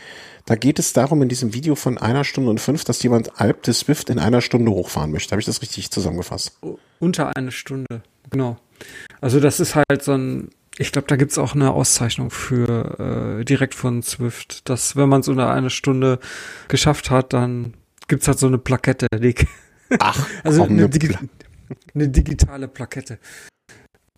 Speaker 1: da geht es darum in diesem Video von einer Stunde und fünf, dass jemand Alp to Swift in einer Stunde hochfahren möchte. Habe ich das richtig zusammengefasst?
Speaker 2: Unter eine Stunde. Genau. Also das ist halt so ein. Ich glaube, da gibt's auch eine Auszeichnung für äh, direkt von Swift, dass wenn man es unter eine Stunde geschafft hat, dann gibt's halt so eine Plakette. Die,
Speaker 1: Ach, [LAUGHS]
Speaker 2: also
Speaker 1: komm,
Speaker 2: eine,
Speaker 1: ne
Speaker 2: digi eine digitale Plakette.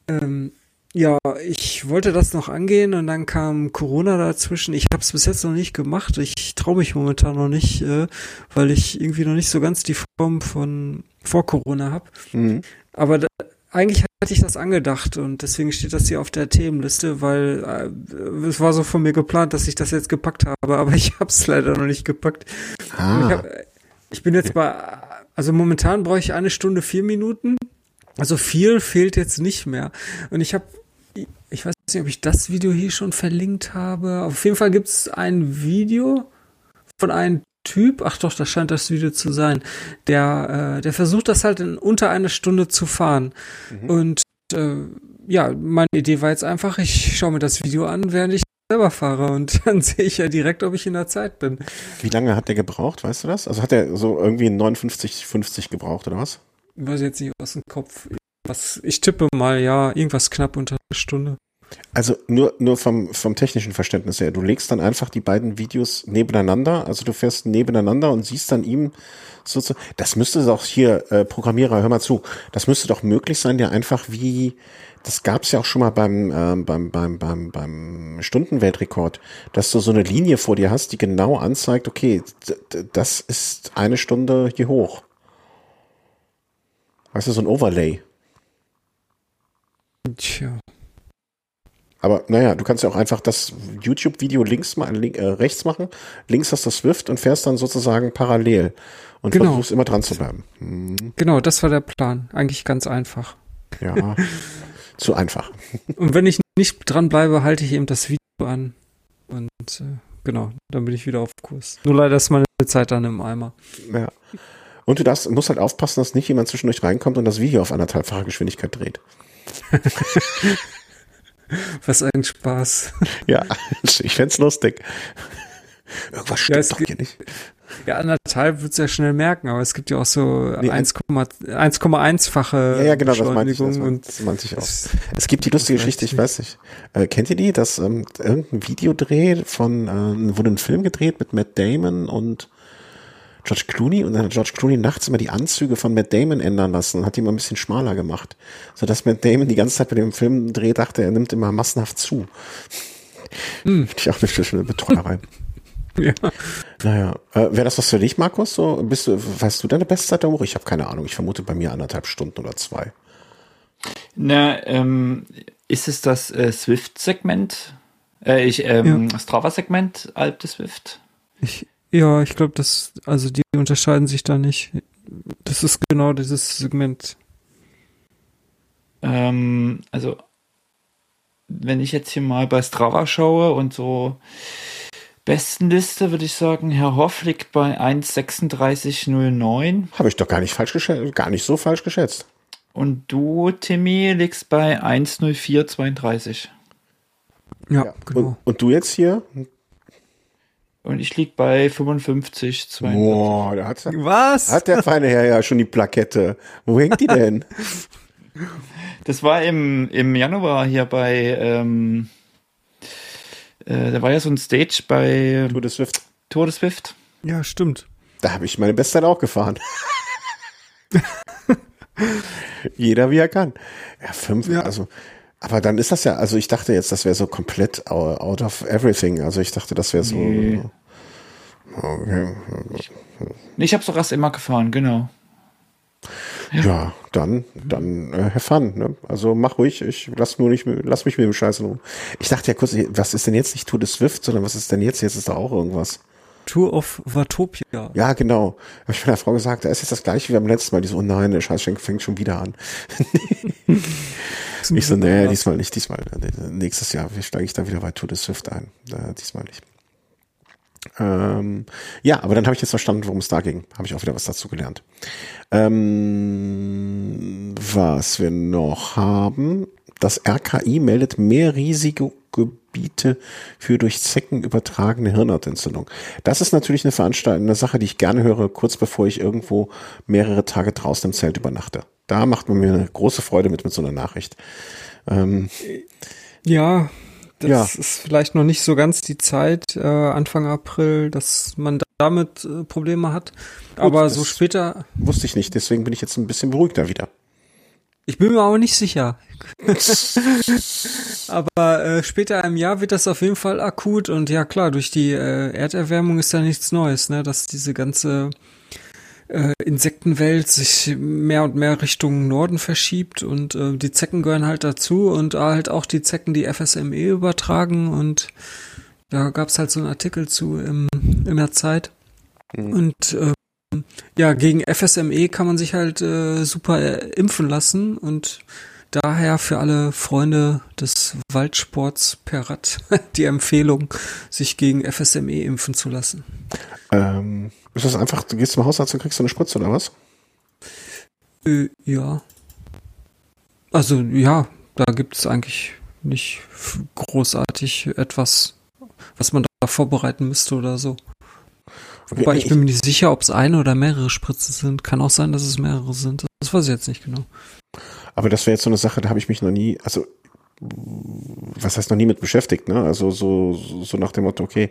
Speaker 2: Ähm, ja, ich wollte das noch angehen und dann kam Corona dazwischen. Ich habe es bis jetzt noch nicht gemacht. Ich traue mich momentan noch nicht, äh, weil ich irgendwie noch nicht so ganz die Form von vor Corona habe.
Speaker 1: Mhm.
Speaker 2: Aber da, eigentlich hatte ich das angedacht und deswegen steht das hier auf der Themenliste, weil äh, es war so von mir geplant, dass ich das jetzt gepackt habe, aber [LAUGHS] ich habe es leider noch nicht gepackt. Und Ich,
Speaker 1: Ah,
Speaker 2: hab, ich bin jetzt bei, also momentan brauche ich eine Stunde vier Minuten. Also viel fehlt jetzt nicht mehr. Und ich habe, ich weiß nicht, ob ich das Video hier schon verlinkt habe. Auf jeden Fall gibt es ein Video von einem Typ, ach doch, das scheint das Video zu sein, der, äh, der versucht das halt in unter einer Stunde zu fahren. Und äh, ja, meine Idee war jetzt einfach, ich schaue mir das Video an, während ich selber fahre und [LAUGHS] dann sehe ich ja direkt, ob ich in der Zeit bin.
Speaker 1: wie lange hat der gebraucht, weißt du das? Also hat er so irgendwie 59, 50 gebraucht, oder was?
Speaker 2: weiß jetzt nicht aus dem Kopf. Was, ich tippe mal, ja, irgendwas knapp unter einer Stunde.
Speaker 1: Also nur, nur vom, vom technischen Verständnis her. Du legst dann einfach die beiden Videos nebeneinander, also du fährst nebeneinander und siehst dann ihm so zu. Das müsste doch hier, äh, Programmierer, hör mal zu, das müsste doch möglich sein, der einfach wie, das gab's ja auch schon mal beim, ähm, beim, beim, beim, beim Stundenweltrekord, dass du so eine Linie vor dir hast, die genau anzeigt, okay, das ist eine Stunde hier hoch. Weißt du, so ein Overlay.
Speaker 2: Tja.
Speaker 1: Aber naja, du kannst ja auch einfach das YouTube-Video links mal äh, rechts machen, links hast du Swift und fährst dann sozusagen parallel und
Speaker 2: Genau.
Speaker 1: versuchst immer dran zu bleiben. Hm,
Speaker 2: Genau, das war der Plan. Eigentlich ganz einfach.
Speaker 1: ja, [LAUGHS] zu einfach.
Speaker 2: Und wenn ich nicht dranbleibe, halte ich eben das Video an. Und äh, genau, dann bin ich wieder auf Kurs. Nur leider ist meine Zeit dann im Eimer.
Speaker 1: Ja. Und du darfst, musst halt aufpassen, dass nicht jemand zwischendurch reinkommt und das Video auf anderthalbfache Geschwindigkeit dreht. [LAUGHS]
Speaker 2: Was ein Spaß.
Speaker 1: Ja, ich fänd's lustig. Irgendwas stimmt
Speaker 2: es
Speaker 1: doch hier nicht.
Speaker 2: Ja, anderthalb wird's ja schnell merken, aber es gibt ja auch so
Speaker 1: Nee,
Speaker 2: 1,1 1,1-fache
Speaker 1: Ja, ja, genau, das meinte ich, das
Speaker 2: und
Speaker 1: das meinte ich auch.
Speaker 2: es-
Speaker 1: Es gibt die lustige Geschichte, ich
Speaker 2: weiß
Speaker 1: weiß nicht. Äh, kennt ihr die, dass ähm, irgendein Videodreh von, ähm, wurde ein Film gedreht mit Matt Damon und George Clooney und dann hat George Clooney nachts immer die Anzüge von Matt Damon ändern lassen und hat die mal ein bisschen schmaler gemacht. Sodass Matt Damon die ganze Zeit bei dem Film dreht, dachte, er nimmt immer massenhaft zu. Hm. Ich auch eine schöne Betreuerei. [LAUGHS] ja. Naja, äh, wäre das was für dich, Markus? So, bist du, weißt du deine Bestzeit der Woche? Ich habe keine Ahnung. Ich vermute bei mir anderthalb Stunden oder zwei.
Speaker 3: Na, ähm, ist es das äh, Swift-Segment? Äh, ich, ähm, ja. Strava-Segment, Alp des Swift?
Speaker 2: Ich, ja, ich glaube, das, also die unterscheiden sich da nicht. Das ist genau dieses Segment.
Speaker 3: Ähm, also, wenn ich jetzt hier mal bei Strava schaue und so Bestenliste würde ich sagen, Herr Hoff liegt bei 1,3609.
Speaker 1: Habe ich doch gar nicht falsch geschätzt, gar nicht so falsch geschätzt.
Speaker 3: Und du, Timmy, liegst bei 1,0432.
Speaker 1: Ja, ja, genau. Und, und, du jetzt hier?
Speaker 3: Und ich lieg bei 55,
Speaker 1: 42. Boah, da hat, Was? hat der feine Herr ja schon die Plakette. Wo hängt die denn? [LAUGHS]
Speaker 3: das war im, im Januar hier bei, ähm, äh, da war ja so ein Stage bei
Speaker 1: Tour de Swift.
Speaker 3: Tour de Swift.
Speaker 2: Ja, stimmt.
Speaker 1: Da habe ich meine Bestzeit auch gefahren. [LAUGHS] Jeder wie er kann. Ja, fünf, ja. also, aber dann ist das ja, also ich dachte jetzt, das wäre so komplett out of everything. Also ich dachte, das wäre so. Nee.
Speaker 3: Okay. Ich habe so Rast immer gefahren, genau.
Speaker 1: Ja, ja dann, dann äh, have fun. Ne? Also mach ruhig, ich lass nur nicht, lass mich mit dem Scheiß rum. Ich dachte ja kurz, was ist denn jetzt nicht Tour de Swift, sondern was ist denn jetzt? Jetzt ist da auch irgendwas.
Speaker 2: Tour of Watopia.
Speaker 1: Ja, genau. Habe ich meiner Frau gesagt, da ist jetzt das gleiche wie beim letzten Mal. Die so, oh nein, der Scheiß fängt schon wieder an. [LAUGHS] ich so, nee, diesmal nicht, diesmal. Nächstes Jahr steige ich da wieder bei Tour de Swift ein. Äh, diesmal nicht. Ähm, ja, aber dann habe ich jetzt verstanden, worum es da ging. Habe ich auch wieder was dazu gelernt. Ähm, was wir noch haben, das RKI meldet mehr Risikogebiete für durch Zecken übertragene Hirnhautentzündung. Das ist natürlich eine Veranstaltung, eine Sache, die ich gerne höre, kurz bevor ich irgendwo mehrere Tage draußen im Zelt übernachte. Da macht man mir eine große Freude mit, mit so einer Nachricht. Ähm,
Speaker 2: ja, das ja. ist vielleicht noch nicht so ganz die Zeit, äh, Anfang April, dass man damit äh, Probleme hat. Gut, aber so später.
Speaker 1: Wusste ich nicht, deswegen bin ich jetzt ein bisschen beruhigter wieder.
Speaker 2: Ich bin mir aber nicht sicher. [LAUGHS] aber äh, später im Jahr wird das auf jeden Fall akut und ja klar, durch die äh, Erderwärmung ist da nichts Neues, ne? Dass diese ganze äh, Insektenwelt sich mehr und mehr Richtung Norden verschiebt und äh, die Zecken gehören halt dazu und halt auch die Zecken, die FSME übertragen und da gab's halt so einen Artikel zu im, in der Zeit. Mhm. Und äh, ja, gegen FSME kann man sich halt äh, super äh, impfen lassen und daher für alle Freunde des Waldsports per Rad [LAUGHS] die Empfehlung, sich gegen FSME impfen zu lassen.
Speaker 1: Ähm, ist das einfach, du gehst zum Hausarzt und kriegst so eine Spritze oder was?
Speaker 2: Äh, ja. Also ja, da gibt es eigentlich nicht großartig etwas, was man da vorbereiten müsste oder so. Wobei ich, ich bin mir nicht sicher, ob es eine oder mehrere Spritzen sind. Kann auch sein, dass es mehrere sind. Das weiß ich jetzt nicht genau.
Speaker 1: Aber das wäre jetzt so eine Sache, da habe ich mich noch nie, also was heißt noch nie mit beschäftigt, ne? Also so, so nach dem Motto, okay,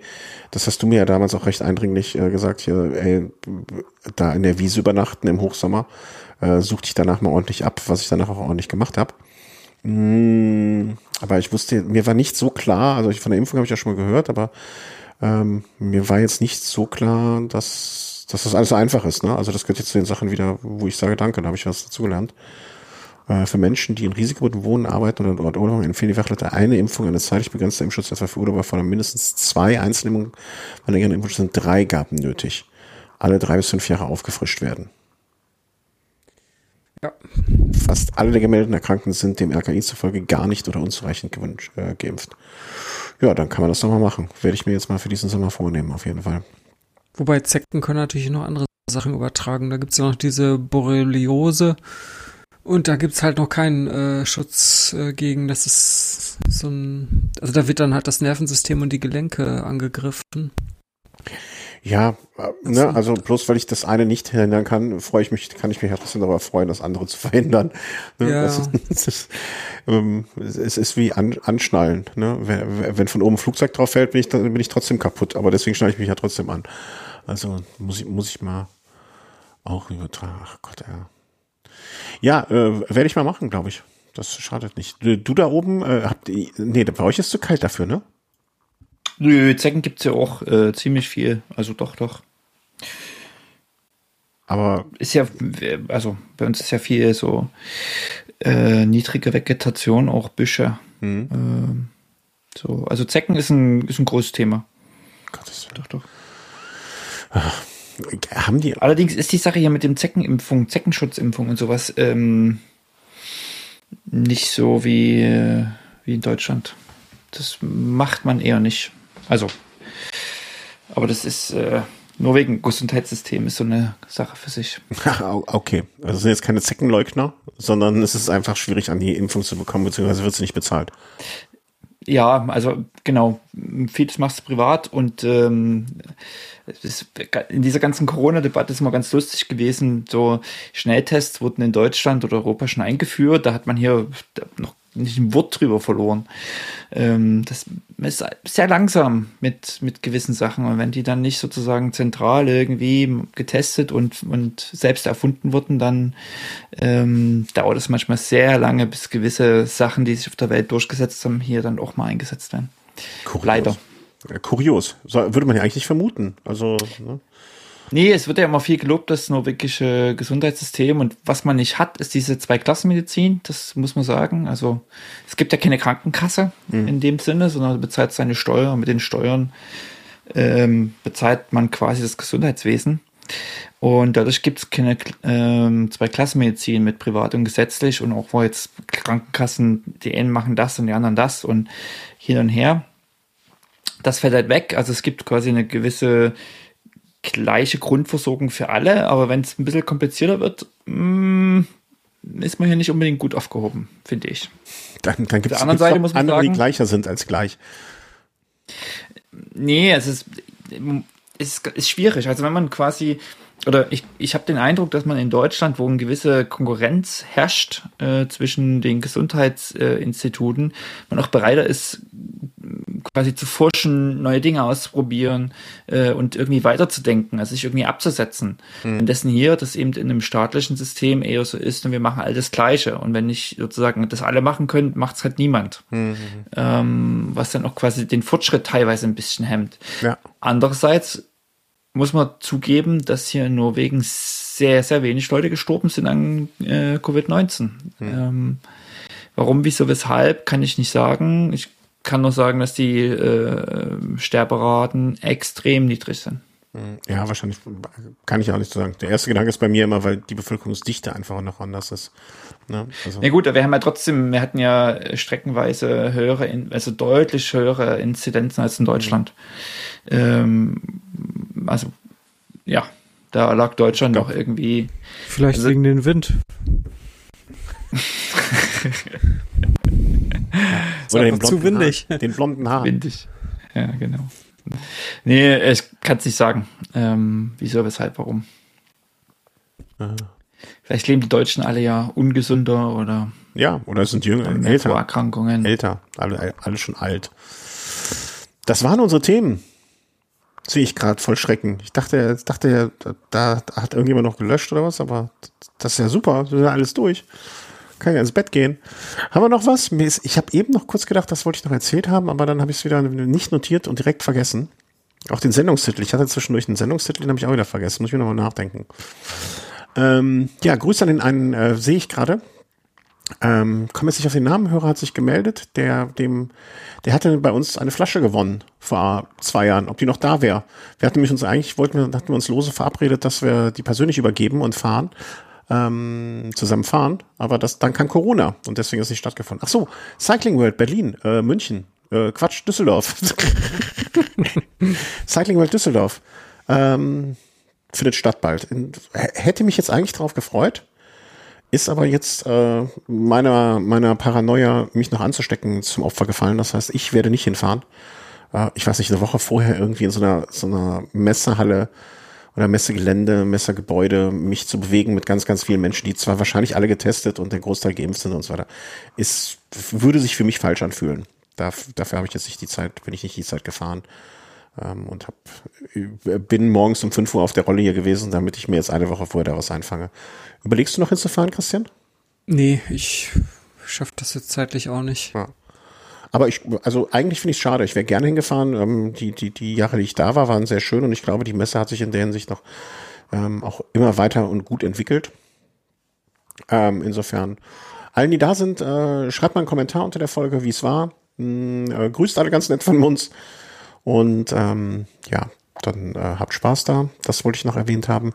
Speaker 1: das hast du mir ja damals auch recht eindringlich äh, gesagt, hier, ey, da in der Wiese übernachten im Hochsommer, äh, such dich danach mal ordentlich ab, was ich danach auch ordentlich gemacht habe. Mm, aber ich wusste, mir war nicht so klar, also ich, von der Impfung habe ich ja schon mal gehört, aber ähm, mir war jetzt nicht so klar, dass, dass das alles so einfach ist, ne? Also das gehört jetzt zu den Sachen wieder, wo ich sage, danke, da habe ich was dazu gelernt. Äh, für Menschen, die in Risikogebieten wohnen, arbeiten oder dort Urlaub empfehlen die Fachleute eine Impfung, eine zeitlich begrenzte Impfschutz etwa für Urlauber von mindestens zwei Einzelimpfungen. Bei längeren Impfschutz sind drei Gaben nötig. Alle drei bis fünf Jahre aufgefrischt werden. Ja. Fast alle der gemeldeten Erkrankten sind dem RKI zufolge gar nicht oder unzureichend gewünscht, äh, geimpft. Ja, dann kann man das doch mal machen. Werde ich mir jetzt mal für diesen Sommer vornehmen, auf jeden Fall.
Speaker 2: Wobei Zecken können natürlich noch andere Sachen übertragen. Da gibt es ja noch diese Borreliose. Und da gibt's halt noch keinen äh, Schutz äh, gegen, das ist so ein, also da wird dann halt das Nervensystem und die Gelenke angegriffen.
Speaker 1: Ja, äh, ne, also bloß weil ich das eine nicht verhindern kann, freue ich mich, kann ich mich ja trotzdem darüber freuen, das andere zu [LAUGHS] verhindern. Ne? Ja. Das, das ist, ähm, es ist wie an, anschnallen. Ne? Wenn, wenn von oben ein Flugzeug drauf fällt, bin ich, dann bin ich trotzdem kaputt, aber deswegen schneide ich mich ja trotzdem an. Also muss ich, muss ich mal auch übertragen. Ach Gott, ja. Ja, äh, werde ich mal machen, glaube ich. Das schadet nicht. Du, du da oben, äh, habt ihr, nee, bei euch ist zu kalt dafür, ne?
Speaker 3: Nö, Zecken gibt's ja auch äh, ziemlich viel. Also doch, doch.
Speaker 1: Aber
Speaker 3: Ist ja, also bei uns ist ja viel so äh, niedrige Vegetation, auch Büsche.
Speaker 1: hm,
Speaker 3: Ähm, so, also Zecken ist ein, ist ein großes Thema.
Speaker 1: Gottes
Speaker 3: Doch, doch.
Speaker 1: Willen. Haben die,
Speaker 3: Allerdings ist die Sache hier mit dem Zeckenimpfung, Zeckenschutzimpfung und sowas ähm, nicht so wie, äh, wie in Deutschland. Das macht man eher nicht. Also, aber das ist äh, nur wegen Gesundheitssystem ist so eine Sache für sich. [LAUGHS]
Speaker 1: Okay. Also sind jetzt keine Zeckenleugner, sondern es ist einfach schwierig, an die Impfung zu bekommen, beziehungsweise wird sie nicht bezahlt.
Speaker 3: Ja, also genau, vieles machst du privat und ähm, ist, in dieser ganzen Corona-Debatte ist mal ganz lustig gewesen. So Schnelltests wurden in Deutschland oder Europa schon eingeführt. Da hat man hier noch nicht ein Wort drüber verloren. Ähm, das ist sehr langsam mit, mit gewissen Sachen. Und wenn die dann nicht sozusagen zentral irgendwie getestet und, und selbst erfunden wurden, dann ähm, dauert es manchmal sehr lange, bis gewisse Sachen, die sich auf der Welt durchgesetzt haben, hier dann auch mal eingesetzt werden.
Speaker 1: Kurios.
Speaker 3: Leider.
Speaker 1: Kurios. So, würde man ja eigentlich nicht vermuten. Also, ne?
Speaker 3: Nee, es wird ja immer viel gelobt, das norwegische Gesundheitssystem und was man nicht hat, ist diese Zweiklassenmedizin, das muss man sagen. Also es gibt ja keine Krankenkasse in dem Sinne, sondern du bezahlst seine Steuer und mit den Steuern ähm, bezahlt man quasi das Gesundheitswesen. Und dadurch gibt es keine ähm, Zweiklassenmedizin mit privat und gesetzlich und auch wo jetzt Krankenkassen, die einen machen das und die anderen das und hin und her. Das fällt halt weg. Also es gibt quasi eine gewisse gleiche Grundversorgung für alle, aber wenn es ein bisschen komplizierter wird, mm, ist man hier nicht unbedingt gut aufgehoben, finde ich.
Speaker 1: Dann, dann gibt es andere, die
Speaker 3: sagen-
Speaker 1: gleicher sind als gleich.
Speaker 3: Nee, es ist, es ist, schwierig. Also wenn man quasi, oder ich, ich habe den Eindruck, dass man in Deutschland, wo eine gewisse Konkurrenz herrscht äh, zwischen den Gesundheitsinstituten, man auch bereiter ist, quasi zu forschen, neue Dinge auszuprobieren äh, und irgendwie weiterzudenken, also sich irgendwie abzusetzen. Und dessen hier, das eben in einem staatlichen System eher so ist und wir machen all das Gleiche. Und wenn nicht sozusagen das alle machen können, macht es halt niemand. Ähm, was dann auch quasi den Fortschritt teilweise ein bisschen hemmt.
Speaker 1: Ja.
Speaker 3: Andererseits muss man zugeben, dass hier in Norwegen sehr, sehr wenig Leute gestorben sind an äh, Covid-19. Ähm, warum, wieso, weshalb, kann ich nicht sagen. Ich kann nur sagen, dass die äh, Sterberaten extrem niedrig sind.
Speaker 1: Ja, wahrscheinlich kann ich auch nicht so sagen. Der erste Gedanke ist bei mir immer, weil die Bevölkerungsdichte einfach noch anders ist. Ne? Also,
Speaker 3: Ja gut, aber wir haben ja trotzdem, wir hatten ja streckenweise höhere, also deutlich höhere Inzidenzen als in Deutschland. Ähm, also ja, da lag Deutschland noch irgendwie
Speaker 2: Vielleicht
Speaker 3: Also-
Speaker 2: wegen den Wind. [LAUGHS]
Speaker 1: oder den
Speaker 2: einfach zu
Speaker 1: blonden
Speaker 2: windig.
Speaker 1: Haar, den blonden Haar.
Speaker 3: windig. Ja, genau. Nee, ich kann es nicht sagen. Ähm, wieso, weshalb, warum. Vielleicht leben die Deutschen alle ja ungesünder oder
Speaker 1: Ja, oder es sind jünger, älter.
Speaker 3: Vorerkrankungen.
Speaker 1: Älter, alle, alle schon alt. Das waren unsere Themen. Sehe ich gerade voll Schrecken. Ich dachte, dachte, da, da hat irgendjemand noch gelöscht oder was, aber das ist ja super. Das ist ja alles durch. Kann ja ins Bett gehen. Haben wir noch was? Ich habe eben noch kurz gedacht, das wollte ich noch erzählt haben, aber dann habe ich es wieder nicht notiert und direkt vergessen. Auch den Sendungstitel. Ich hatte zwischendurch einen Sendungstitel, den habe ich auch wieder vergessen. Muss ich mir nochmal nachdenken. Ähm, ja, Grüße an den einen, äh, sehe ich gerade. Ähm, komme jetzt nicht auf den Namen, Hörer hat sich gemeldet, der dem, der hatte bei uns eine Flasche gewonnen vor zwei Jahren, ob die noch da wäre. Wir hatten mich uns eigentlich, wollten wir, hatten wir uns lose verabredet, dass wir die persönlich übergeben und fahren, ähm, zusammen fahren, aber das, dann kam Corona und deswegen ist nicht stattgefunden. Ach so, Cycling World Berlin, äh, München, äh, Quatsch, Düsseldorf. [LAUGHS] Cycling World Düsseldorf, ähm, findet statt bald. Hätte mich jetzt eigentlich drauf gefreut, ist aber jetzt äh, meiner, meiner Paranoia, mich noch anzustecken, zum Opfer gefallen. Das heißt, ich werde nicht hinfahren. Äh, ich weiß nicht, eine Woche vorher irgendwie in so einer, so einer Messehalle oder Messegelände, Messegebäude, mich zu bewegen mit ganz, ganz vielen Menschen, die zwar wahrscheinlich alle getestet und der Großteil geimpft sind und so weiter, ist, würde sich für mich falsch anfühlen. Darf, dafür habe ich jetzt nicht die Zeit, bin ich nicht die Zeit gefahren. Ähm, und hab, äh, bin morgens um 5 Uhr auf der Rolle hier gewesen, damit ich mir jetzt eine Woche vorher daraus einfange. Überlegst du noch hinzufahren, Christian?
Speaker 2: Nee, ich schaff das jetzt zeitlich auch nicht.
Speaker 1: Ja. Aber ich, also eigentlich finde ich es schade. Ich wäre gerne hingefahren. Ähm, die, die, die Jahre, die ich da war, waren sehr schön und ich glaube, die Messe hat sich in der Hinsicht noch ähm, auch immer weiter und gut entwickelt. Ähm, insofern, allen, die da sind, äh, schreibt mal einen Kommentar unter der Folge, wie es war. Hm, äh, grüßt alle ganz nett von uns. Und ähm, ja, dann äh, habt Spaß da. Das wollte ich noch erwähnt haben.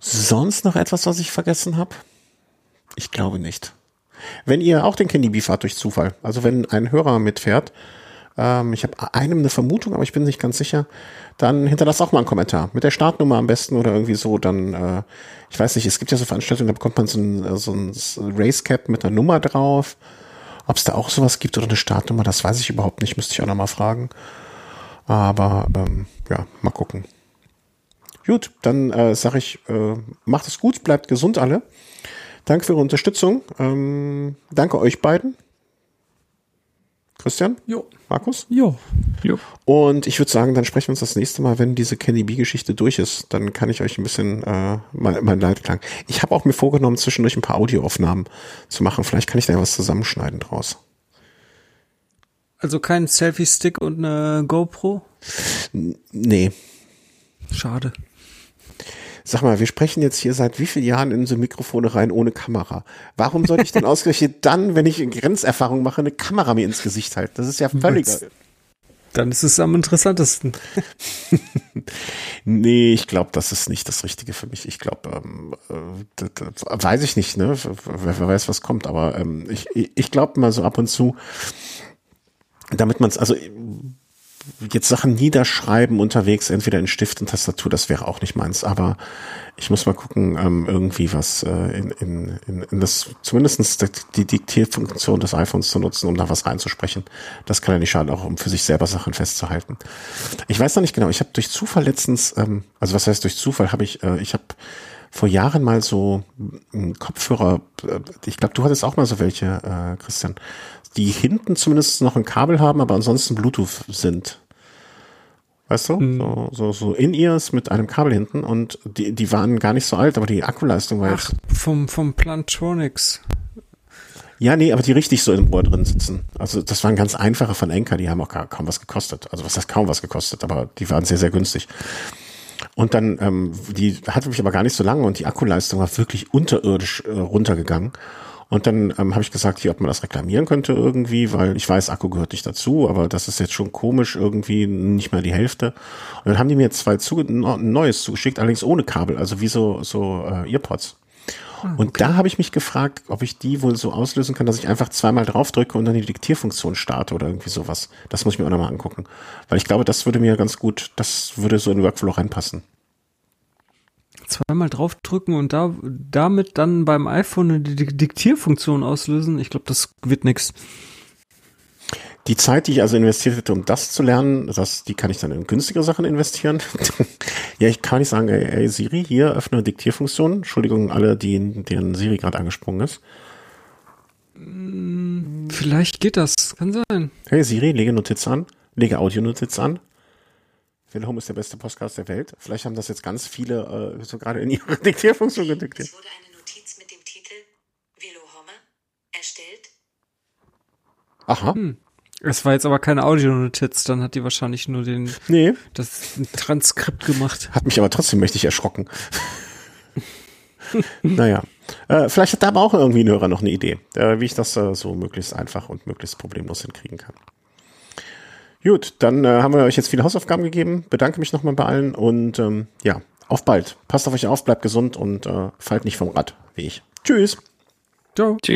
Speaker 1: Sonst noch etwas, was ich vergessen habe? Ich glaube nicht. Wenn ihr auch den Candy Bee fahrt durch Zufall, also wenn ein Hörer mitfährt, ähm, ich habe einem eine Vermutung, aber ich bin nicht ganz sicher, dann hinterlasst auch mal einen Kommentar. Mit der Startnummer am besten oder irgendwie so, dann, äh, ich weiß nicht, es gibt ja so Veranstaltungen, da bekommt man so ein, äh, so ein Race Cap mit einer Nummer drauf. Ob es da auch sowas gibt oder eine Startnummer, das weiß ich überhaupt nicht, müsste ich auch nochmal fragen. Aber ähm, ja, mal gucken. Gut, dann äh, sage ich, äh, macht es gut, bleibt gesund alle. Danke für Ihre Unterstützung. Ähm, danke euch beiden. Christian?
Speaker 2: Jo.
Speaker 1: Markus?
Speaker 2: Jo.
Speaker 3: Jo.
Speaker 1: Und ich würde sagen, dann sprechen wir uns das nächste Mal, wenn diese Kenny B-Geschichte durch ist. Dann kann ich euch ein bisschen äh, mein, mein Leitklang. Ich habe auch mir vorgenommen, zwischendurch ein paar Audioaufnahmen zu machen. Vielleicht kann ich da ja was zusammenschneiden draus.
Speaker 2: Also kein Selfie-Stick und eine GoPro?
Speaker 1: N nee.
Speaker 2: Schade.
Speaker 1: Sag mal, wir sprechen jetzt hier seit wie vielen Jahren in so Mikrofone rein ohne Kamera? Warum soll ich denn [LAUGHS] ausgerechnet dann, wenn ich Grenzerfahrung mache, eine Kamera mir ins Gesicht halten? Das ist ja völlig.
Speaker 2: Dann ist es am interessantesten. [LAUGHS]
Speaker 1: nee, ich glaube, das ist nicht das Richtige für mich. Ich glaube, ähm, äh, weiß ich nicht, ne? Wer, wer, weiß, was kommt, aber ähm, ich, ich glaube mal so ab und zu, damit man es, also jetzt Sachen niederschreiben unterwegs, entweder in Stift und Tastatur, das wäre auch nicht meins. Aber ich muss mal gucken, ähm, irgendwie was äh, in, in, in, in das, zumindestens die Diktierfunktion des iPhones zu nutzen, um da was reinzusprechen. Das kann ja nicht schaden, auch um für sich selber Sachen festzuhalten. Ich weiß noch nicht genau, ich habe durch Zufall letztens, ähm, also was heißt durch Zufall, habe ich, äh, ich habe vor Jahren mal so Kopfhörer, äh, ich glaube, du hattest auch mal so welche, äh, Christian, die hinten zumindest noch ein Kabel haben, aber ansonsten Bluetooth sind. Weißt du? Mhm. So, so, so In-Ears mit einem Kabel hinten und die, die waren gar nicht so alt, aber die Akkuleistung war
Speaker 2: Ach, jetzt. Vom, vom Plantronics.
Speaker 1: Ja, nee, aber die richtig so im Ohr drin sitzen. Also das waren ganz einfache von Enker, die haben auch gar, kaum was gekostet. Also was heißt kaum was gekostet, aber die waren sehr, sehr günstig. Und dann, ähm, die hatte mich aber gar nicht so lange und die Akkuleistung war wirklich unterirdisch äh, runtergegangen. Und dann ähm, habe ich gesagt, hier, ob man das reklamieren könnte irgendwie, weil ich weiß, Akku gehört nicht dazu, aber das ist jetzt schon komisch, irgendwie nicht mal die Hälfte. Und dann haben die mir zwei zu, ein neues zugeschickt, allerdings ohne Kabel, also wie so, so äh, Earpods. Ah, okay. Und da habe ich mich gefragt, ob ich die wohl so auslösen kann, dass ich einfach zweimal draufdrücke und dann die Diktierfunktion starte oder irgendwie sowas. Das muss ich mir auch nochmal angucken. Weil ich glaube, das würde mir ganz gut, das würde so in den Workflow reinpassen
Speaker 2: zweimal draufdrücken und da damit dann beim iPhone eine Diktierfunktion auslösen, ich glaube, das wird nix.
Speaker 1: Die Zeit, die ich also investiert hätte, um das zu lernen, das, die kann ich dann in günstigere Sachen investieren. [LAUGHS] ja, ich kann nicht sagen, ey, ey, Siri, hier öffne Diktierfunktion. Entschuldigung, alle, die, deren Siri gerade angesprungen ist.
Speaker 2: Vielleicht geht das, kann sein.
Speaker 1: Hey Siri, lege Notiz an, lege Audionotiz an. Wilhelm ist der beste Podcast der Welt. Vielleicht haben das jetzt ganz viele äh, so gerade in ihre [LAUGHS] Diktierfunktion gediktiert. Es wurde eine Notiz mit dem Titel Wilhelm
Speaker 2: erstellt. Aha. Hm. Es war jetzt aber keine Audionotiz, dann hat die wahrscheinlich nur den
Speaker 1: nee.
Speaker 2: das Transkript gemacht.
Speaker 1: Hat mich aber trotzdem mächtig erschrocken. [LAUGHS] naja. Äh, vielleicht hat da aber auch irgendwie ein Hörer noch eine Idee, äh, wie ich das äh, so möglichst einfach und möglichst problemlos hinkriegen kann. Gut, dann äh, haben wir euch jetzt viele Hausaufgaben gegeben. Bedanke mich nochmal bei allen und ähm, ja, auf bald. Passt auf euch auf, bleibt gesund und äh, fallt nicht vom Rad, wie ich. Tschüss.
Speaker 2: Ciao. Tschüss.